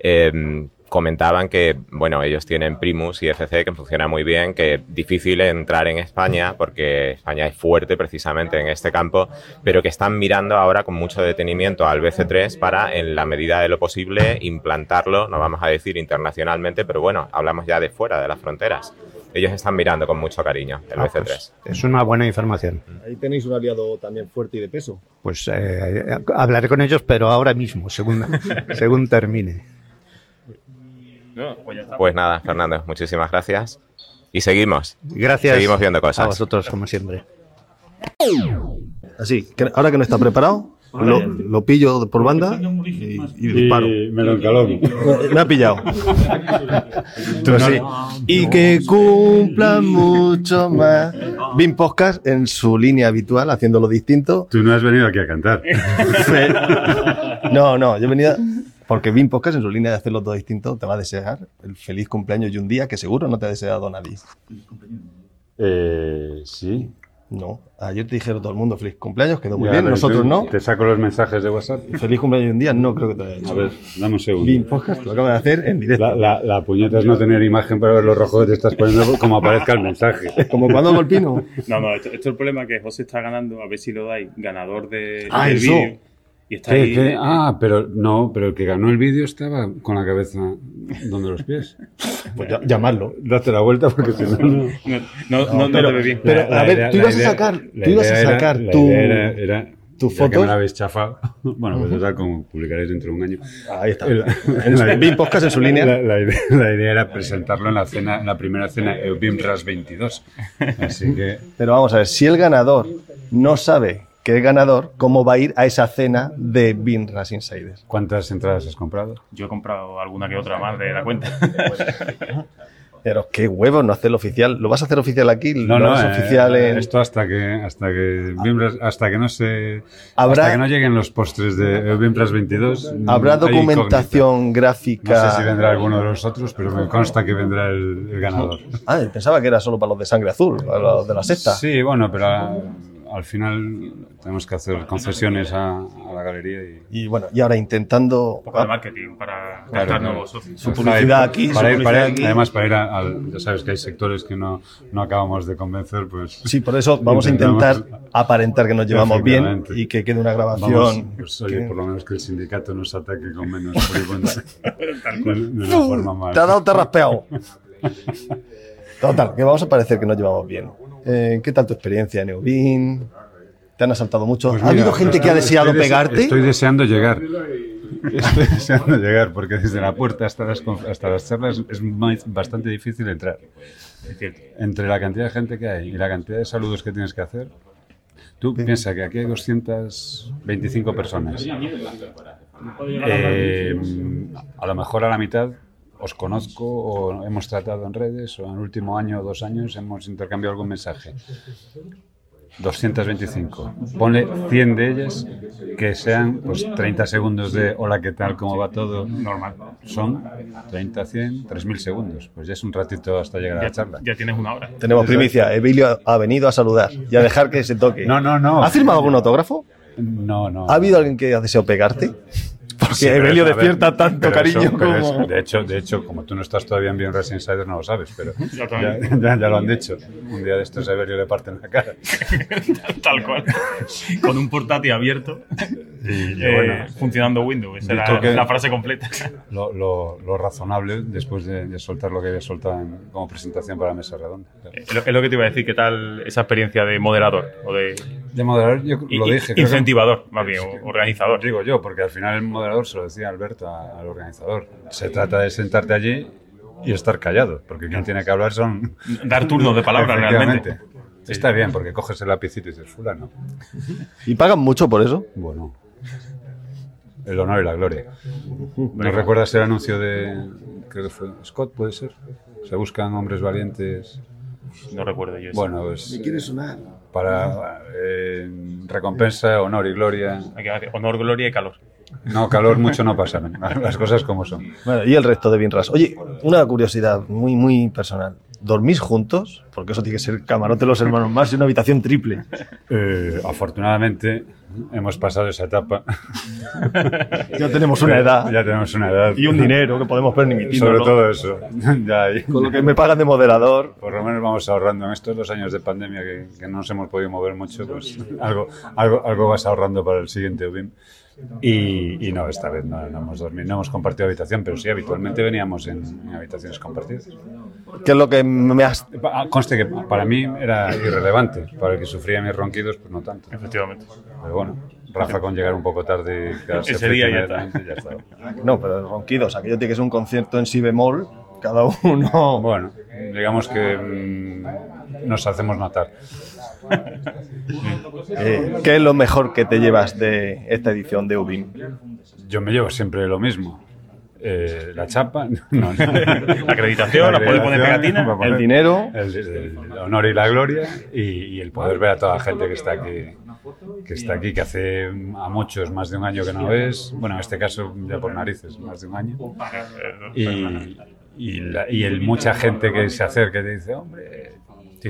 Eh, comentaban que, bueno, ellos tienen Primus y FC que funciona muy bien, que es difícil entrar en España porque España es fuerte precisamente en este campo, pero que están mirando ahora con mucho detenimiento al BC3 para, en la medida de lo posible, implantarlo, no vamos a decir internacionalmente, pero bueno, hablamos ya de fuera de las fronteras. Ellos están mirando con mucho cariño el Ah, BC3. pues, es una buena información. Ahí tenéis un aliado también fuerte y de peso. Pues eh, hablaré con ellos, pero ahora mismo, según, según termine. Pues nada, Fernando, muchísimas gracias. Y seguimos. Gracias Seguimos viendo a cosas. vosotros, como siempre. Así, que ahora que no está preparado, lo, lo pillo por banda y, y disparo. me lo encaló. Me ha pillado. Pues sí. Y que cumplan mucho más. Bim Podcast en su línea habitual, haciéndolo distinto. Tú no has venido aquí a cantar. No, no, yo he venido. Porque Bim Podcast en su línea de hacerlo todo distinto te va a desear el feliz cumpleaños y un día que seguro no te ha deseado nadie. Eh, sí. No, ayer te dijeron todo el mundo feliz cumpleaños, quedó muy Ya, bien, nosotros no. Te saco los mensajes de WhatsApp. Feliz cumpleaños y un día no creo que te haya hecho. A ver, dame un segundo. Bim Podcast lo acaba de hacer en directo. La, la, la puñeta es no tener imagen para ver los rojos que te estás poniendo como aparezca el mensaje. Como cuando golpino. No, no, esto, esto es el problema que José está ganando, a ver si lo dais, ganador de, Ah, del eso. vídeo. Y está ¿Qué, ahí. qué? Ah, pero no, pero el que ganó el vídeo estaba con la cabeza donde los pies. Pues ya- llamarlo. Date la vuelta porque si no, no. No, no, no, no pero- te ve bien. pero, a ver, tú ibas a sacar- tú ibas a sacar tu- tu tu foto. que me la habéis chafado. Bueno, pues total, como publicaréis dentro de un año. Ahí está. Bim Podcast en su línea. La, la idea, la idea era presentarlo en la cena, en la primera cena eh, BIM RAS 22. Así que Pero vamos a ver, si el ganador no sabe que es ganador, ¿cómo va a ir a esa cena de Bin Ras Insiders? ¿Cuántas entradas has comprado? Yo he comprado alguna que otra más de la cuenta. Pero qué huevos no hacerlo oficial. ¿Lo vas a hacer oficial aquí? No, ¿Lo no, harás eh, oficial en... esto hasta que hasta que hasta que no se Habrá- hasta que no lleguen los postres de Bimbras 22. ¿Habrá hay incógnita. documentación gráfica? No sé si vendrá alguno de los otros, pero me consta que vendrá el, el ganador. Ah, pensaba que era solo para los de sangre azul, para los de la sexta. Sí, bueno, pero a- al final tenemos que hacer concesiones a, a la galería y Y bueno, y ahora intentando... Un poco de marketing para captar claro. nuevos socios. Su publicidad aquí, su para ir- publicidad para ir- aquí. Además, para ir a- al. Ya sabes que hay sectores que no, no acabamos de convencer, pues. Sí, por eso vamos a intentar aparentar que nos llevamos bien y que quede una grabación. Vamos, pues, oye, que- por lo menos que el sindicato nos ataque con menos frecuencia. de, de una forma más. Te ha dado, te ha raspeado. Total, que vamos a parecer que nos llevamos bien. Eh, ¿Qué tal tu experiencia en Eubin? ¿Te han asaltado mucho? Pues ¿Ha habido gente que ha deseado estoy dese- pegarte? Estoy deseando llegar. Estoy deseando llegar porque desde la puerta hasta las, hasta las charlas es bastante difícil entrar. Es decir, entre la cantidad de gente que hay y la cantidad de saludos que tienes que hacer, tú piensas que aquí hay 225 personas. Eh, a lo mejor a la mitad os conozco o hemos tratado en redes o en el último año o dos años hemos intercambiado algún mensaje. 225. Ponle 100 de ellas que sean pues 30 segundos de hola, ¿qué tal? ¿Cómo va todo? Normal. Son 30, 100, 3.000 segundos. Pues ya es un ratito hasta llegar a la charla. Ya tienes una hora. Tenemos primicia. Emilio ha venido a saludar y a dejar que se toque. No, no, no. ¿Ha firmado algún autógrafo? No, no. ¿Ha habido alguien que ha deseado pegarte? Porque Sí, ver, despierta tanto pero cariño eso- pero como... es- de, hecho, de hecho, como tú no estás todavía en Bien Racing Insider, no lo sabes, pero ya, también. ya- ya lo han dicho. Un día de estos a Evelio le parten la cara. Tal cual. Con un portátil abierto. Y, eh, bueno, funcionando Windows. Esa era que- la frase completa. Lo, lo- lo razonable después de, de soltar lo que había soltado en- como presentación para la mesa redonda. Es lo, es lo que te iba a decir. ¿Qué tal esa experiencia de moderador? O de, De moderador, yo lo dije. creo que- Incentivador, más bien, o organizador. Digo yo, porque al final el moderador se lo decía Alberto a- al organizador. Se trata de sentarte allí y estar callado, porque quien tiene que hablar son... Dar turnos de palabra, realmente. Está bien, porque coges el lapicito y dices, fulano. ¿Y pagan mucho por eso? Bueno. El honor y la gloria. ¿No recuerdas el anuncio de... Creo que fue Scott, puede ser? Se buscan hombres valientes. No recuerdo yo eso. Bueno, pues... quiere sonar? Para eh, recompensa, honor y gloria. Hay que hacer honor, gloria y calor. No, calor mucho no pasaron. Las cosas como son. Bueno, y el resto de Binras. Oye, una curiosidad muy, muy personal. ¿Dormís juntos? Porque eso tiene que ser camarote los hermanos más y una habitación triple. Eh, afortunadamente hemos pasado esa etapa. Ya tenemos una edad. Ya tenemos una edad. Y un dinero que podemos permitirnos. Sobre ¿no? todo eso. Ya Con lo que me pagan de moderador. Por lo menos vamos ahorrando en estos dos años de pandemia que, que no nos hemos podido mover mucho, pues algo, algo, algo vas ahorrando para el siguiente UBIM. Y, y no, esta vez no, no hemos dormido, no hemos compartido habitación, pero sí, habitualmente veníamos en, en habitaciones compartidas. ¿Qué es lo que me has... Pa- Conste que para mí era irrelevante, para el que sufría mis ronquidos, pues no tanto. Efectivamente. Pero bueno, Rafa con llegar un poco tarde y quedarse Ese día ya está. ya estaba. No, pero ronquidos. Aquello tiene que ser un concierto en si bemol. Cada uno... Bueno, digamos que mm, nos hacemos notar. Eh, ¿Qué es lo mejor que te llevas de esta edición de UBIM? Yo me llevo siempre lo mismo. Eh, la chapa, no, no. La acreditación, la puedes poner pegatina, el dinero. el, el honor y la gloria y, y el poder ver a toda la gente que está aquí que está aquí, que hace a muchos más de un año que no ves, bueno, en este caso ya por narices, más de un año, y, y, la- y el mucha gente que se acerca y te dice, hombre,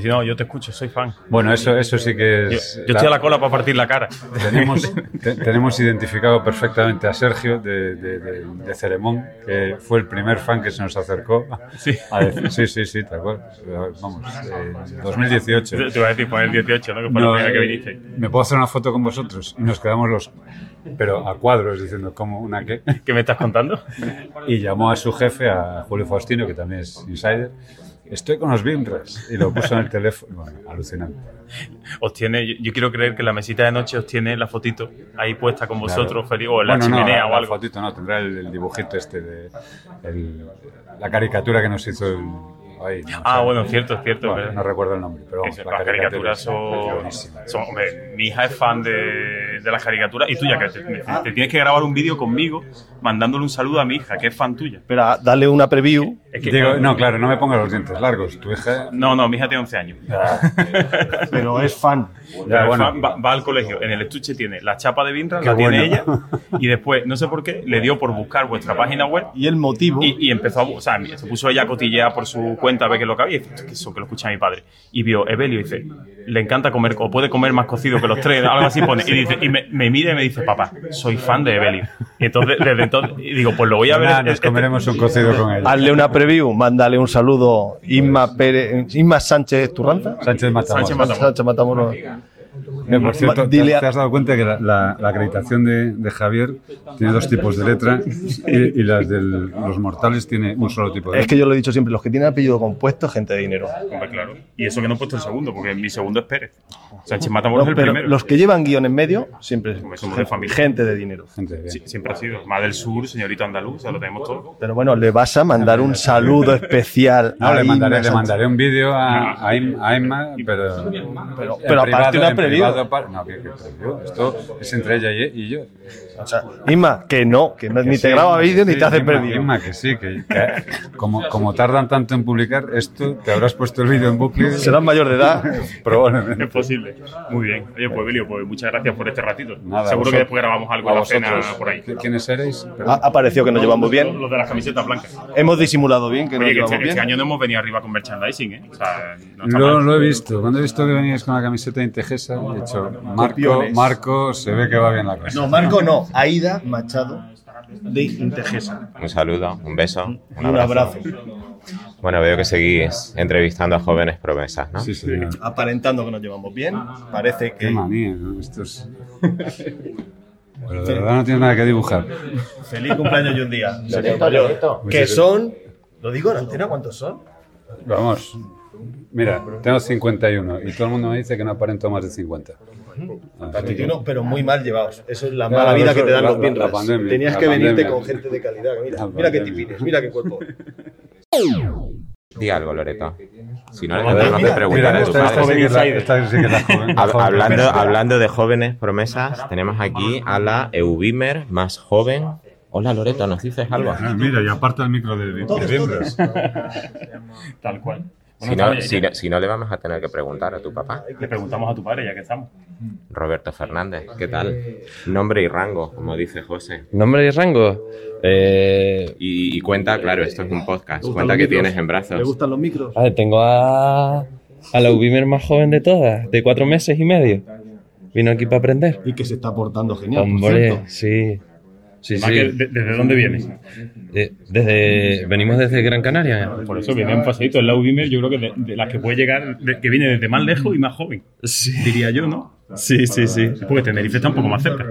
Sí, no, yo te escucho, soy fan. bueno, eso, eso sí que Yo, es... yo estoy a la cola para partir la cara. Tenemos, te- tenemos identificado perfectamente a Sergio de, de, de- de Ceremón, que fue el primer fan que se nos acercó. Sí. A decir, sí, sí, sí, tal cual. Vamos, eh, 2018. Te iba a decir poner 18, ¿no? Que fue No, la primera que eh, viniste. ¿Me puedo hacer una foto con vosotros? Y nos quedamos los... Pero a cuadros, diciendo, ¿cómo una qué? ¿Qué me estás contando? Y llamó a su jefe, a Julio Faustino, que también es insider. Estoy con los Bimras. Y lo puso en el teléfono. Bueno, alucinante. Os tiene, yo, yo quiero creer que la mesita de noche os tiene la fotito ahí puesta con vosotros, Claro. feliz, o en la Bueno, no, chimenea la- o la algo. fotito no, tendrá el, el dibujito este de el- la caricatura que nos hizo el. Ay, no Ah, sé. bueno, cierto, es cierto. Bueno, pero- no recuerdo el nombre, pero vamos, las caricaturas son, son- hombre, mi hija es fan de, de las caricaturas y tuya, que te, te tienes que grabar un vídeo conmigo mandándole un saludo a mi hija, que es fan tuya. Espera, dale una preview. Es que- Digo, no, claro, no me pongas los dientes largos. Tu hija. No, no, mi hija tiene 11 años. Pero es fan. Pero bueno. fan va, va al colegio. En el estuche tiene la chapa de Vinra, la tiene bueno. ella. Y después, no sé por qué, le dio por buscar vuestra página web. Y el motivo. Y, y empezó a. O sea, se puso ella a cotillear por su cuenta a ver qué es lo que había. Y dice, que eso que lo escucha mi padre. Y vio Evelio y dice, le encanta comer, o puede comer más cocido que los tres, algo así pone. Y, dice, y me, me mira y me dice, papá, soy fan de Evelio. Y entonces, desde entonces, y digo, pues lo voy a ver. En- nos en- comeremos un cocido con ella. Hazle una preview, mándale un saludo. Isma, Pérez, Isma Sánchez Turranza. Sánchez Matamoros. Sánchez Matamoros. Matamoros. Eh, por cierto, ¿te, Dile a- te has dado cuenta que la, la- la acreditación de, de Javier tiene dos tipos de letra y, y las de los mortales tiene un solo tipo de Es que yo lo he dicho siempre, los que tienen apellido compuesto, gente de dinero. Hombre, claro. Y eso que no he puesto el segundo, porque mi segundo es Pérez. Sánchez Matamoros No, es el primero. los que llevan guion en medio, siempre somos gente, de familia. gente de dinero. Sí, siempre ha sido. Más del sur, señorito andaluz, o sea, lo tenemos todo. Pero bueno, le vas a mandar un saludo especial No, a le mandaré, le mandaré un vídeo a, a, a Emma, pero. Pero- pero aparte una no, que, que. Esto es entre ella y, y yo. O sea, Isma, que no, que, no- Que ni sí, te graba vídeo ni sí, te hace Inma, preview. Inma, que sí, que, que como, como tardan tanto en publicar esto, te habrás puesto el vídeo en bucle. Serás mayor de edad. Probablemente. Es posible. Muy bien. Oye, pues Belio, pues muchas gracias por este ratito. Nada, Seguro vosotros- que después grabamos algo a la cena vosotros. por ahí. ¿Quiénes erais? Ha, parecido que nos llevamos bien. Los de las camisetas blancas. Hemos disimulado bien, que nos Oye, que llevamos este, bien. este año no hemos venido arriba con merchandising, ¿eh? O sea, no Lo, mal. lo he visto. Cuando he visto que veníais con la camiseta de Intejesa, he dicho, Marco. Marco, se ve que va bien la cosa. No, Marco no, Aida Machado de Intejesa. Un saludo, un beso, un Un abrazo. Bueno, veo que seguís entrevistando a jóvenes promesas, ¿no? Sí, señor. Aparentando que nos llevamos bien, parece Qué que. manía, ¿no? Esto es... Pero de verdad no tiene nada que dibujar. Feliz cumpleaños y un día. Que son. ¿Lo digo en antena cuántos son? Vamos. Mira, tengo 51 y todo el mundo me dice que no aparento más de 50. Así que- Uno, pero muy mal llevados. Eso es la Claro, mala vida eso que te dan la- los la- miembros. la pandemia, Tenías que venirte con gente de calidad. Mira, mira qué tipines, mira qué cuerpo. Di algo, Loreto. Si no, le Mira, tenemos que mira, preguntar a tu esta- esta padre. sí que es la- esta sí que es la joven- la Hab- joven hablando, hablando de jóvenes promesas, tenemos aquí a la Eubimer más joven. Hola, Loreto, ¿nos dices algo? Ah, mira, y aparte el micro de, de miembros. Tal cual. Si no, si, no- si no, le vamos a tener que preguntar a tu papá. Le preguntamos a tu padre, ya que estamos. Roberto Fernández, ¿qué tal? Nombre y rango, como dice José. Nombre y rango. Eh, Y, y cuenta, claro, esto es un podcast. Cuenta que tienes en brazos. ¿Le gustan los micros? a ver, tengo a, a la Ubimer más joven de todas, de cuatro meses y medio. Vino aquí para aprender. Y que se está portando genial. Hombre, sí. Sí, sí. que, de- ¿Desde dónde vienes? Eh, desde, venimos desde Gran Canaria. Por eso viene un paseíto. El Laubimer, yo creo que de, de las que puede llegar, de- que viene desde más lejos y más joven. Diría yo, ¿no? Sí, sí, sí. Porque Tenerife está un poco más cerca.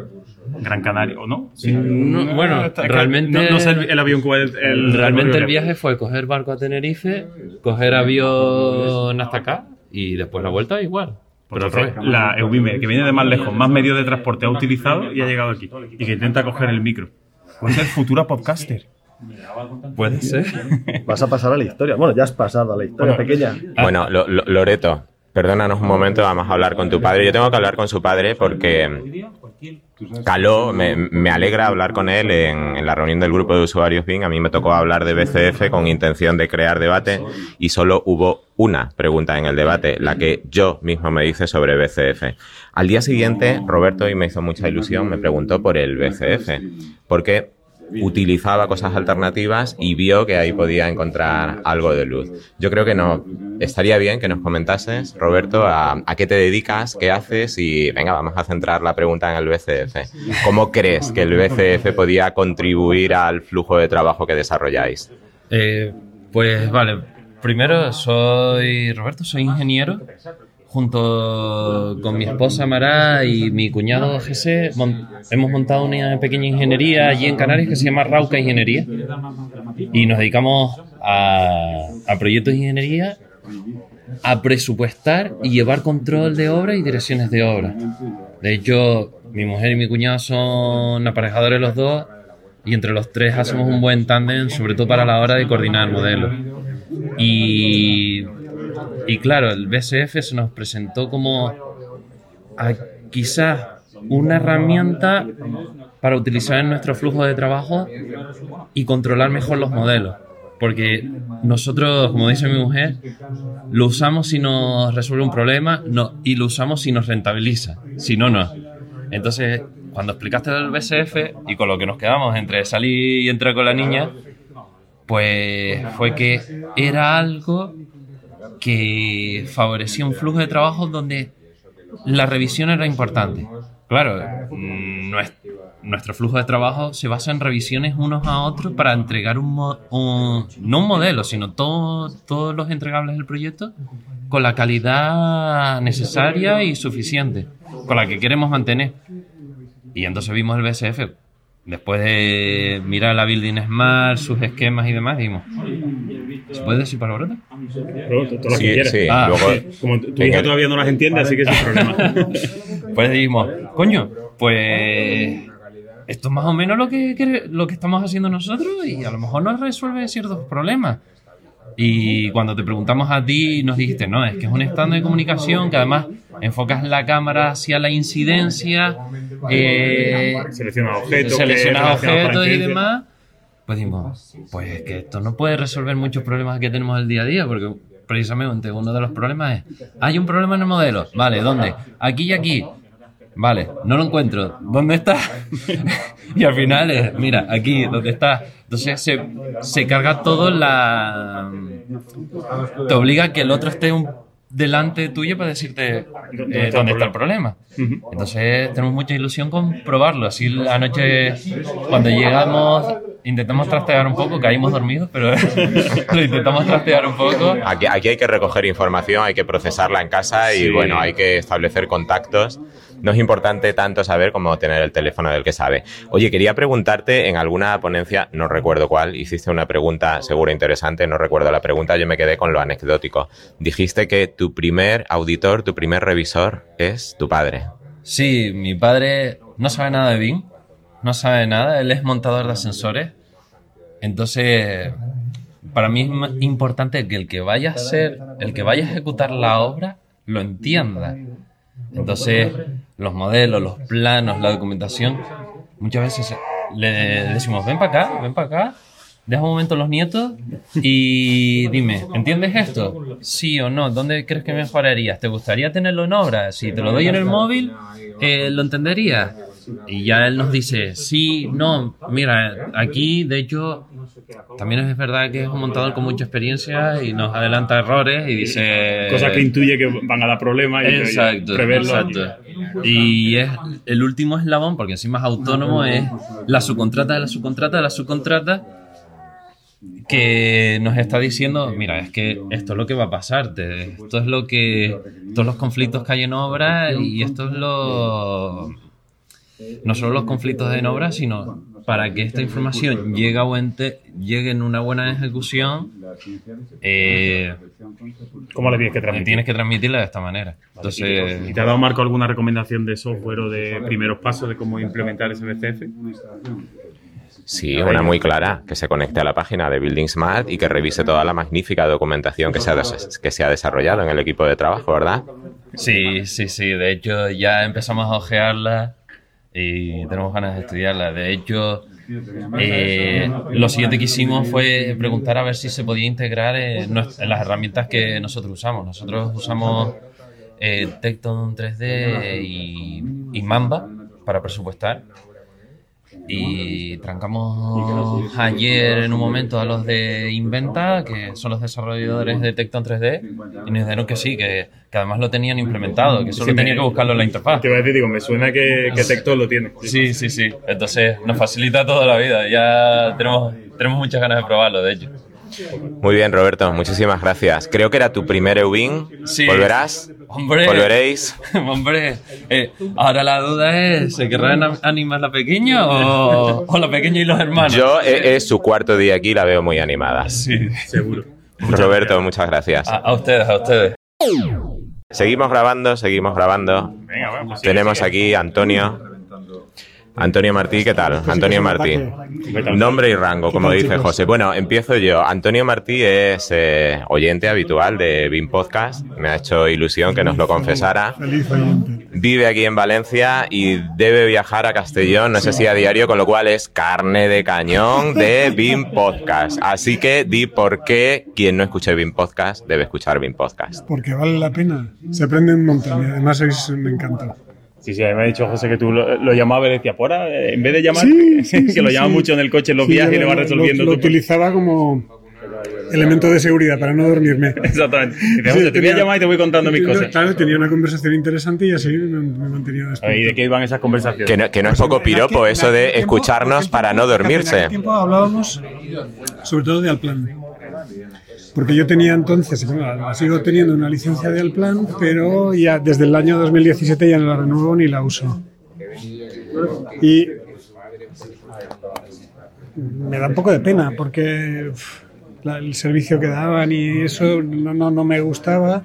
Gran Canaria, ¿o no? Sí. No, bueno, Está- que realmente. No, no sé el, el avión el. realmente el viaje fue coger barco a Tenerife, coger avión hasta acá y después la vuelta igual. Pero al Entonces, revés. la Eubimer, que viene de más lejos, más medios de transporte ha utilizado y ha llegado aquí. Y que intenta coger el micro. Puede ser futura podcaster. Puede ser. Vas a pasar a la historia. Bueno, ya has pasado a la historia Bueno, pequeña. Bueno, Lo- Lo- Loreto, perdónanos un momento, vamos a hablar con tu padre. Yo tengo que hablar con su padre porque caló, me, me alegra hablar con él en, en la reunión del grupo de usuarios BIM. A mí me tocó hablar de BCF con intención de crear debate y solo hubo una pregunta en el debate, la que yo mismo me hice sobre BCF. Al día siguiente, Roberto, y me hizo mucha ilusión, me preguntó por el BCF, porque utilizaba cosas alternativas y vio que ahí podía encontrar algo de luz. Yo creo que no estaría bien que nos comentases, Roberto, a, a qué te dedicas, qué haces y venga, vamos a centrar la pregunta en el BCF. ¿Cómo crees que el BCF podía contribuir al flujo de trabajo que desarrolláis? Eh, pues vale, primero soy Roberto, soy ingeniero. Junto con mi esposa Mara y mi cuñado José mon- hemos montado una pequeña ingeniería allí en Canarias que se llama Rauca Ingeniería y nos dedicamos a, a proyectos de ingeniería, a presupuestar y llevar control de obra y direcciones de obra. De hecho, mi mujer y mi cuñado son aparejadores los dos y entre los tres hacemos un buen tándem, sobre todo para la hora de coordinar el modelo. Y, y claro, el BSF se nos presentó como quizás una herramienta para utilizar en nuestro flujo de trabajo y controlar mejor los modelos. Porque nosotros, como dice mi mujer, lo usamos si nos resuelve un problema no, y lo usamos si nos rentabiliza. Si no, no. Entonces, cuando explicaste el BSF y con lo que nos quedamos entre salir y entrar con la niña, pues fue que era algo que favorecía un flujo de trabajo donde la revisión era importante. Claro, nues- nuestro flujo de trabajo se basa en revisiones unos a otros para entregar un, no un modelo, sino todo- todos los entregables del proyecto con la calidad necesaria y suficiente, con la que queremos mantener. Y entonces vimos el BSF. Después de mirar la Building Smart, sus esquemas y demás, dijimos, ¿se puede decir palabrota? Todo, todo lo que Sí, quieras. sí, Ah, luego- sí. Como tu hija todavía no las entiende, así que sin problema. pues dijimos, coño, pues esto es más o menos lo que, quere- lo que estamos haciendo nosotros y a lo mejor nos resuelve ciertos problemas. Y cuando te preguntamos a ti, nos dijiste, no, es que es un estándar de comunicación que además enfocas la cámara hacia la incidencia, eh, Selecciona objetos, seleccionas que objetos y demás. Pues dijimos, pues es que esto no puede resolver muchos problemas que tenemos el día a día, porque precisamente uno de los problemas es, hay un problema en el modelo, vale, ¿dónde? Aquí y aquí. Vale, no lo encuentro. ¿Dónde está? y al final es, mira, aquí, ¿dónde está? Entonces se, se carga todo la... Te obliga a que el otro esté un- delante tuyo para decirte eh, ¿Dónde está dónde el está el problema. Entonces tenemos mucha ilusión con probarlo. Así la noche, cuando llegamos, intentamos trastear un poco, caímos dormidos, pero lo intentamos trastear un poco. Aquí, aquí hay que recoger información, hay que procesarla en casa y Sí. bueno, hay que establecer contactos. No es importante tanto saber como tener el teléfono del que sabe. Oye, quería preguntarte en alguna ponencia, no recuerdo cuál, hiciste una pregunta seguro interesante, no recuerdo la pregunta, yo me quedé con lo anecdótico. Dijiste que tu primer auditor, tu primer revisor es tu padre. Sí, mi padre no sabe nada de BIM, no sabe nada, él es montador de ascensores. Entonces, para mí es importante que el que vaya a hacer, el que vaya a ejecutar la obra, lo entienda. Entonces, los modelos, los planos, la documentación, muchas veces le decimos, ven para acá, ven para acá, deja un momento los nietos y dime, ¿entiendes esto? Sí o no, ¿dónde crees que mejorarías? ¿Te gustaría tenerlo en obra? Si te lo doy en el móvil, eh, ¿lo entenderías? Y ya él nos dice, sí, no, mira, aquí de hecho también es verdad que es un montador con mucha experiencia y nos adelanta errores y dice... Cosas que intuye que van a dar problemas y que- Exacto, preverlo. exacto. Y es el último eslabón, porque encima es autónomo, es la subcontrata de la subcontrata de la subcontrata que nos está diciendo, mira, es que esto es lo que va a pasar, te- esto es lo que, todos los conflictos que hay en obra y esto es lo, no solo los conflictos en obra, sino para que esta información llegue, a buen te- llegue en una buena ejecución, eh, ¿Cómo le tienes que transmitir? Tienes que transmitirla de esta manera. Entonces, ¿Y te ha dado Marco alguna recomendación de software o de primeros pasos de cómo implementar ese BCF? Sí, una muy clara, que se conecte a la página de Building Smart y que revise toda la magnífica documentación que se ha, que se ha desarrollado en el equipo de trabajo, ¿verdad? Sí, sí, sí. De hecho, ya empezamos a ojearla y tenemos ganas de estudiarla. De hecho, eh, lo siguiente que hicimos fue preguntar a ver si se podía integrar en, las herramientas que nosotros usamos. Nosotros usamos eh, Tecton 3D y, y Mamba para presupuestar. Y trancamos ayer en un momento a los de Inventa, que son los desarrolladores de Tecton 3D, y nos dijeron que sí, que, que además lo tenían implementado, que solo Sí, tenía que buscarlo en la interfaz. Te iba a decir, digo, me suena que, que Tecton lo tiene. Sí, sí, sí. Entonces nos facilita toda la vida. Ya tenemos, tenemos muchas ganas de probarlo, de hecho. Muy bien, Roberto, muchísimas gracias. Creo que era tu primer EUBIN. Sí. ¿Volverás? Hombre, ¿Volveréis? hombre, eh, ahora la duda es, ¿se querrán animar la pequeña o, o la pequeña y los hermanos? Yo, eh, es su cuarto día aquí, la veo muy animada. Sí, seguro. Roberto, muchas gracias. A, a ustedes, a ustedes. Seguimos grabando, seguimos grabando. Venga, bueno, pues Tenemos aquí a Antonio. Antonio Martí, ¿qué tal? Antonio Martí. Nombre y rango, como dice José. Bueno, empiezo yo. Antonio Martí es eh, oyente habitual de BIM Podcast. Me ha hecho ilusión que nos lo confesara. Vive aquí en Valencia y debe viajar a Castellón, no sé si a diario, con lo cual es carne de cañón de BIM Podcast. Así que di por qué quien no escuche BIM Podcast debe escuchar BIM Podcast. Porque vale la pena. Se aprende un montón y además un encanto. Sí, sí, me ha dicho José que tú lo, lo llamabas y decía, por ahora, en vez de llamar, Sí, sí, que sí, lo llama sí. mucho en el coche en los Sí, viajes y lo- le va lo- resolviendo. Lo, tu- utilizaba como elemento de seguridad para no dormirme. Exactamente. Dice, "José, te voy a llamar y te voy contando mis cosas. Claro, tenía una conversación interesante y así me, me mantenía despierto. ¿Y de qué iban esas conversaciones? Que no, que no es poco piropo eso de escucharnos para no En dormirse. aquel tiempo hablábamos sobre todo de Alplan. Porque yo tenía entonces, bueno, sigo teniendo una licencia de Alplan, pero ya desde el año 2017 ya no la renuevo ni la uso. Y me da un poco de pena porque la- el servicio que daban y eso no, no, no me gustaba.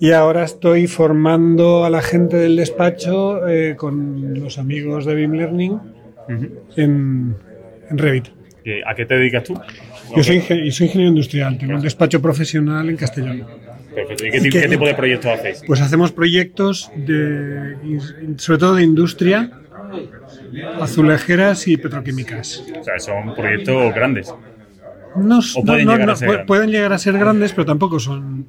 Y ahora estoy formando a la gente del despacho eh, con los amigos de BIM Learning en, en Revit. ¿Qué- ¿A qué te dedicas tú? Yo soy, ingeniero industrial, tengo un despacho profesional en Castellón. Perfecto. ¿Y qué, ti- qué tipo de proyectos hacéis? Pues hacemos proyectos de, sobre todo de industria, azulejeras y petroquímicas. O sea, son proyectos grandes. No, O pueden no, llegar a ser pueden llegar a ser grandes, pero tampoco son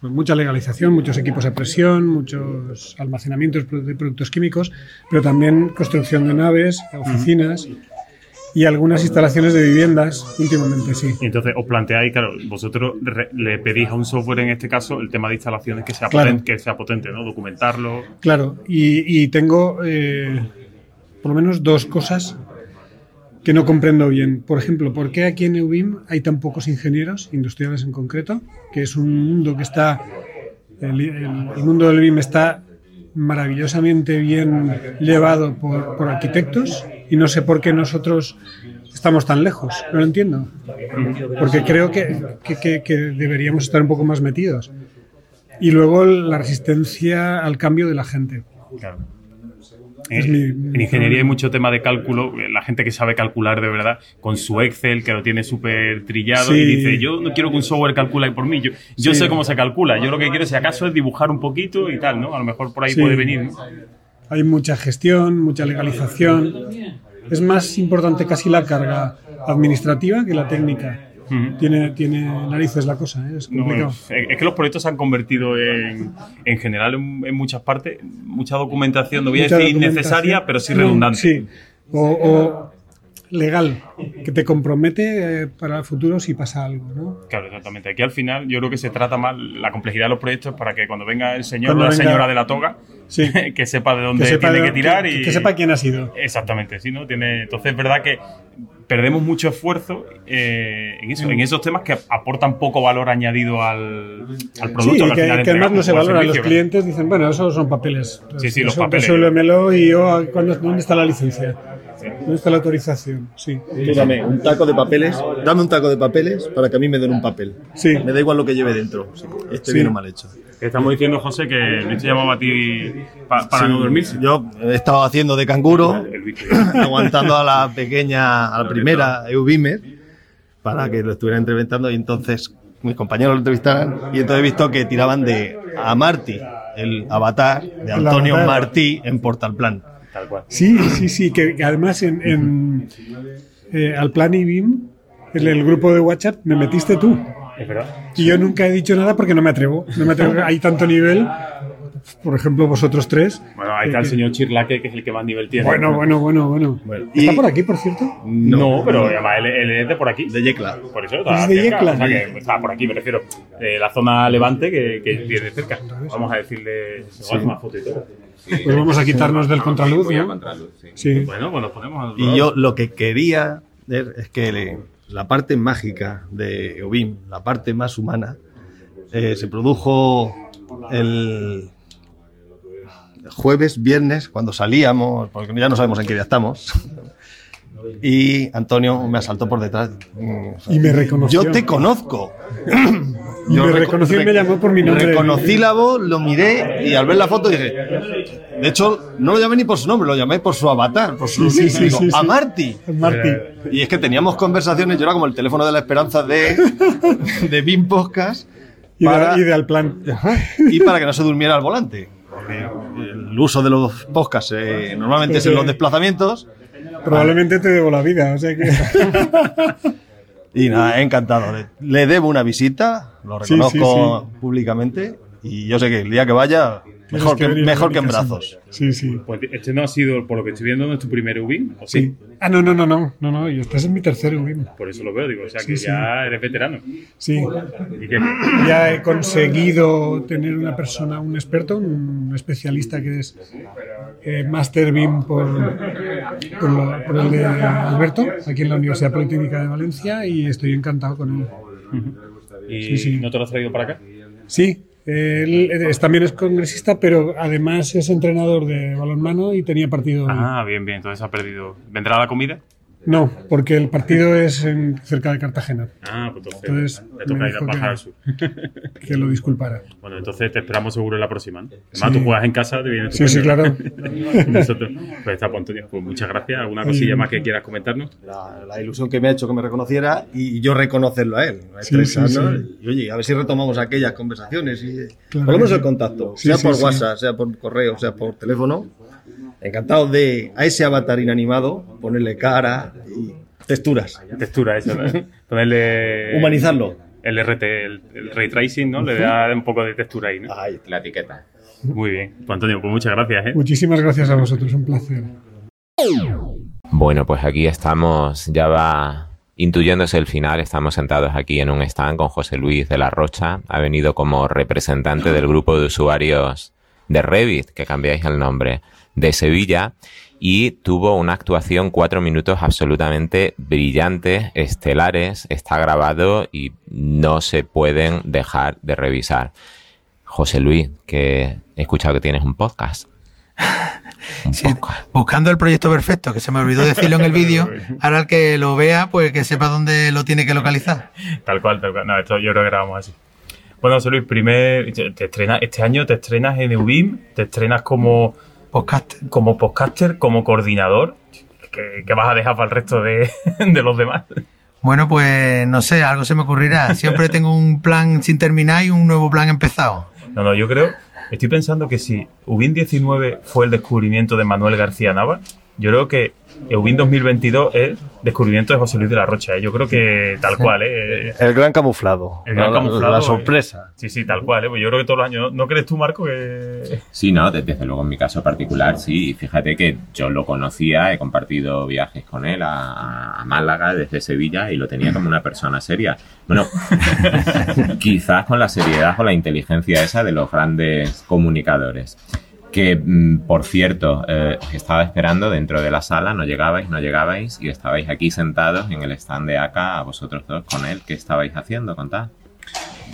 pues, mucha legalización, muchos equipos a presión, muchos almacenamientos de productos químicos, pero también construcción de naves, oficinas y algunas instalaciones de viviendas últimamente, sí. Y entonces os planteáis, claro, vosotros re- le pedís a un software, en este caso, el tema de instalaciones que sea, Claro. potente, que sea potente, ¿no? Documentarlo. Claro, y, y tengo eh, por lo menos dos cosas que no comprendo bien. Por ejemplo, ¿por qué aquí en EUBIM hay tan pocos ingenieros, industriales en concreto? Que es un mundo que está, el, el- el mundo del BIM está maravillosamente bien llevado por, por arquitectos y no sé por qué nosotros estamos tan lejos, no lo entiendo. Porque creo que, que- deberíamos estar un poco más metidos. Y luego la resistencia al cambio de la gente. Eh, mi- en ingeniería hay mucho tema de cálculo, eh, la gente que sabe calcular de verdad, con su Excel, que lo tiene súper trillado, Sí. y dice, yo no quiero que un software calcule por mí, yo, yo Sí. sé cómo se calcula, yo lo que quiero si acaso es dibujar un poquito y tal, ¿no? A lo mejor por ahí Sí. puede venir, ¿no? Hay mucha gestión, mucha legalización. Es más importante casi la carga administrativa que la técnica. Tiene, tiene narices la cosa, ¿eh? es No, complicado. es, es que los proyectos se han convertido en, en general en, en muchas partes, mucha documentación, no voy a decir innecesaria, pero sí redundante. Sí. O, o legal, que te compromete eh, para el futuro si pasa algo, ¿no? Claro, exactamente. Aquí al final yo creo que se trata más la complejidad de los proyectos para que cuando venga el señor o la venga- señora de la toga, Sí. que sepa de dónde Que sepa tiene de- que tirar que- y que sepa quién ha sido. Exactamente, sí, ¿no? Tiene, entonces es verdad que perdemos mucho esfuerzo eh, en eso, en esos temas que aportan poco valor añadido al, al producto. Sí, que al que, final que además no se valora. Los clientes dicen, bueno, eso son papeles. Sí, sí, los papeles. Resuélvemelo y yo, ¿cuándo- ¿dónde está la licencia? ¿Dónde está la autorización? Sí. Tú dame un taco de papeles, dame un taco de papeles para que a mí me den un papel. Sí. Me da igual lo que lleve dentro, esté Sí. bien o mal hecho. Estamos diciendo, José, que Luis te llamaba a ti pa- para Sí, no dormirse. Yo he estado haciendo de canguro, aguantando a la pequeña, a la primera Eubimer, para que lo estuviera entrevistando y entonces mis compañeros lo entrevistaran y entonces he visto que tiraban de a Martí, el avatar de El Antonio. Martí en Portal Plan. Tal cual. Sí, sí, sí, que, que además en, en eh, al plan y BIM, en el grupo de WhatsApp, me metiste tú. Es verdad. Y yo nunca he dicho nada porque no me atrevo. No me atrevo. Hay tanto nivel, por ejemplo, vosotros tres. Bueno, ahí está el que- señor Chirlaque, que es el que más nivel tiene. Bueno, bueno, bueno, bueno. ¿Está por aquí, por cierto? No, pero además él, él es de por aquí. De Yecla. Por eso está Es de cerca, Yecla. O sea que está por aquí, me refiero. De la zona levante que, que tiene cerca. Vamos a decirle. Sí. Igual una foto y todo. Pues vamos a quitarnos del contraluz, ¿no? Sí. Bueno, pues nos ponemos. Y yo lo que quería es que le- la parte mágica de Eubim, la parte más humana, eh, se produjo el jueves, viernes, cuando salíamos, porque ya no sabemos en qué día estamos. Y Antonio me asaltó por detrás. Y me reconoció. Yo te conozco. Y me reco- reconoció y me llamó por mi nombre. Reconocí la voz, lo miré y al ver la foto dije. De hecho, no lo llamé ni por su nombre, lo llamé por su avatar, por su Sí, sí, digo, sí, a. Marty. Marty. Y es que teníamos conversaciones, yo era como el teléfono de la esperanza de, de BIM Podcast Y, para- de, y de al plan. y para que no se durmiera al volante. porque el uso de los podcasts eh, normalmente es en los desplazamientos. Probablemente te debo la vida, o sea que. Y nada, encantado. Le, le debo una visita, lo Sí, reconozco sí, públicamente. Y yo sé que el día que vaya, mejor que, mejor que en brazos. Sí, sí. Pues este no ha sido, por lo que estoy viendo, no es tu primer UBIM, ¿o sí? Ah, no, no, no, no, no, no, y este es mi tercer UBIM. Por eso lo veo, digo, o sea Sí, que sí. ya eres veterano. Sí. ¿Y qué? Ya he conseguido tener una persona, un experto, un especialista que es eh, Master BIM por, por, la- por el de Alberto, aquí en la Universidad Politécnica de Valencia, y estoy encantado con él. ¿Y Sí, sí. no te lo has traído para acá? Sí, él es- también es congresista, pero además es entrenador de balonmano y tenía partido. Ah, bien, bien, entonces ha perdido. ¿Vendrá la comida? No, porque el partido es en- cerca de Cartagena. Ah, pues entonces, Entonces, te toca ir a bajar que- al sur. Que lo disculpara. Bueno, entonces te esperamos seguro en la próxima. ¿no? Además, Sí. tú juegas en casa, te viene Sí, sí, claro. Nosotros, pues está, pues, pues muchas gracias. ¿Alguna cosilla más que quieras comentarnos? La, la ilusión que me ha hecho que me reconociera y yo reconocerlo a él. Sí, sí, ¿no? Y oye, a ver si retomamos aquellas conversaciones y Claro por lo menos que el contacto, Sí, sea sí, por sí. WhatsApp, sea por correo, sea por teléfono. Encantado de a ese avatar inanimado ponerle cara y texturas. Textura, eso, ¿no? Ponerle. Humanizarlo. El RT, el, el ray tracing, ¿no? Le da un poco de textura ahí, ¿no? La etiqueta. Muy bien. Pues Antonio, pues muchas gracias, ¿eh? Muchísimas gracias a vosotros, un placer. Bueno, pues aquí estamos, ya va intuyéndose el final, estamos sentados aquí en un stand con José Luis de la Rocha, ha venido como representante del grupo de usuarios de Revit, que cambiáis el nombre, de Sevilla, y tuvo una actuación cuatro minutos absolutamente brillantes, estelares, está grabado y no se pueden dejar de revisar. José Luis, que he escuchado que tienes un podcast. Sí, buscando el proyecto perfecto, que se me olvidó decirlo en el vídeo. Ahora el que lo vea, pues que sepa dónde lo tiene que localizar. Tal cual, tal cual. No, esto yo creo que grabamos así. Bueno, José Luis, primer, te te estrenas, este año te estrenas en Ubim, te estrenas como podcaster, como, podcaster, como coordinador. ¿Qué, qué vas a dejar para el resto de, de los demás? Bueno, pues no sé, algo se me ocurrirá. Siempre tengo un plan sin terminar y un nuevo plan empezado. No, no, yo creo, estoy pensando que si Ubin 19 fue el descubrimiento de Manuel García Nava, yo creo que Ubin 2022 es descubrimiento de José Luis de la Rocha. ¿eh? Yo creo que tal cual, ¿eh? El gran camuflado. El gran la, camuflado, la ¿eh? sorpresa. Sí, sí, tal cual, ¿eh? Pues yo creo que todos los años. ¿No, ¿no crees tú, Marco, que.? Sí, no, de- desde luego en mi caso particular, sí. Y Fíjate que yo lo conocía, he compartido viajes con él a, a Málaga desde Sevilla y lo tenía como una persona seria. Bueno, quizás con la seriedad o la inteligencia esa de los grandes comunicadores. Que, mm, por cierto, eh, estaba esperando dentro de la sala, no llegabais, no llegabais y estabais aquí sentados en el stand de acá, a vosotros dos con él. ¿Qué estabais haciendo? Contad.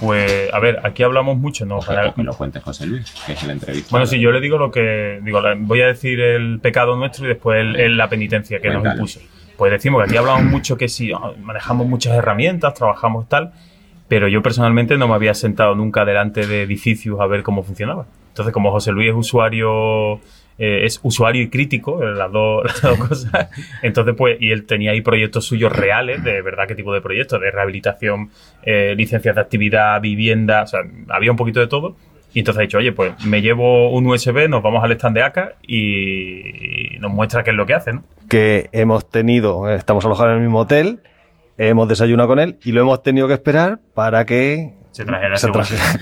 Pues, a ver, aquí hablamos mucho, ¿no? Ojalá que lo cuente José Luis, que es el entrevistado. Bueno, sí, yo le digo lo que. Digo, voy a decir el pecado nuestro y después el- el- la penitencia que nos impuso. Pues decimos que aquí hablamos mucho que sí, ah, manejamos muchas herramientas, trabajamos tal, pero yo personalmente no me había sentado nunca delante de edificios a ver cómo funcionaba. Entonces, como José Luis es usuario, eh, es usuario y crítico, eh, las dos, las dos cosas, entonces pues, y él tenía ahí proyectos suyos reales, de verdad qué tipo de proyectos, de rehabilitación, eh, licencias de actividad, vivienda, o sea, había un poquito de todo. Y entonces ha dicho, oye, pues me llevo un USB, nos vamos al stand de ACA y nos muestra qué es lo que hace, ¿no? que hemos tenido, estamos alojados en el mismo hotel, hemos desayunado con él y lo hemos tenido que esperar para que Se trajera se trajera-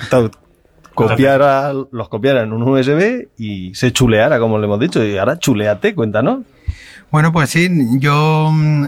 copiara, los copiara en un USB y se chuleara, como le hemos dicho. Y ahora chuleate, cuéntanos. Bueno, pues sí, yo mm,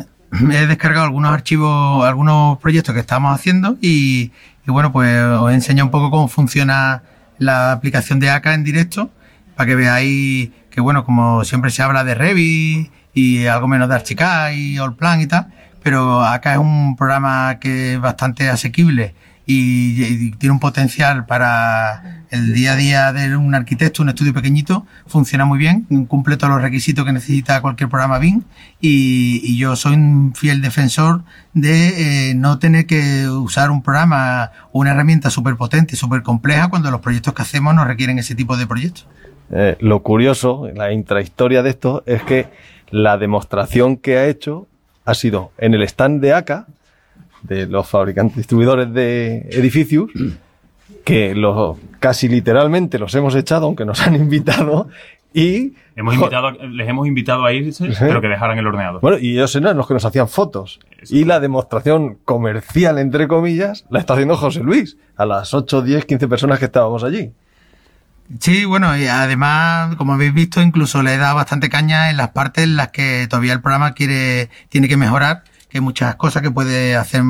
he descargado algunos archivos, algunos proyectos que estamos haciendo y, y bueno, pues os he enseñado un poco cómo funciona la aplicación de ACA en directo para que veáis que, bueno, como siempre se habla de Revit y algo menos de Archicad y Allplan y tal, pero ACA es un programa que es bastante asequible y, tiene un potencial para el día a día de un arquitecto, un estudio pequeñito, funciona muy bien, cumple todos los requisitos que necesita cualquier programa BIM y, yo soy un fiel defensor de eh, no tener que usar un programa una herramienta súper potente, súper compleja cuando los proyectos que hacemos no requieren ese tipo de proyectos. Eh, lo curioso, la intrahistoria de esto, es que la demostración que ha hecho ha sido en el stand de ACA, de los fabricantes distribuidores de edificios, que los, casi literalmente los hemos echado, aunque nos han invitado, y... Hemos invitado, les hemos invitado a irse, pero que dejaran el ordenador. Bueno, y ellos eran los que nos hacían fotos. Y la demostración comercial, entre comillas, la está haciendo José Luis, a las 8, 10, 15 personas que estábamos allí. Sí, bueno, y además, como habéis visto, incluso le he dado bastante caña en las partes en las que todavía el programa quiere, tiene que mejorar, que hay muchas cosas que puede hacer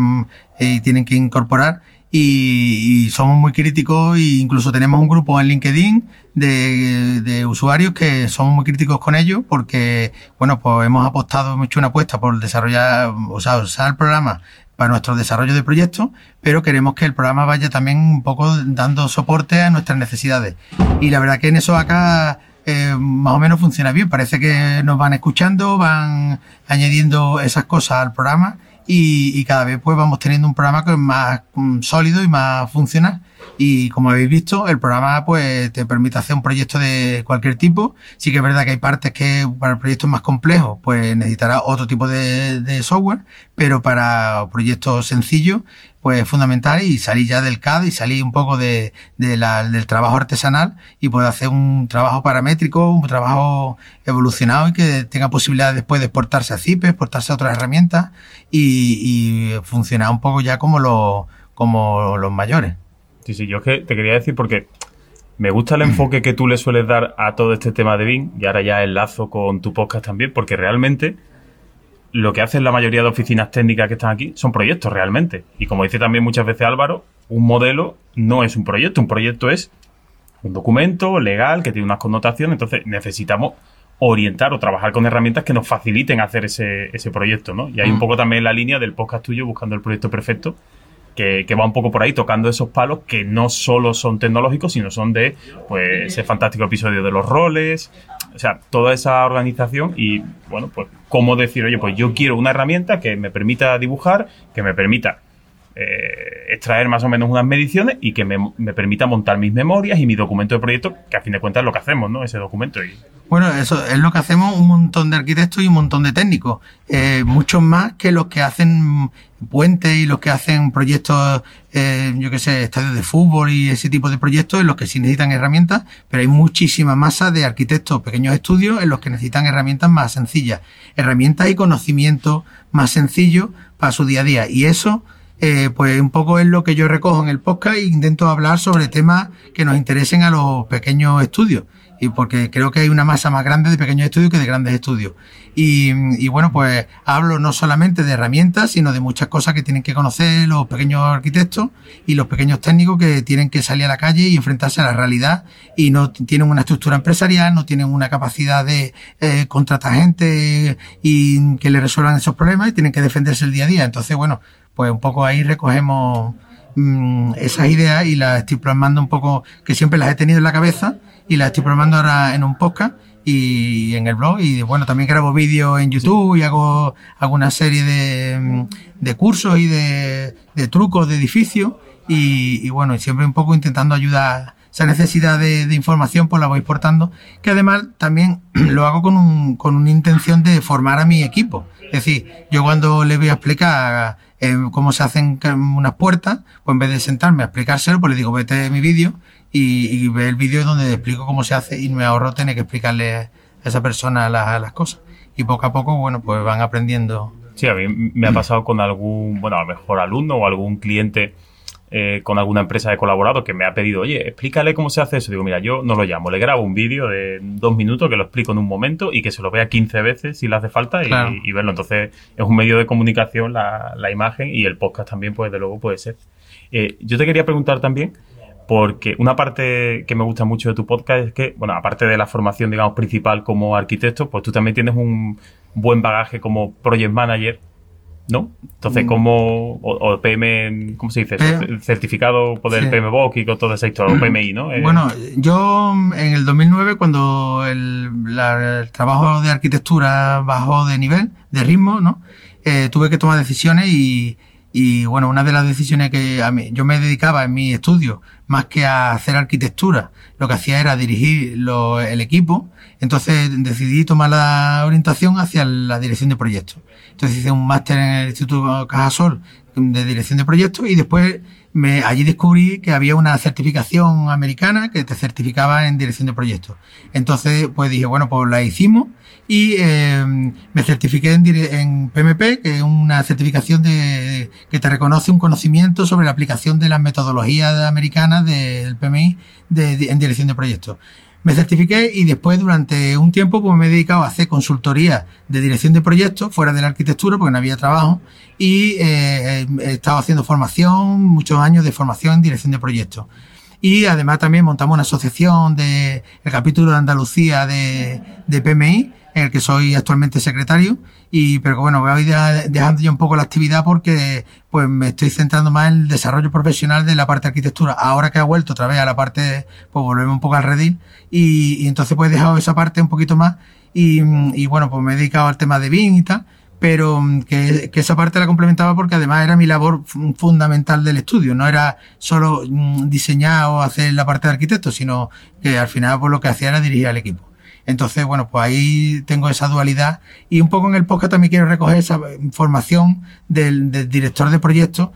eh, y tienen que incorporar. Y, somos muy críticos e incluso tenemos un grupo en LinkedIn de, de, usuarios que somos muy críticos con ellos porque, bueno, pues hemos apostado, hemos hecho una apuesta por desarrollar, o sea, usar el programa para nuestro desarrollo de proyectos, pero queremos que el programa vaya también un poco dando soporte a nuestras necesidades. Y la verdad que en eso acá eh, más o menos funciona bien. Parece que nos van escuchando, van añadiendo esas cosas al programa y, cada vez pues vamos teniendo un programa que es más um, sólido y más funcional. Y como habéis visto, el programa pues te permite hacer un proyecto de cualquier tipo. Sí que es verdad que hay partes que para proyectos más complejos pues necesitará otro tipo de, software, pero para proyectos sencillos pues es fundamental y salir ya del CAD y salir un poco del trabajo artesanal y poder hacer un trabajo paramétrico, un trabajo evolucionado y que tenga posibilidad después de exportarse a CIPE, exportarse a otras herramientas y, funcionar un poco ya como los, como los mayores. Sí, sí, yo es que te quería decir porque me gusta el enfoque que tú le sueles dar a todo este tema de BIM y ahora ya enlazo con tu podcast también porque realmente lo que hacen la mayoría de oficinas técnicas que están aquí son proyectos realmente. Y como dice también muchas veces Álvaro, un modelo no es un proyecto, un proyecto es un documento legal que tiene unas connotaciones, entonces necesitamos orientar o trabajar con herramientas que nos faciliten hacer ese, ese proyecto, ¿no? Y hay un poco también la línea del podcast tuyo buscando el proyecto perfecto, que, que, va un poco por ahí tocando esos palos que no solo son tecnológicos, sino son de pues ese fantástico episodio de los roles, o sea, toda esa organización y bueno, pues cómo decir, oye, pues yo quiero una herramienta que me permita dibujar, que me permita eh, extraer más o menos unas mediciones y que me, me, permita montar mis memorias y mi documento de proyecto, que a fin de cuentas es lo que hacemos, ¿no? Ese documento. Y... Bueno, eso es lo que hacemos un montón de arquitectos y un montón de técnicos. Eh, muchos más que los que hacen puentes y los que hacen proyectos, eh, yo qué sé, estadios de fútbol y ese tipo de proyectos en los que sí necesitan herramientas, pero hay muchísima masa de arquitectos, pequeños estudios en los que necesitan herramientas más sencillas, herramientas y conocimientos más sencillos para su día a día. Y eso, eh, pues un poco es lo que yo recojo en el podcast e intento hablar sobre temas que nos interesen a los pequeños estudios y porque creo que hay una masa más grande de pequeños estudios que de grandes estudios. Y, y, bueno, pues hablo no solamente de herramientas, sino de muchas cosas que tienen que conocer los pequeños arquitectos y los pequeños técnicos que tienen que salir a la calle y enfrentarse a la realidad y no tienen una estructura empresarial, no tienen una capacidad de eh, contratar gente y que le resuelvan esos problemas y tienen que defenderse el día a día. Entonces, bueno, pues un poco ahí recogemos mmm, esas ideas y las estoy plasmando un poco, que siempre las he tenido en la cabeza y la estoy programando ahora en un podcast y en el blog. Y bueno también grabo vídeos en YouTube y hago, hago una serie de, de cursos y de, trucos de edificios y, y, bueno siempre un poco intentando ayudar esa necesidad de, información pues la voy portando que además también lo hago con, con una intención de formar a mi equipo. Es decir yo cuando le voy a explicar eh, cómo se hacen unas puertas pues en vez de sentarme a explicárselo pues le digo vete mi vídeo y, y ve el vídeo donde explico cómo se hace y me ahorro tener que explicarle a esa persona las, las cosas. Y poco a poco, bueno, pues van aprendiendo. Sí, a mí me ha pasado con algún, bueno, a lo mejor alumno o algún cliente eh, con alguna empresa de colaborado que me ha pedido, oye, explícale cómo se hace eso. Digo, mira, yo no lo llamo, le grabo un vídeo de dos minutos que lo explico en un momento y que se lo vea 15 veces si le hace falta y, claro. y, y verlo. Entonces, es un medio de comunicación la, la, imagen y el podcast también, pues, de luego puede ser. Eh, yo te quería preguntar también, porque una parte que me gusta mucho de tu podcast es que, bueno, aparte de la formación, digamos, principal como arquitecto, pues tú también tienes un buen bagaje como project manager, ¿no? Entonces, ¿cómo, o, o PM, ¿cómo se dice? P Certificado por el sí. PMBOK y con todo ese historia, o PMI, ¿no? Eh, bueno, yo en el 2009, cuando el, la, el trabajo de arquitectura bajó de nivel, de ritmo, ¿no? Eh, tuve que tomar decisiones y, y bueno, una de las decisiones que a mí, yo me dedicaba en mi estudio, más que a hacer arquitectura. Lo que hacía era dirigir lo- el equipo. Entonces decidí tomar la orientación hacia la dirección de proyectos. Entonces hice un máster en el Instituto Cajasol de dirección de proyectos y después me, allí descubrí que había una certificación americana que te certificaba en dirección de proyectos. Entonces, pues dije, bueno, pues la hicimos y eh, me certifiqué en, PMP, que es una certificación de, que te reconoce un conocimiento sobre la aplicación de las metodologías americanas del PMI en dirección de proyectos. Me certifiqué y después durante un tiempo pues me he dedicado a hacer consultoría de dirección de proyectos fuera de la arquitectura porque no había trabajo y eh, he estado haciendo formación, muchos años de formación en dirección de proyectos. Y además también montamos una asociación de el capítulo de Andalucía de, de PMI, en el que soy actualmente secretario. Y, pero bueno, voy a ir de- dejando ya un poco la actividad porque pues me estoy centrando más en el desarrollo profesional de la parte de arquitectura. Ahora que ha vuelto otra vez a la parte, pues volvemos un poco al redil. Y, y entonces pues he dejado esa parte un poquito más. Y, y bueno, pues me he dedicado al tema de BIM y tal pero que, que esa parte la complementaba porque además era mi labor fu- fundamental del estudio, no era solo mm, diseñar o hacer la parte de arquitecto, sino que al final pues lo que hacía era dirigir al equipo. Entonces, bueno, pues ahí tengo esa dualidad y un poco en el podcast también quiero recoger esa información del, director de proyectos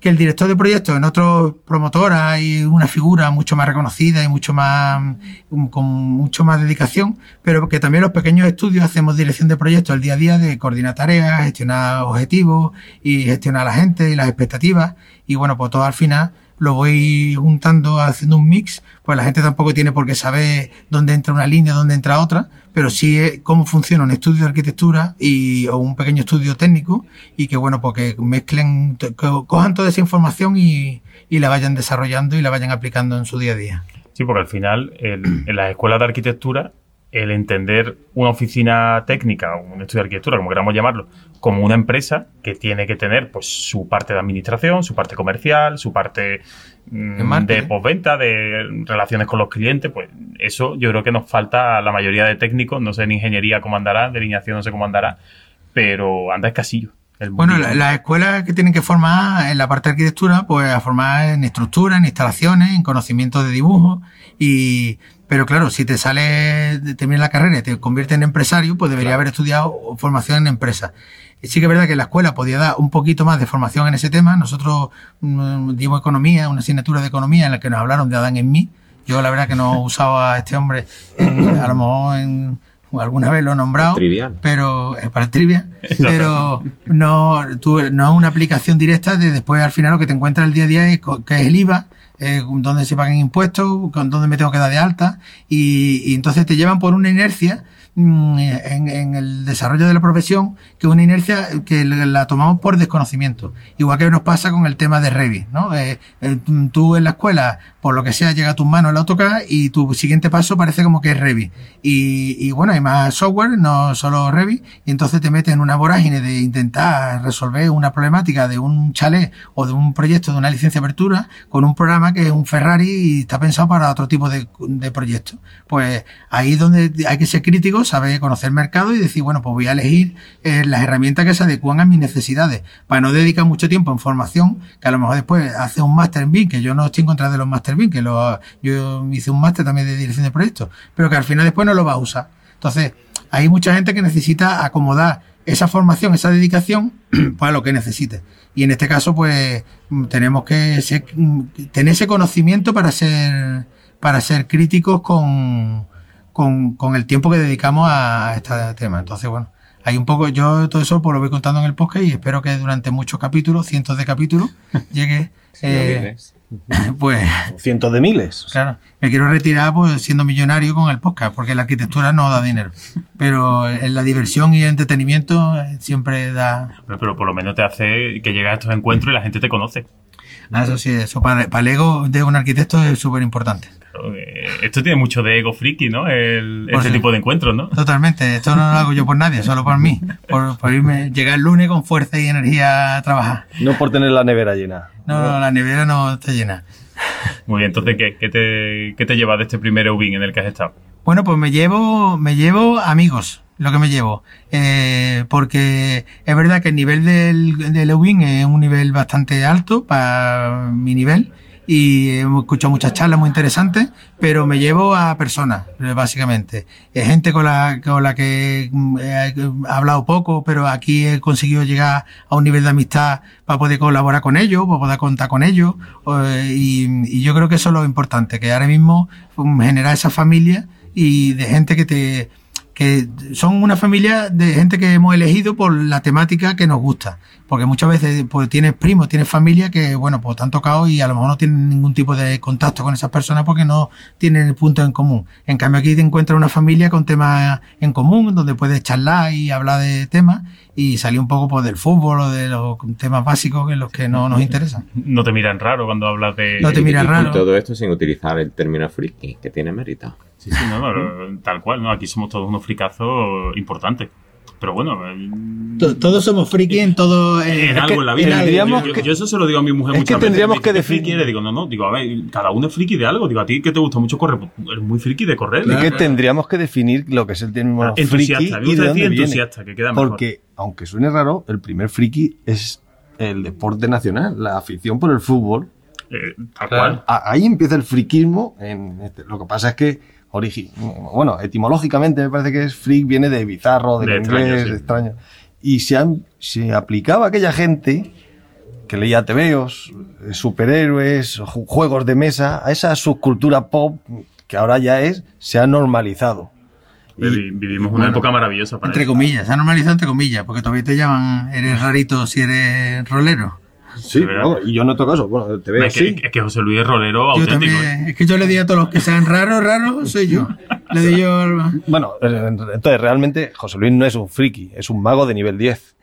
que el director de proyectos en otros promotores hay una figura mucho más reconocida y mucho más mm, con mucho más dedicación, pero que también los pequeños estudios hacemos dirección de proyectos el día a día de coordinar tareas, gestionar objetivos y gestionar a la gente y las expectativas. Y bueno, pues todo al final lo voy juntando haciendo un mix, pues la gente tampoco tiene por qué saber dónde entra una línea, dónde entra otra, pero sí es cómo funciona un estudio de arquitectura y, o un pequeño estudio técnico y que bueno, pues que mezclen, que cojan toda esa información y, la vayan desarrollando y la vayan aplicando en su día a día. Sí, porque al final, en las escuelas de arquitectura, el entender una oficina técnica, un estudio de arquitectura, como queramos llamarlo, como una empresa que tiene que tener pues su parte de administración, su parte comercial, su parte mm, De postventa, de relaciones con los clientes, pues eso yo creo que nos falta a la mayoría de técnicos, no sé en ingeniería cómo andará, delineación no sé cómo andará, pero anda escasillo. Bueno, mundillo. la- las escuelas que tienen que formar en la parte de arquitectura, pues a formar en estructura, en instalaciones, en conocimiento de dibujo y pero claro, si te sale, terminas la carrera y te conviertes en empresario, pues debería haber estudiado formación en empresa. Sí que es verdad que la escuela podía dar un poquito más de formación en ese tema. Nosotros mm, dimos economía, una asignatura de economía en la que nos hablaron de Adán en mí. Yo la verdad que no usaba a este hombre, en- a lo mejor en, alguna vez lo he nombrado, Trivial. pero eh, para el trivia, pero no, tú, no es una aplicación directa de después al final lo que te encuentras el día a día es que es el IVA, eh, dónde se pagan impuestos, con dónde me tengo que dar de alta y, y entonces te llevan por una inercia en, en el desarrollo de la profesión que una inercia que la tomamos por desconocimiento. Igual que nos pasa con el tema de Revit, ¿no? Eh, eh, tú en la escuela, por lo que sea, llega a tus manos el AutoCAD y tu siguiente paso parece como que es Revit. Y, bueno, hay más software, no solo Revit, y entonces te metes en una vorágine de intentar resolver una problemática de un chalet o de un proyecto de una licencia de apertura con un programa que es un Ferrari y está pensado para otro tipo de, de proyectos. Pues ahí es donde hay que ser crítico, saber conocer el mercado y decir, bueno, pues voy a elegir eh, las herramientas que se adecuan a mis necesidades, para no dedicar mucho tiempo en formación, que a lo mejor después hace un máster en BIM, que yo no estoy en contra de los máster BIM, que yo hice un máster también de dirección de proyectos, pero que al final después no lo va a usar. Entonces, hay mucha gente que necesita acomodar esa formación, esa dedicación, para lo que necesite. Y en este caso, pues, tenemos que tener ese conocimiento para ser, para ser críticos con, con, con el tiempo que dedicamos a este tema. Entonces, bueno, hay un poco, yo todo eso pues lo voy contando en el podcast y espero que durante muchos capítulos, cientos de capítulos, llegue, eh, pues, Cientos de miles. Claro, me quiero retirar pues siendo millonario con el podcast, porque la arquitectura no da dinero. Pero en la diversión y el entretenimiento eh, siempre da. Pero, pero por lo menos te hace que llegas a estos encuentros y la gente te conoce. Ah, Eso sí, eso para, para el ego de un arquitecto es súper importante. Claro, eh, Esto tiene mucho de ego friki, ¿no? El, Pues este sí. tipo de encuentros, ¿no? Totalmente, esto no lo hago yo por nadie, solo por mí. Por, por irme, llegar el lunes con fuerza y energía a trabajar. No por tener la nevera llena. No, no, la nevera no está llena. Muy bien, entonces, ¿qué, qué te, qué te llevas de este primer EUBIN en el que has estado? Bueno, pues me llevo, me llevo amigos, lo que me llevo. Eh, porque es verdad que el nivel del, del Ewing es un nivel bastante alto para mi nivel. Y hemos escuchado muchas charlas muy interesantes, pero me llevo a personas, eh, básicamente. Es gente con la, con la que mm, he hablado poco, pero aquí he conseguido llegar a un nivel de amistad para poder colaborar con ellos, para poder contar con ellos, eh, y, y yo creo que eso es lo importante, que ahora mismo mm, generar esa familia y de gente que te, que son una familia de gente que hemos elegido por la temática que nos gusta. Porque muchas veces pues, tienes primos, tienes familia que, bueno, pues te han tocado y a lo mejor no tienen ningún tipo de contacto con esas personas porque no tienen el punto en común. En cambio aquí te encuentras una familia con temas en común, donde puedes charlar y hablar de temas y salir un poco pues, del fútbol o de los temas básicos en los que no nos interesan. No te miran raro cuando hablas de... No te miran Y raro. todo esto sin utilizar el término friki, que tiene mérito. Sí, sí, no, no, tal cual, ¿no? Aquí somos todos unos fricazos importantes. Pero bueno, el- To- Todos somos friki en todo. eh, en es algo que- en la vida. yo, yo- yo eso se lo digo a mi mujer es muchas que tendríamos veces. Que "¿Qué friki eres?". Le digo, no, no, digo, a ver, cada uno es friki de algo. Digo, a ti que te gusta mucho correr, pues, eres muy friki de correr. Es que tendríamos que definir lo que es el término Entusiasta, friki y de decir dónde viene. entusiasta, que queda mejor. Porque, aunque suene raro, el primer friki es el deporte nacional, la afición por el fútbol. Eh, tal cual. A- Ahí empieza el friquismo. En este- Lo que pasa es que, bueno, etimológicamente me parece que es freak, viene de bizarro, del De inglés, extraño, sí. de extraño. Y se, han- se aplicaba a aquella gente que leía tebeos, eh, superhéroes, ju- juegos de mesa, a esa subcultura pop que ahora ya es, se ha normalizado. Vivi- Vivimos una Bueno, época maravillosa para Entre comillas, se ha normalizado entre comillas, porque todavía te llaman, eres rarito si eres rolero. Sí, no, y yo no toco eso. Bueno, te veo es, que, sí. es que José Luis es rolero Yo auténtico. ¿eh? también, es que yo le digo a todos los que sean raros, raros, soy yo. Le digo yo al- Bueno, eh, entonces realmente José Luis no es un friki, es un mago de nivel 10.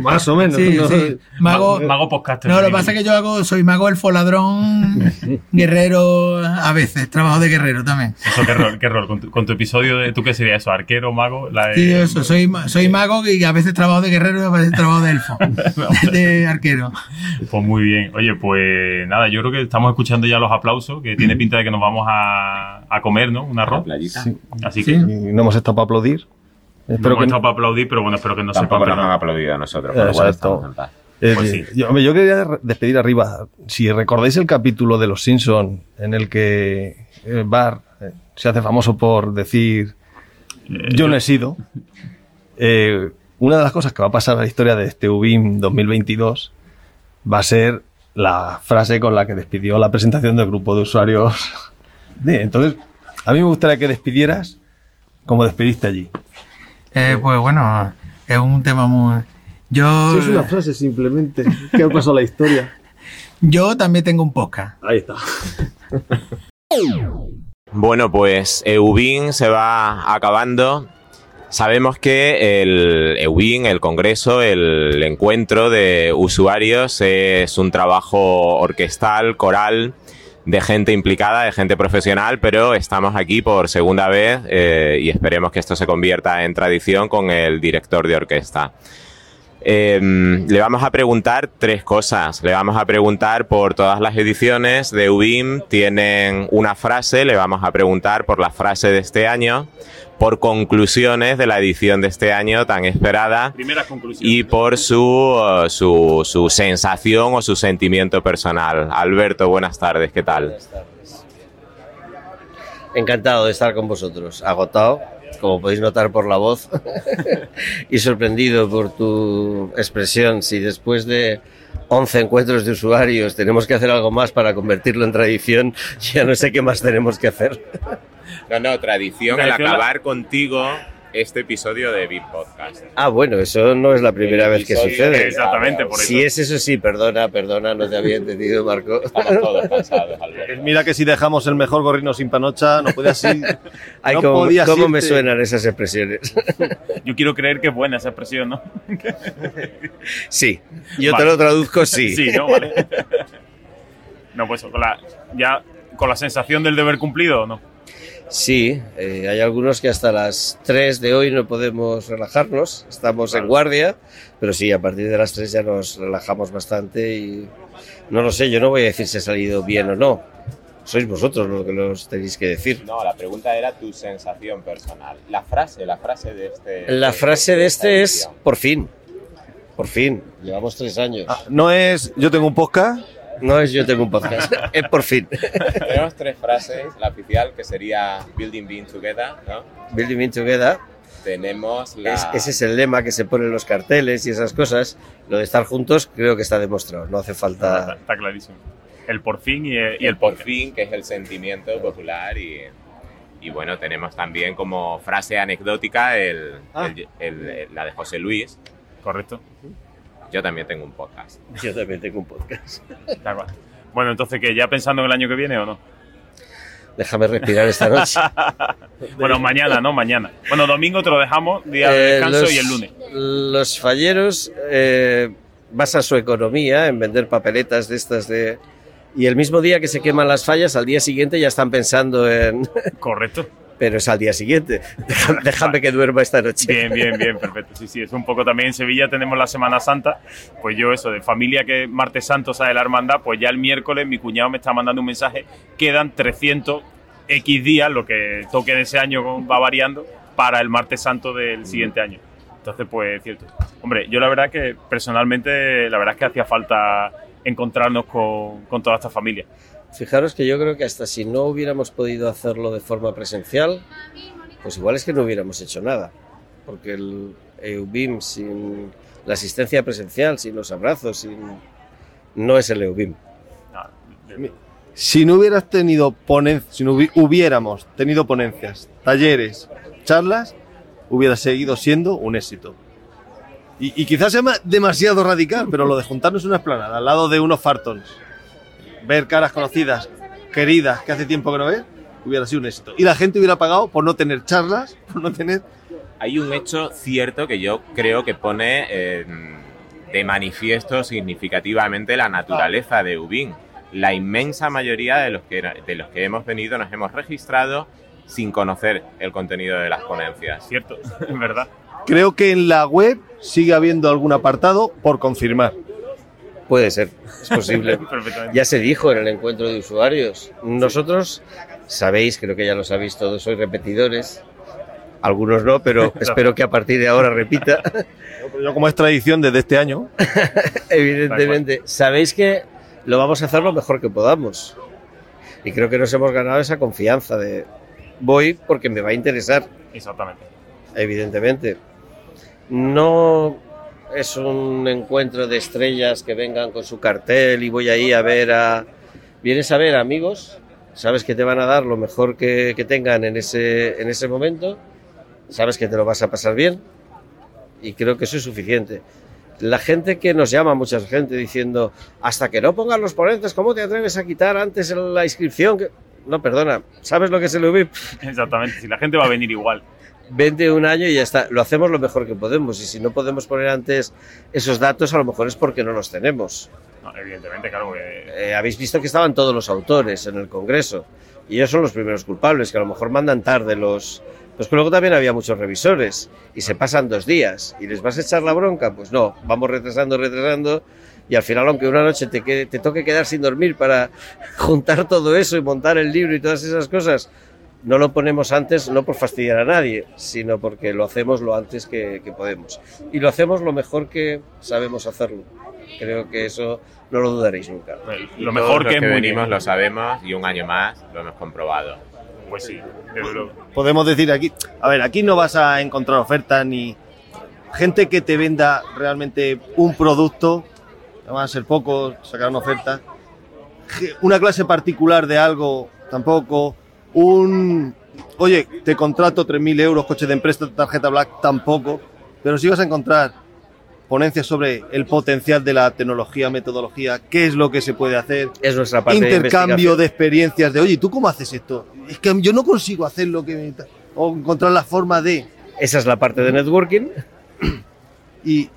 Más o menos. Sí, ¿no? sí. Mago, mago podcaster. no, lo que pasa es que yo hago, soy mago elfo ladrón, guerrero, a veces, trabajo de guerrero también. Eso, ¿qué rol? ¿Qué rol? Con, tu, con tu episodio de... ¿Tú qué serías eso? ¿Arquero, mago? La de- Sí, eso, soy, soy mago y a veces trabajo de guerrero y a veces trabajo de elfo, de arquero. Pues muy bien. Oye, pues nada, yo creo que estamos escuchando ya los aplausos, que tiene pinta de que nos vamos a, a comer, ¿no? Un arroz. Sí. Así que Y no hemos estado para aplaudir. No Espero hemos que estado para aplaudir, pero bueno, espero que no sepan Tampoco nos han aplaudido a nosotros, por Exacto. en paz. Eh, Pues sí. yo, quería despedir arriba. Si recordáis el capítulo de Los Simpson en el que eh, Bart eh, se hace famoso por decir yo no he sido, eh, una de las cosas que va a pasar a la historia de este UBIM 2022 va a ser la frase con la que despidió la presentación del grupo de usuarios. Entonces, a mí me gustaría que despidieras como despediste allí. Eh, pues bueno, es un tema muy... Yo, es una frase simplemente que ha pasado la historia. yo también tengo un podcast. Ahí está. Bueno, pues EUBIN se va acabando. Sabemos que el EUBIN, el congreso, el encuentro de usuarios es un trabajo orquestal, coral, de gente implicada, de gente profesional, pero estamos aquí por segunda vez eh, y esperemos que esto se convierta en tradición con el director de orquesta. Eh, le vamos a preguntar tres cosas. Le vamos a preguntar por todas las ediciones de UBIM. Tienen una frase. Le vamos a preguntar por la frase de este año, por conclusiones de la edición de este año tan esperada Primeras conclusiones. y por su, uh, su, su sensación o su sentimiento personal. Alberto, buenas tardes. ¿Qué tal? Encantado de estar con vosotros. Agotado, como podéis notar por la voz, y sorprendido por tu expresión. Si después de 11 encuentros de usuarios tenemos que hacer algo más para convertirlo en tradición, ya no sé qué más tenemos que hacer. No, no, tradición la- acabar contigo este episodio de VIP Podcast. Ah, bueno, eso no es la primera El vez que sucede. Exactamente, por Si es eso, sí, perdona, perdona, no te había entendido, Marco. Estamos todos cansados, Alberto. Mira que si dejamos el mejor gorrino sin panocha, no puedes ir. Ay, no cómo, podías cómo me suenan esas expresiones. Yo quiero creer que es buena esa expresión, ¿no? Sí, yo Vale. te lo traduzco sí. Sí, ¿no? Vale. No, pues con la, ya con la sensación del deber cumplido, ¿no? Sí, eh, hay algunos que hasta las 3 de hoy no podemos relajarnos, estamos en guardia, pero sí, a partir de las 3 ya nos relajamos bastante y no lo sé, yo no voy a decir si ha salido bien o no. Sois vosotros los que los tenéis que decir. No, la pregunta era tu sensación personal. La frase, la frase de este. La frase de este es, edición. por fin, por fin, llevamos tres años. No es yo tengo un podcast, No es yo tengo un podcast, es por fin. Tenemos tres frases. La oficial, que sería Building Being Together, ¿no? Building Being Together. Tenemos la... Es- ese es el lema que se pone en los carteles y esas cosas. Lo de estar juntos creo que está demostrado. No hace falta. está clarísimo. El por fin y el, y el por fin, que es el sentimiento popular y, y bueno, tenemos también como frase anecdótica el, Ah. el- el- el- la de José Luis. Correcto. Yo también tengo un podcast. Yo también tengo un podcast. Bueno, entonces, que ¿Ya pensando en el año que viene o no? Déjame respirar esta noche. bueno, mañana, ¿no? Mañana. Bueno, domingo te lo dejamos, día de Eh, descanso los- y el lunes. Los falleros eh, basan su economía en vender papeletas de estas de. Y el mismo día que se queman las fallas, al día siguiente ya están pensando en. Correcto. Pero es al día siguiente. Déjame, déjame que duerma esta noche. Bien, bien, bien, perfecto. Sí, sí, es un poco también en Sevilla tenemos la Semana Santa. Pues yo eso, de familia que martes santo sale la hermandad, pues ya el miércoles mi cuñado me está mandando un mensaje, quedan 300 X días, lo que toque de ese año va variando, para el martes santo del siguiente año. Entonces, pues es cierto. Hombre, yo la verdad que personalmente, la verdad es que hacía falta encontrarnos con, con toda esta familia. Fijaros que yo creo que hasta si no hubiéramos podido hacerlo de forma presencial, pues igual es que no hubiéramos hecho nada. Porque el EUBIM sin la asistencia presencial, sin los abrazos, sin... no es el EUBIM. Si no hubieras tenido ponencias, si no hubi- hubiéramos tenido ponencias, talleres, charlas, hubiera seguido siendo un éxito. Y, y quizás sea ma- demasiado radical, pero lo de juntarnos en una esplanada al lado de unos fartons, ver caras conocidas, queridas, que hace tiempo que no ves, hubiera sido un éxito. Y la gente hubiera pagado por no tener charlas, por no tener... Hay un hecho cierto que yo creo que pone eh, de manifiesto significativamente la naturaleza de Ubin. La inmensa mayoría de los, que, de los que hemos venido nos hemos registrado sin conocer el contenido de las ponencias. Cierto, es verdad. Creo que en la web sigue habiendo algún apartado por confirmar. Puede ser, es posible. Ya se dijo en el encuentro de usuarios. Nosotros, sabéis, creo que ya lo sabéis todos, sois repetidores. Algunos no, pero espero que a partir de ahora repita. Yo como es tradición desde este año. Evidentemente, sabéis que lo vamos a hacer lo mejor que podamos. Y creo que nos hemos ganado esa confianza de voy porque me va a interesar. Exactamente. Evidentemente. No es un encuentro de estrellas que vengan con su cartel y voy ahí a ver a... Vienes a ver amigos, sabes que te van a dar lo mejor que, tengan en ese, en ese momento, sabes que te lo vas a pasar bien y creo que eso es suficiente. La gente que nos llama, mucha gente diciendo, hasta que no pongan los ponentes, ¿cómo te atreves a quitar antes la inscripción? No, perdona, ¿sabes lo que es el UBIP? Exactamente, si la gente va a venir igual. Vente un año y ya está. Lo hacemos lo mejor que podemos. Y si no podemos poner antes esos datos, a lo mejor es porque no los tenemos. No, evidentemente, claro que... Eh, habéis visto que estaban todos los autores en el Congreso. Y ellos son los primeros culpables, que a lo mejor mandan tarde los... Pues que luego también había muchos revisores. Y se pasan dos días. ¿Y les vas a echar la bronca? Pues no. Vamos retrasando, retrasando. Y al final, aunque una noche te, quede- te toque quedar sin dormir para juntar todo eso y montar el libro y todas esas cosas, no lo ponemos antes, no por fastidiar a nadie, sino porque lo hacemos lo antes que, que podemos. Y lo hacemos lo mejor que sabemos hacerlo. Creo que eso no lo dudaréis nunca. Y todos los que venimos lo sabemos y un año más lo hemos comprobado. Pues sí. Podemos decir aquí, a ver, aquí no vas a encontrar ofertas ni gente que te venda realmente un producto, van a ser pocos, sacarán ofertas. Una clase particular de algo, tampoco. Un, oye, te contrato 3.000 euros, coche de empresa, tarjeta black, tampoco. Pero si vas a encontrar ponencias sobre el potencial de la tecnología, metodología, qué es lo que se puede hacer. Es nuestra parte de Intercambio investigación. de experiencias de, oye, ¿tú cómo haces esto? Es que yo no consigo hacer lo que... me- O encontrar la forma de... Esa es la parte de networking. Y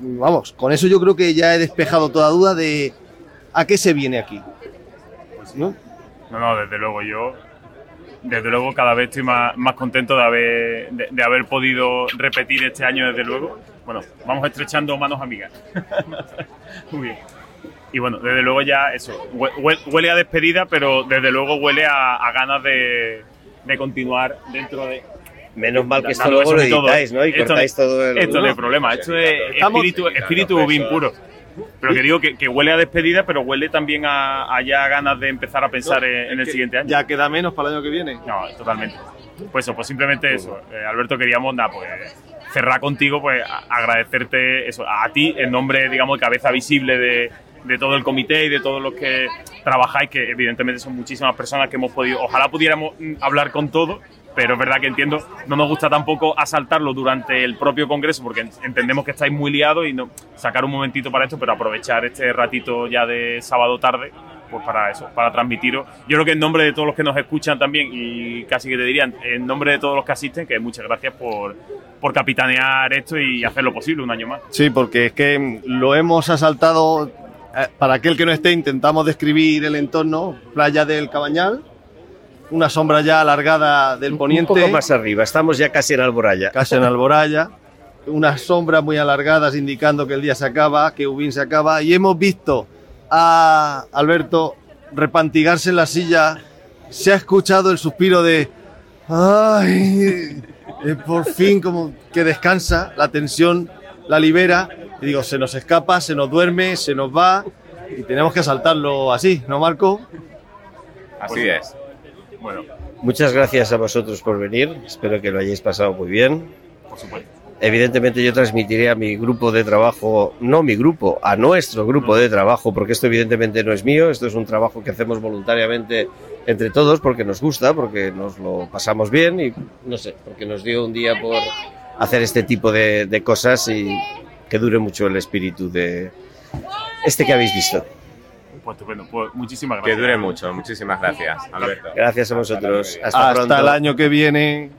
vamos, con eso yo creo que ya he despejado toda duda de a qué se viene aquí. ¿No? No, no, desde luego yo, desde luego cada vez estoy más, más contento de haber, de, de haber podido repetir este año, desde luego. Bueno, vamos estrechando manos amigas. Muy bien. Y bueno, desde luego ya eso, hue- hue- huele a despedida, pero desde luego huele a, a ganas de, de continuar dentro de... Menos mal que esto luego lo todo. editáis, ¿no? Y Esto cortáis todo el... Esto no hay problema, esto es Estamos- espíritu, espíritu bien puro. Pero que digo que, que huele a despedida, pero huele también a, a ya ganas de empezar a pensar en, en el siguiente año. Ya queda menos para el año que viene. No, totalmente. Pues eso, pues simplemente eso. Eh, Alberto, queríamos nada, pues cerrar contigo, pues agradecerte eso, a ti en nombre, digamos, de cabeza visible de, de todo el comité y de todos los que trabajáis, que evidentemente son muchísimas personas que hemos podido, ojalá pudiéramos mm, hablar con todos, pero es verdad que entiendo, no nos gusta tampoco asaltarlo durante el propio congreso, porque en- entendemos que estáis muy liados y no sacar un momentito para esto, pero aprovechar este ratito ya de sábado tarde pues para eso, para transmitiros. Yo creo que en nombre de todos los que nos escuchan también y casi que te dirían, en nombre de todos los que asisten, que muchas gracias por, por capitanear esto y hacer lo posible un año más. Sí, porque es que lo hemos asaltado. eh, Para aquel que no esté, intentamos describir el entorno: playa del Cabañal, una sombra ya alargada del poniente. Un poco más arriba, estamos ya casi en Alboraya. Casi en Alboraya. Unas sombras muy alargadas indicando que el día se acaba, que Ubin se acaba. Y hemos visto a Alberto repantigarse en la silla. Se ha escuchado el suspiro de. ¡Ay! eh, por fin, como que descansa, la tensión la libera. Y digo, se nos escapa, se nos duerme, se nos va. Y tenemos que asaltarlo así, ¿no, Marco? Así es. Bueno, Muchas gracias a vosotros por venir. Espero que lo hayáis pasado muy bien. por supuesto. Evidentemente yo transmitiré a mi grupo de trabajo, no mi grupo, a nuestro grupo de trabajo, porque esto evidentemente no es mío, esto es un trabajo que hacemos voluntariamente entre todos porque nos gusta, porque nos lo pasamos bien y no sé, porque nos dio un día por hacer este tipo de, de cosas y que dure mucho el espíritu de este que habéis visto. Pues estupendo, pues muchísimas Que gracias. dure mucho. Muchísimas gracias, Alberto. Gracias a vosotros. Hasta, Hasta, pronto. el año que viene.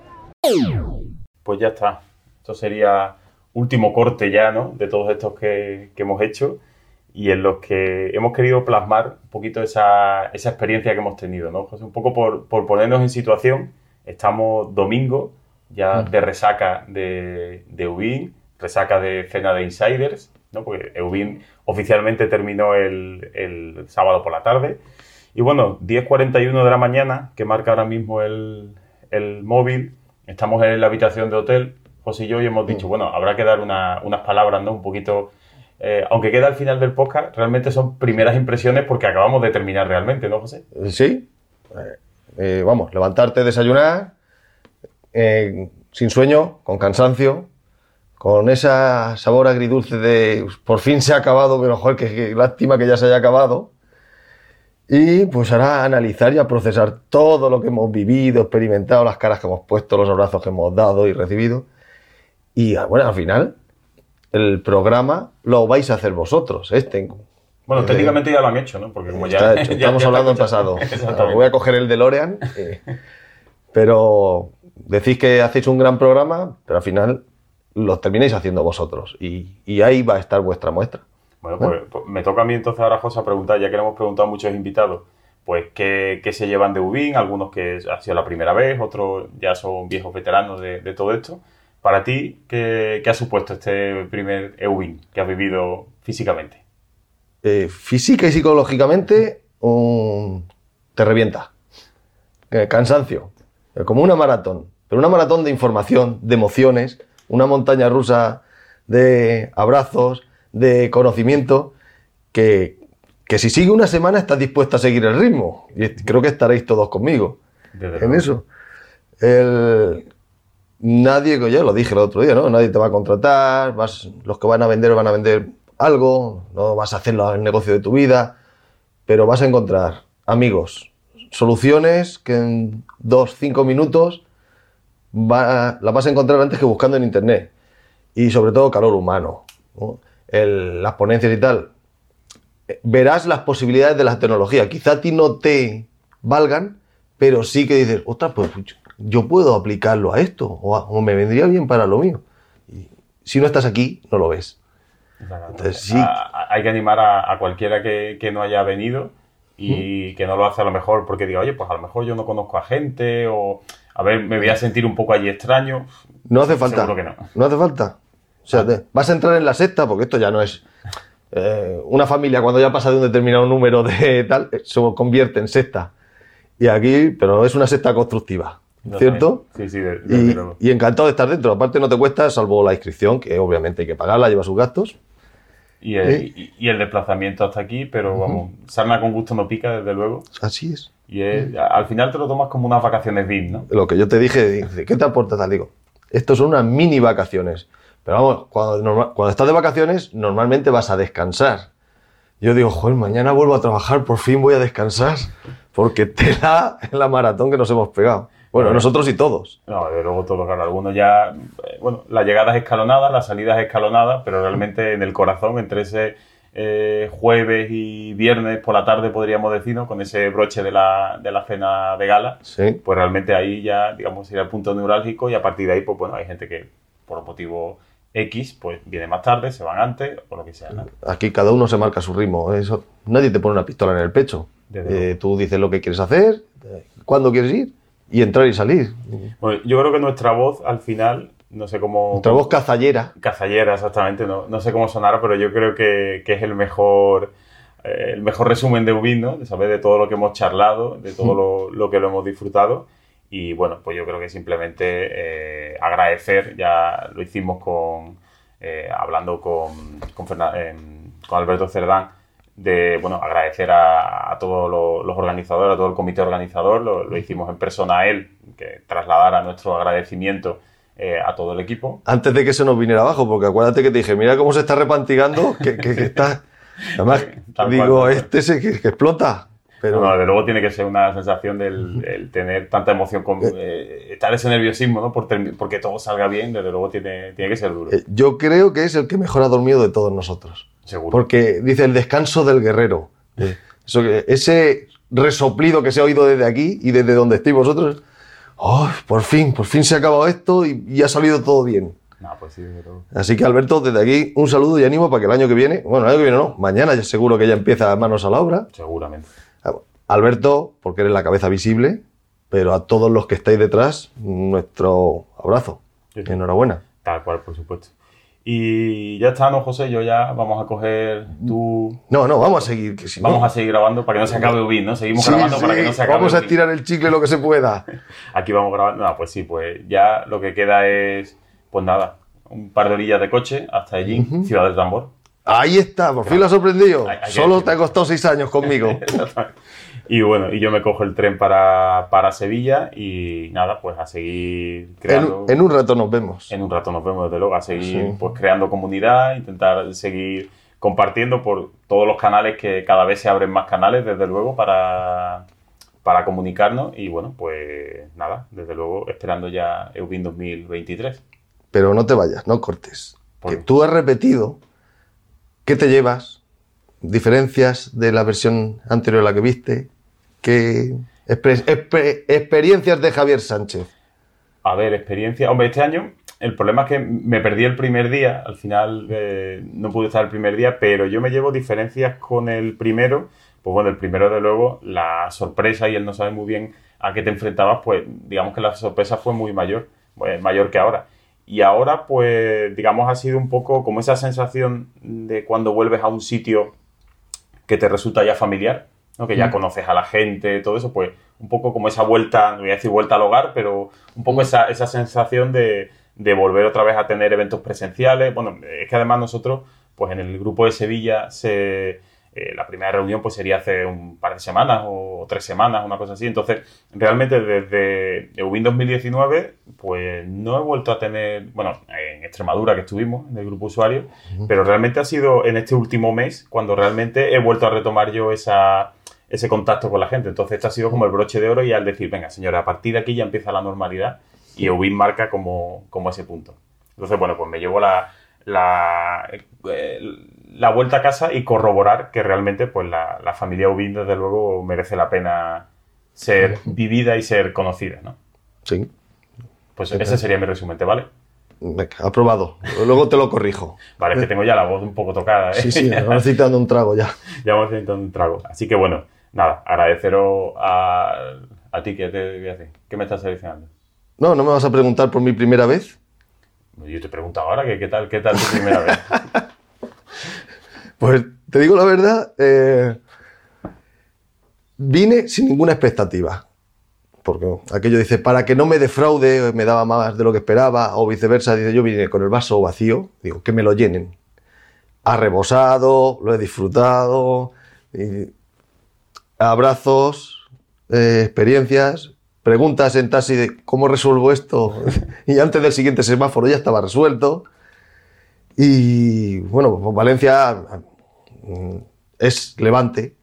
Pues ya está. Esto sería último corte ya, ¿no? De todos estos que, que hemos hecho y en los que hemos querido plasmar un poquito esa, esa experiencia que hemos tenido, ¿no? José? Un poco por, por ponernos en situación. Estamos domingo, ya de resaca de, de Ubin, resaca de cena de Insiders, ¿no? Porque Ubin oficialmente terminó el, el sábado por la tarde. Y bueno, 10.41 de la mañana, que marca ahora mismo el, el móvil, estamos en la habitación de hotel, José y yo, y hemos dicho, bueno, habrá que dar una- unas palabras, ¿no? Un poquito... eh, aunque queda al final del podcast, realmente son primeras impresiones porque acabamos de terminar realmente, ¿no, José? Sí. Eh, eh, vamos, levantarte, desayunar, eh, sin sueño, con cansancio, con esa sabor agridulce de "Pues, por fin se ha acabado, pero joder, que, que lástima que ya se haya acabado. Y pues ahora analizar y a procesar todo lo que hemos vivido, experimentado, las caras que hemos puesto, los abrazos que hemos dado y recibido. Y ah, bueno, al final, el programa lo vais a hacer vosotros, este. Bueno, Eh, técnicamente ya lo han hecho, ¿no? Porque como ya... Hecho, estamos ya hablando en pasado. Voy a coger el DeLorean. eh, pero decís que hacéis un gran programa, pero al final lo termináis haciendo vosotros. Y, y ahí va a estar vuestra muestra. Bueno, pues, pues me toca a mí entonces ahora, José, a preguntar, ya que le hemos preguntado a muchos invitados, pues qué, qué se llevan de Ubin, algunos que ha sido la primera vez, otros ya son viejos veteranos de, de todo esto. Para ti, ¿qué, qué ha supuesto este primer EUBIN que has vivido físicamente? Eh, física y psicológicamente te revienta. Eh, cansancio. Eh, como una maratón. Pero una maratón de información, de emociones, una montaña rusa de abrazos, de conocimiento, que, que si sigue una semana estás dispuesta a seguir el ritmo. Y creo que estaréis todos conmigo en eso. El- nadie, que yo lo dije el otro día, ¿no? Nadie te va a contratar, vas, los que van a vender van a vender algo, no vas a hacer el negocio de tu vida, pero vas a encontrar amigos, soluciones que en dos, cinco minutos va- las vas a encontrar antes que buscando en internet. Y sobre todo calor humano, ¿no? El- las ponencias y tal. Eh, Verás las posibilidades de la tecnología. Quizá a ti no te valgan, pero sí que dices, ostras, pues yo- puedo aplicarlo a esto, o, a- o me vendría bien para lo mío. Y si no estás aquí, no lo ves. Entonces, sí, A- a- hay que animar a, a cualquiera que, que no haya venido y que no lo hace a lo mejor porque diga, oye, pues a lo mejor yo no conozco a gente o, a ver, me voy a sentir un poco allí extraño. No hace falta. Seguro que no. No hace falta. O sea, te- vas a entrar en la secta, porque esto ya no es. eh, una familia, cuando ya pasa de un determinado número de tal, se convierte en secta. Y aquí, pero es una secta constructiva, ¿cierto? Sí, sí, de- desde Y, encantado de estar dentro. Aparte, no te cuesta, salvo la inscripción, que obviamente hay que pagarla, lleva sus gastos. Y el, ¿Eh? y- y el desplazamiento hasta aquí, pero vamos, sarna con gusto no pica, desde luego. Así es. Y es- al final te lo tomas como unas vacaciones VIP, ¿no? Lo que yo te dije, ¿qué te aporta tal? Digo, esto son unas mini vacaciones. Pero vamos, cuando, estás de vacaciones, normalmente vas a descansar. Yo digo, joder, mañana vuelvo a trabajar, por fin voy a descansar. Porque tela es la maratón que nos hemos pegado. Bueno, nosotros y todos. No, de luego todo, claro. Algunos ya, eh, bueno, la llegada es escalonada, la salida es escalonada, pero realmente en el corazón, entre ese eh, jueves y viernes por la tarde, podríamos decir, ¿no? con ese broche de la, de la cena de gala, pues realmente ahí ya, digamos, sería el punto neurálgico y a partir de ahí, pues bueno, hay gente que por motivo X, pues viene más tarde, se van antes o lo que sea. ¿no? Aquí cada uno se marca su ritmo. Eso, nadie te pone una pistola en el pecho. Eh, tú dices lo que quieres hacer, eh, cuándo quieres ir y entrar y salir. Bueno, yo creo que nuestra voz al final, no sé cómo... Nuestra voz cazallera. Cazallera, exactamente, no, no sé cómo sonará, pero yo creo que, que es el mejor eh, el mejor resumen de Ubin, ¿no? De saber de todo lo que hemos charlado, de todo lo, lo que lo hemos disfrutado. Y bueno, pues yo creo que simplemente eh, agradecer, ya lo hicimos con eh, hablando con, em, con Alberto Cerdán, de bueno, agradecer a, a todos los, los organizadores, a todo el comité organizador, lo, lo hicimos en persona a él, que trasladara nuestro agradecimiento eh, a todo el equipo. Antes de que se nos viniera abajo, porque acuérdate que te dije, mira cómo se está repantigando, que, que- que está... Además, digo, cual, este se que, que explota. Pero No, desde luego tiene que ser una sensación del el tener tanta emoción, con, eh, estar ese nerviosismo, ¿no? Por porque todo salga bien, desde luego tiene, tiene que ser duro. eh, yo creo que es el que mejor ha dormido de todos nosotros. Seguro. Porque dice el descanso del guerrero. Eh, Eso ese resoplido que se ha oído desde aquí y desde donde estéis vosotros. ¡Oh, por fin, por fin se ha acabado esto y, y ha salido todo bien! No, pues sí. Así que Alberto, desde aquí un saludo y ánimo para que el año que viene, bueno, el año que viene no, mañana ya seguro que ya empieza manos a la obra. Seguramente. Alberto, porque eres la cabeza visible, pero a todos los que estáis detrás, nuestro abrazo. Sí. Enhorabuena. Tal cual, por supuesto. Y ya está, ¿no, José? Yo ya vamos a coger tu... No, no, vamos a seguir. Que si no- Vamos a seguir grabando para que no se acabe Ubin, ¿no? Seguimos Sí, grabando sí, para que no se acabe Vamos a estirar el chicle lo que se pueda. Aquí vamos grabando. No, pues sí, pues ya lo que queda es, pues nada, un par de orillas de coche hasta allí, Ciudad del Tambor. Ahí está, por fin lo has sorprendido. Hay- hay que Solo te ha costado seis años conmigo. Y bueno, y yo me cojo el tren para, para Sevilla y nada, pues a seguir en, creando. en un rato nos vemos. En un rato nos vemos, desde luego, a seguir Sí. pues, creando comunidad, intentar seguir compartiendo por todos los canales que cada vez se abren más canales, desde luego, para, para comunicarnos. Y bueno, pues nada, desde luego, esperando ya Eubin 2023. Pero no te vayas, no cortes. Que tú has repetido. ¿Qué te llevas? ¿Diferencias de la versión anterior a la que viste? ¿Qué exper- exper- experiencias de Javier Sánchez? A ver, experiencia. Hombre, este año el problema es que me perdí el primer día. Al final eh, no pude estar el primer día, pero yo me llevo diferencias con el primero. Pues bueno, el primero, de luego, la sorpresa y él no sabe muy bien a qué te enfrentabas, pues digamos que la sorpresa fue muy mayor, pues, mayor que ahora. Y ahora, pues, digamos, ha sido un poco como esa sensación de cuando vuelves a un sitio que te resulta ya familiar, ¿no? que ya Mm. conoces a la gente, todo eso, pues un poco como esa vuelta, no voy a decir vuelta al hogar, pero un poco esa, esa sensación de, de volver otra vez a tener eventos presenciales. Bueno, es que además nosotros, pues en el grupo de Sevilla, se, eh, la primera reunión pues sería hace un par de semanas o tres semanas, una cosa así. Entonces, realmente desde Ubin 2019, pues no he vuelto a tener, bueno, en Extremadura que estuvimos, en el grupo usuario, pero realmente ha sido en este último mes cuando realmente he vuelto a retomar yo esa, ese contacto con la gente. Entonces, este ha sido como el broche de oro y al decir, venga, señora, a partir de aquí ya empieza la normalidad y Ubin marca como, como ese punto. Entonces, bueno, pues me llevo la, la, eh, la vuelta a casa y corroborar que realmente pues la, la familia Ubin, desde luego, merece la pena ser vivida y ser conocida, ¿no? Sí. Pues ese sería mi resumen, ¿te vale? Venga, aprobado. Luego te lo corrijo. Vale, es que tengo ya la voz un poco tocada, ¿eh? Sí, sí, citando un trago ya. ya vamos necesitando un trago. Así que bueno, nada, agradeceros a, a ti que te voy a decir. ¿Qué me estás seleccionando? No, no me vas a preguntar por mi primera vez. Yo te pregunto ahora que qué tal, qué tal tu primera vez. Pues te digo la verdad, eh, vine sin ninguna expectativa. Porque aquello dice, para que no me defraude, me daba más de lo que esperaba, o viceversa, dice, yo vine con el vaso vacío, digo, que me lo llenen. ha rebosado, lo he disfrutado. y abrazos, eh, experiencias, preguntas en taxi de cómo resuelvo esto. y antes del siguiente semáforo ya estaba resuelto. Y bueno, pues Valencia mm, es Levante.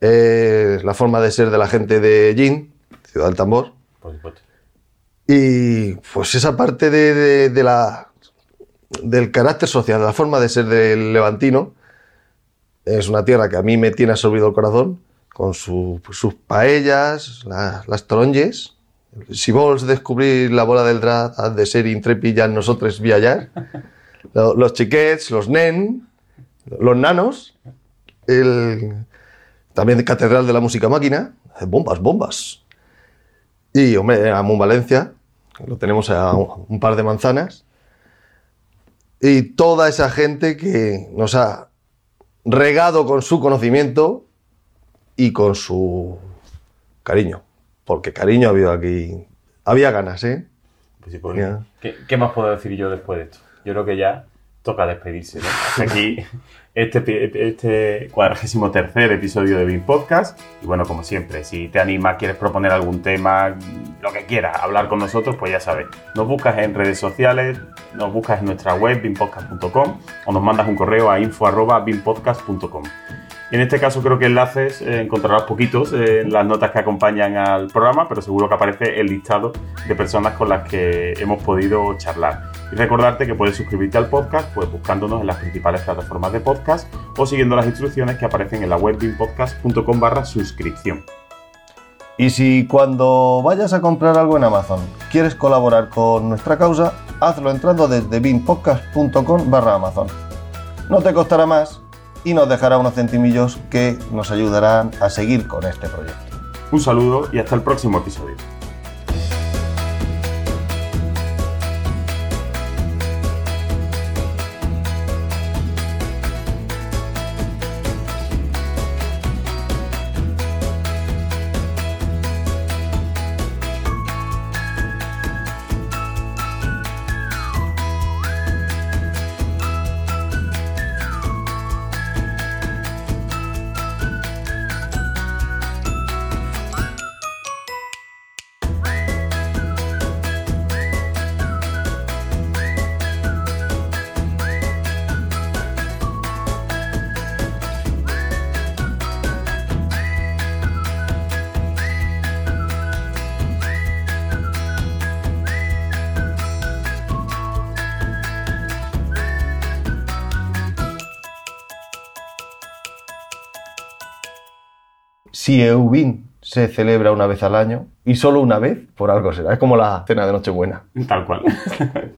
Es la forma de ser de la gente de Gin, Ciudad del Tambor. Por supuesto. Y pues esa parte de, de- de la, del carácter social, de la forma de ser del levantino, es una tierra que a mí me tiene absorbido el corazón, con su- sus paellas, la- las toronges. Si vols descubrir la bola del has de ser intrepi ya nosotros viajar. Lo- Los chiquets, los nen, los nanos, el, también Catedral de la Música Máquina, bombas, bombas. Y, hombre, a Mon Valencia, lo tenemos a un par de manzanas. Y toda esa gente que nos ha regado con su conocimiento y con su cariño. Porque cariño ha habido aquí. Había ganas, ¿eh? Pues sí, pues, Ya. ¿qué, qué más puedo decir yo después de esto? Yo creo que ya toca despedirse, ¿no? Hasta aquí este, este 43 episodio de BIM Podcast. Y bueno, como siempre, si te anima, quieres proponer algún tema, lo que quieras, hablar con nosotros, pues ya sabes. Nos buscas en redes sociales, nos buscas en nuestra web, bimpodcast.com, o nos mandas un correo a info.bimpodcast.com. En este caso creo que enlaces eh, encontrarás poquitos eh, en las notas que acompañan al programa, pero seguro que aparece el listado de personas con las que hemos podido charlar. Y recordarte que puedes suscribirte al podcast pues buscándonos en las principales plataformas de podcast o siguiendo las instrucciones que aparecen en la web bimpodcast.com barra suscripción. Y si cuando vayas a comprar algo en Amazon quieres colaborar con nuestra causa, hazlo entrando desde binpodcast.com barra Amazon. No te costará más y nos dejará unos centimillos que nos ayudarán a seguir con este proyecto. Un saludo y hasta el próximo episodio. Eubin se celebra una vez al año, y solo una vez, por algo será. Es como la cena de Nochebuena. Tal cual.